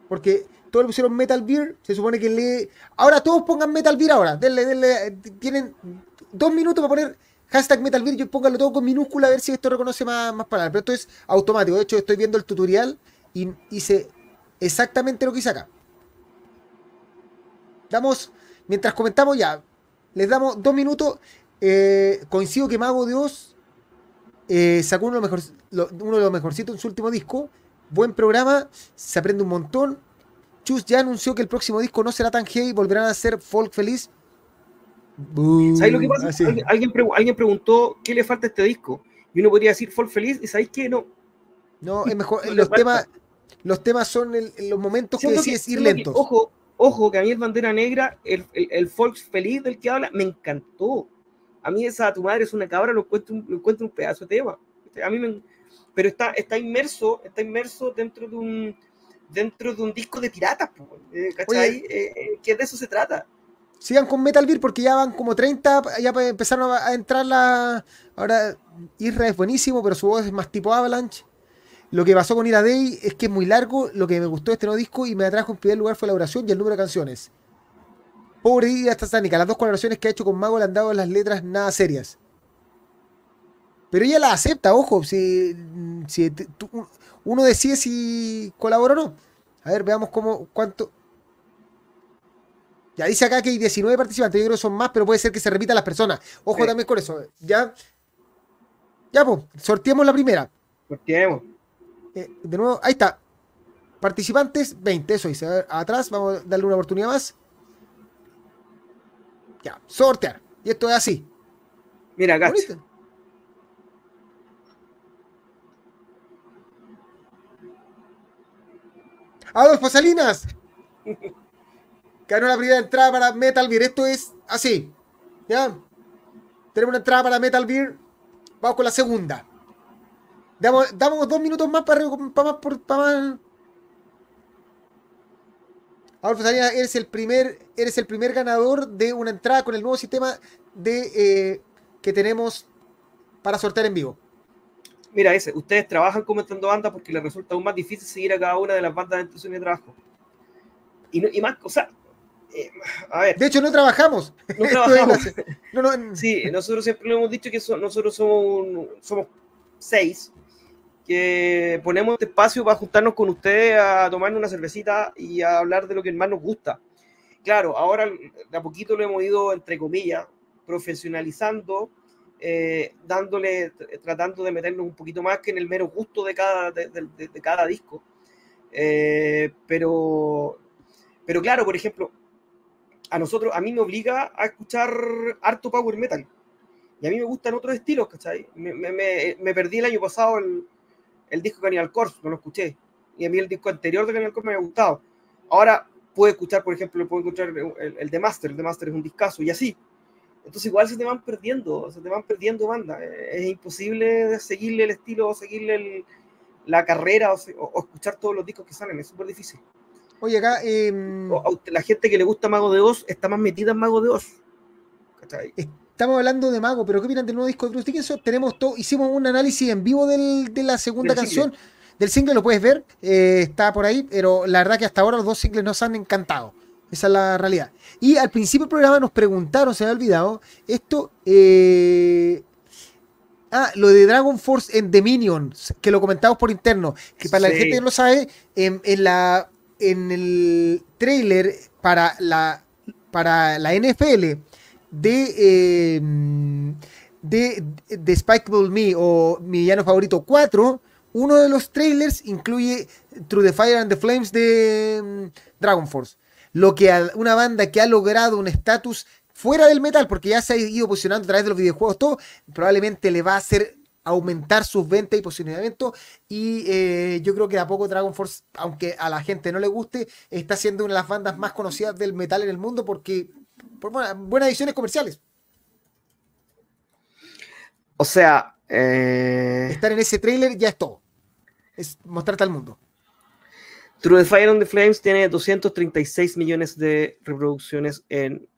S1: Porque todos le pusieron Metal Beer, se supone que lee. Ahora todos pongan Metal Beer ahora. Denle, denle. Tienen dos minutos para poner Hashtag Metal yo póngalo todo con minúscula a ver si esto reconoce más, más palabras. Pero esto es automático. De hecho, estoy viendo el tutorial y hice exactamente lo que hice acá. Damos, mientras comentamos ya, les damos dos minutos. Eh, coincido que Mago Dios eh, sacó uno de, los mejor, uno de los mejorcitos en su último disco. Buen programa, se aprende un montón. Chus ya anunció que el próximo disco no será tan heavy, volverán a ser folk feliz.
S3: ¿Sabes lo que pasa? Ah, alguien, alguien, preguntó qué le falta a este disco. Y uno podría decir folk feliz, y ¿sabéis qué? No.
S1: No, es mejor. los, temas, los temas son los momentos que decides ir lentos.
S3: Ojo, ojo, que a mí es bandera negra, el, el, folk feliz del que habla, me encantó. A mí esa tu madre es una cabra, lo encuentro un, lo encuentro un pedazo de tema. A mí me, pero está, está inmerso, está inmerso dentro de un dentro de un disco de piratas, eh, ¿cachai? Eh, eh, que de eso se trata
S1: sigan con Metal Gear porque ya van como 30, ya empezaron a entrar la... Ahora Isra es buenísimo, pero su voz es más tipo Avalanche. Lo que pasó con Ira Day es que es muy largo, lo que me gustó de este nuevo disco y me atrajo en primer lugar fue la oración y el número de canciones. Pobre Ida Satánica, las dos colaboraciones que ha hecho con Mago le han dado las letras nada serias. Pero ella la acepta, ojo, si, si uno decide si colabora o no. A ver, veamos cómo, cuánto, ya dice acá que hay 19 participantes, yo creo que son más, pero puede ser que se repitan las personas. Ojo también con eso. Ya, ya, pues, sorteemos la primera.
S3: Sorteemos.
S1: Eh, de nuevo, ahí está. Participantes, 20, eso dice. A ver, atrás, vamos a darle una oportunidad más. Ya, sortear. Y esto es así.
S3: Mira, acá.
S1: Adolfo Salinas. [laughs] ganó la primera entrada para Metal Beer. Esto es así. ¿Ya? Tenemos una entrada para Metal Beer. Vamos con la segunda. Damos, damos dos minutos más para, para más. Para más. Adolfo Salinas, eres el primer, eres el primer ganador de una entrada con el nuevo sistema de eh, que tenemos para sortear en vivo.
S3: Mira, ese, ustedes trabajan comentando bandas porque les resulta aún más difícil seguir a cada una de las bandas de su de trabajo. Y, y más, o sea, eh, a ver.
S1: De hecho, no trabajamos.
S3: No trabajamos. [laughs] Sí, nosotros siempre lo hemos dicho que nosotros somos, somos seis que ponemos este espacio para juntarnos con ustedes a tomarnos una cervecita y a hablar de lo que más nos gusta. Claro, ahora de a poquito lo hemos ido, entre comillas, profesionalizando, eh, dándole, tratando de meternos un poquito más que en el mero gusto de cada, de, cada disco. Eh, pero, pero claro, por ejemplo, a nosotros, a mí me obliga a escuchar harto power metal. Y a mí me gustan otros estilos, ¿cachai? Me, me, me perdí el año pasado el, el disco de Cannibal Corpse, no lo escuché. Y a mí el disco anterior de Cannibal Corpse me ha gustado. Ahora puedo escuchar, por ejemplo, puedo escuchar el, el The Master. El The Master es un discazo y así. Entonces igual se te van perdiendo, se te van perdiendo bandas. Es imposible seguirle el estilo o seguirle el, la carrera o, o, escuchar todos los discos que salen, es súper difícil.
S1: Oye, acá... Eh,
S3: la gente que le gusta Mago de Oz está más metida en Mago de Oz.
S1: Estamos hablando de Mago, pero ¿qué opinan del nuevo disco de Bruce Dickinson? Tenemos todo, hicimos un análisis en vivo del, de la segunda canción. Del single lo puedes ver, eh, está por ahí, pero la verdad que hasta ahora los dos singles nos han encantado. Esa es la realidad. Y al principio del programa nos preguntaron, se me ha olvidado, esto, eh, ah, lo de Dragon Force en Dominion, que lo comentamos por interno, que para la gente que no lo sabe, en, la, en el trailer para la, para la NFL de, em, de, de Me o mi villano favorito 4, uno de los trailers incluye Through the Fire and the Flames de em, Dragon Force. Lo que a una banda que ha logrado un estatus fuera del metal, porque ya se ha ido posicionando a través de los videojuegos, todo, probablemente le va a hacer aumentar sus ventas y posicionamiento. Y eh, yo creo que a poco Dragon Force, aunque a la gente no le guste, está siendo una de las bandas más conocidas del metal en el mundo porque por buenas ediciones comerciales.
S3: O sea, eh,
S1: estar en ese trailer ya es todo. Es mostrarte al mundo.
S3: True the Fire on the Flames tiene 236 millones de reproducciones en,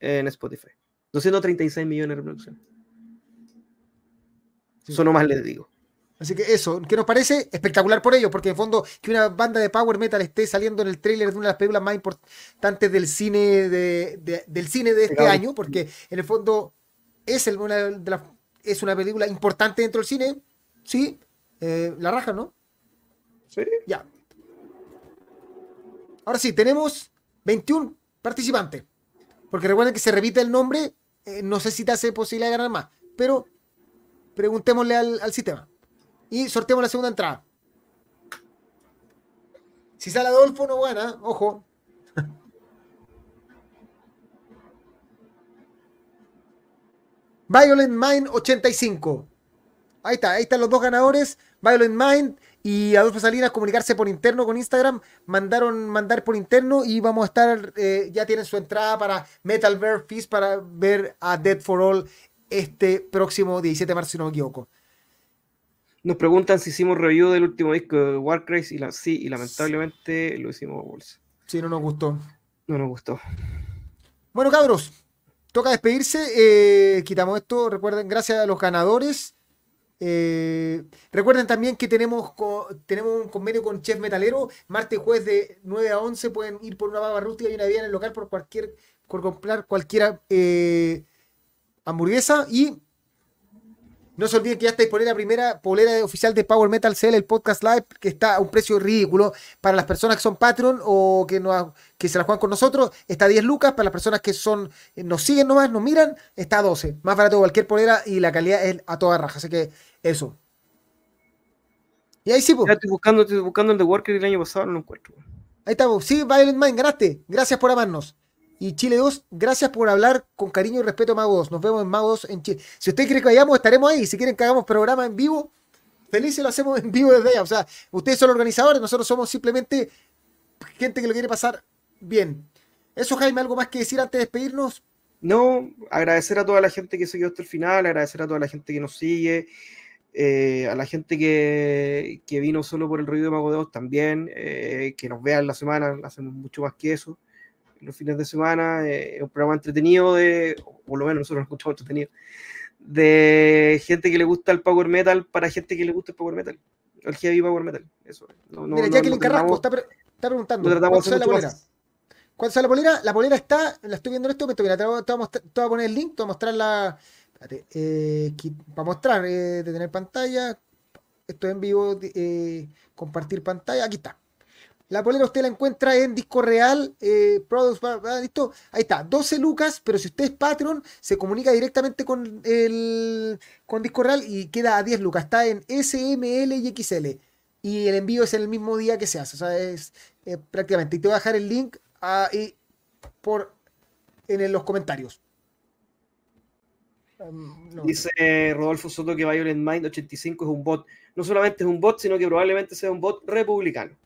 S3: en Spotify. 236 millones de reproducciones. Eso nomás les digo.
S1: Así que eso, ¿qué nos parece? Espectacular por ello, porque en fondo que una banda de power metal esté saliendo en el tráiler de una de las películas más importantes del cine de, del cine de este año, porque en el fondo es, una, de es una película importante dentro del cine, sí, eh, la raja, ¿no?
S3: Sí.
S1: Ya. Ahora sí, tenemos 21 participantes, porque recuerden que se repite el nombre, eh, no sé si te hace posible ganar más, pero preguntémosle al sistema y sorteamos la segunda entrada. Si sale Adolfo, no buena, ojo. [laughs] Violent Mind 85. Ahí está, ahí están los dos ganadores. Violent Mind y Adolfo Salinas comunicarse por interno con Instagram. Mandaron mandar por interno y vamos a estar, eh, ya tienen su entrada para Metal Bear Feast para ver a Dead for All este próximo 17 de marzo, si no me equivoco.
S3: Nos preguntan si hicimos review del último disco de Warcry y la, sí, y lamentablemente lo hicimos bolsa.
S1: Sí, no nos gustó.
S3: No nos gustó.
S1: Bueno, cabros, toca despedirse. Eh, quitamos esto. Recuerden, gracias a los ganadores. Eh, recuerden también que tenemos, tenemos un convenio con Chef Metalero. Martes y jueves de 9 a 11 pueden ir por una baba rústica y una bebida en el local por cualquier por comprar cualquier eh, hamburguesa. Y no se olviden que ya está disponible la primera polera oficial de Power Metal Cell, el podcast live, que está a un precio ridículo para las personas que son Patreon o que, no, que se la juegan con nosotros. Está a 10 lucas. Para las personas que son nos siguen nomás, nos miran, está a 12. Más barato que cualquier polera y la calidad es a toda raja. Así que eso. Y ahí sí, pues.
S3: estoy buscando, estoy buscando el de Worker el año pasado, no lo encuentro.
S1: Ahí estamos. Sí, Violent Mind, ganaste. Gracias por amarnos. Y Chile 2, gracias por hablar con cariño y respeto Mago 2. Nos vemos en Mago 2 en Chile. Si usted quiere que vayamos, estaremos ahí. Si quieren que hagamos programa en vivo, felices lo hacemos en vivo desde allá. O sea, ustedes son organizadores, nosotros somos simplemente gente que lo quiere pasar bien. Eso, Jaime, ¿algo más que decir antes de despedirnos?
S3: No, agradecer a toda la gente que se quedó hasta el final, agradecer a toda la gente que nos sigue, eh, a la gente que, vino solo por el ruido de Mago 2 también, eh, que nos vean la semana, hacemos mucho más que eso los fines de semana, eh, un programa entretenido de, o por lo menos nosotros lo escuchamos entretenido, de gente que le gusta el power metal para gente que le gusta el power metal, el heavy power metal, eso.
S1: No, Mira, no, Jacqueline Carrasco está, está, preguntando, ¿cuánto sale la polera? ¿Cuánto sale la polera? La polera está, la estoy viendo en este momento, mira, te voy, a, poner el link, te voy a mostrar la, espérate, eh, para mostrar, eh, de tener pantalla, esto en vivo, eh, compartir pantalla, aquí está. La polera usted la encuentra en Disco Real, eh, Products, listo. Ahí está, 12 lucas, pero si usted es Patreon, se comunica directamente con el con Disco Real y queda a 10 lucas. Está en SML y XL. Y el envío es el mismo día que se hace. O sea, es eh, prácticamente. Y te voy a dejar el link ahí por, en los comentarios.
S3: Um, Dice Rodolfo Soto que Violent Mind 85 es un bot. No solamente es un bot, sino que probablemente sea un bot republicano.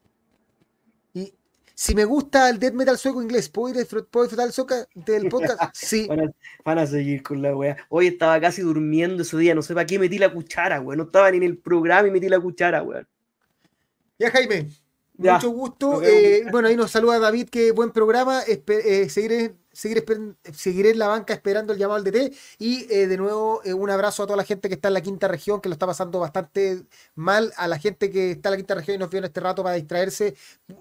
S1: Si me gusta el death metal sueco inglés, ¿puedo, ir, ¿puedo disfrutar del, soca- del podcast? [laughs] Sí.
S3: Van a, van a seguir con la weá. Hoy estaba casi durmiendo ese día, no sé para qué metí la cuchara, weón. No estaba ni en el programa y metí la cuchara, weón.
S1: Ya, Jaime.
S3: Ya.
S1: Mucho gusto. Eh, bueno, ahí nos saluda David, que buen programa. Espe- eh, seguiré, seguiré, en la banca esperando el llamado al DT. Y eh, de nuevo, eh, un abrazo a toda la gente que está en la quinta región, que lo está pasando bastante mal. A la gente que está en la quinta región y nos vio en este rato para distraerse.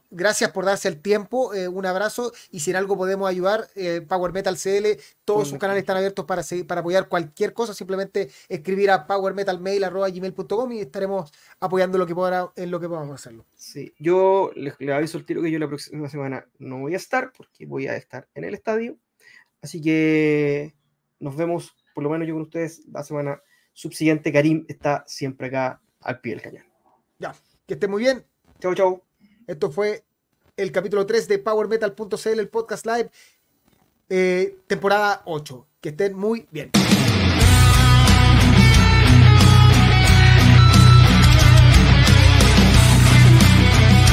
S1: Gracias por darse el tiempo. eh, un abrazo. Y si en algo podemos ayudar, Power Metal CL, todos sus canales están abiertos para, seguir- para apoyar cualquier cosa. Simplemente escribir a powermetalmail.gmail.com y estaremos apoyando lo que podamos, en lo que podamos hacerlo.
S3: Sí, yo les, les aviso el tiro que yo la próxima semana no voy a estar porque voy a estar en el estadio. Así que nos vemos, por lo menos yo con ustedes, la semana subsiguiente. Karim está siempre acá al pie del cañón.
S1: Ya, que estén muy bien.
S3: Chau, chau.
S1: Esto fue el capítulo 3 de PowerMetal.cl, el podcast live, eh, temporada 8. Que estén muy bien.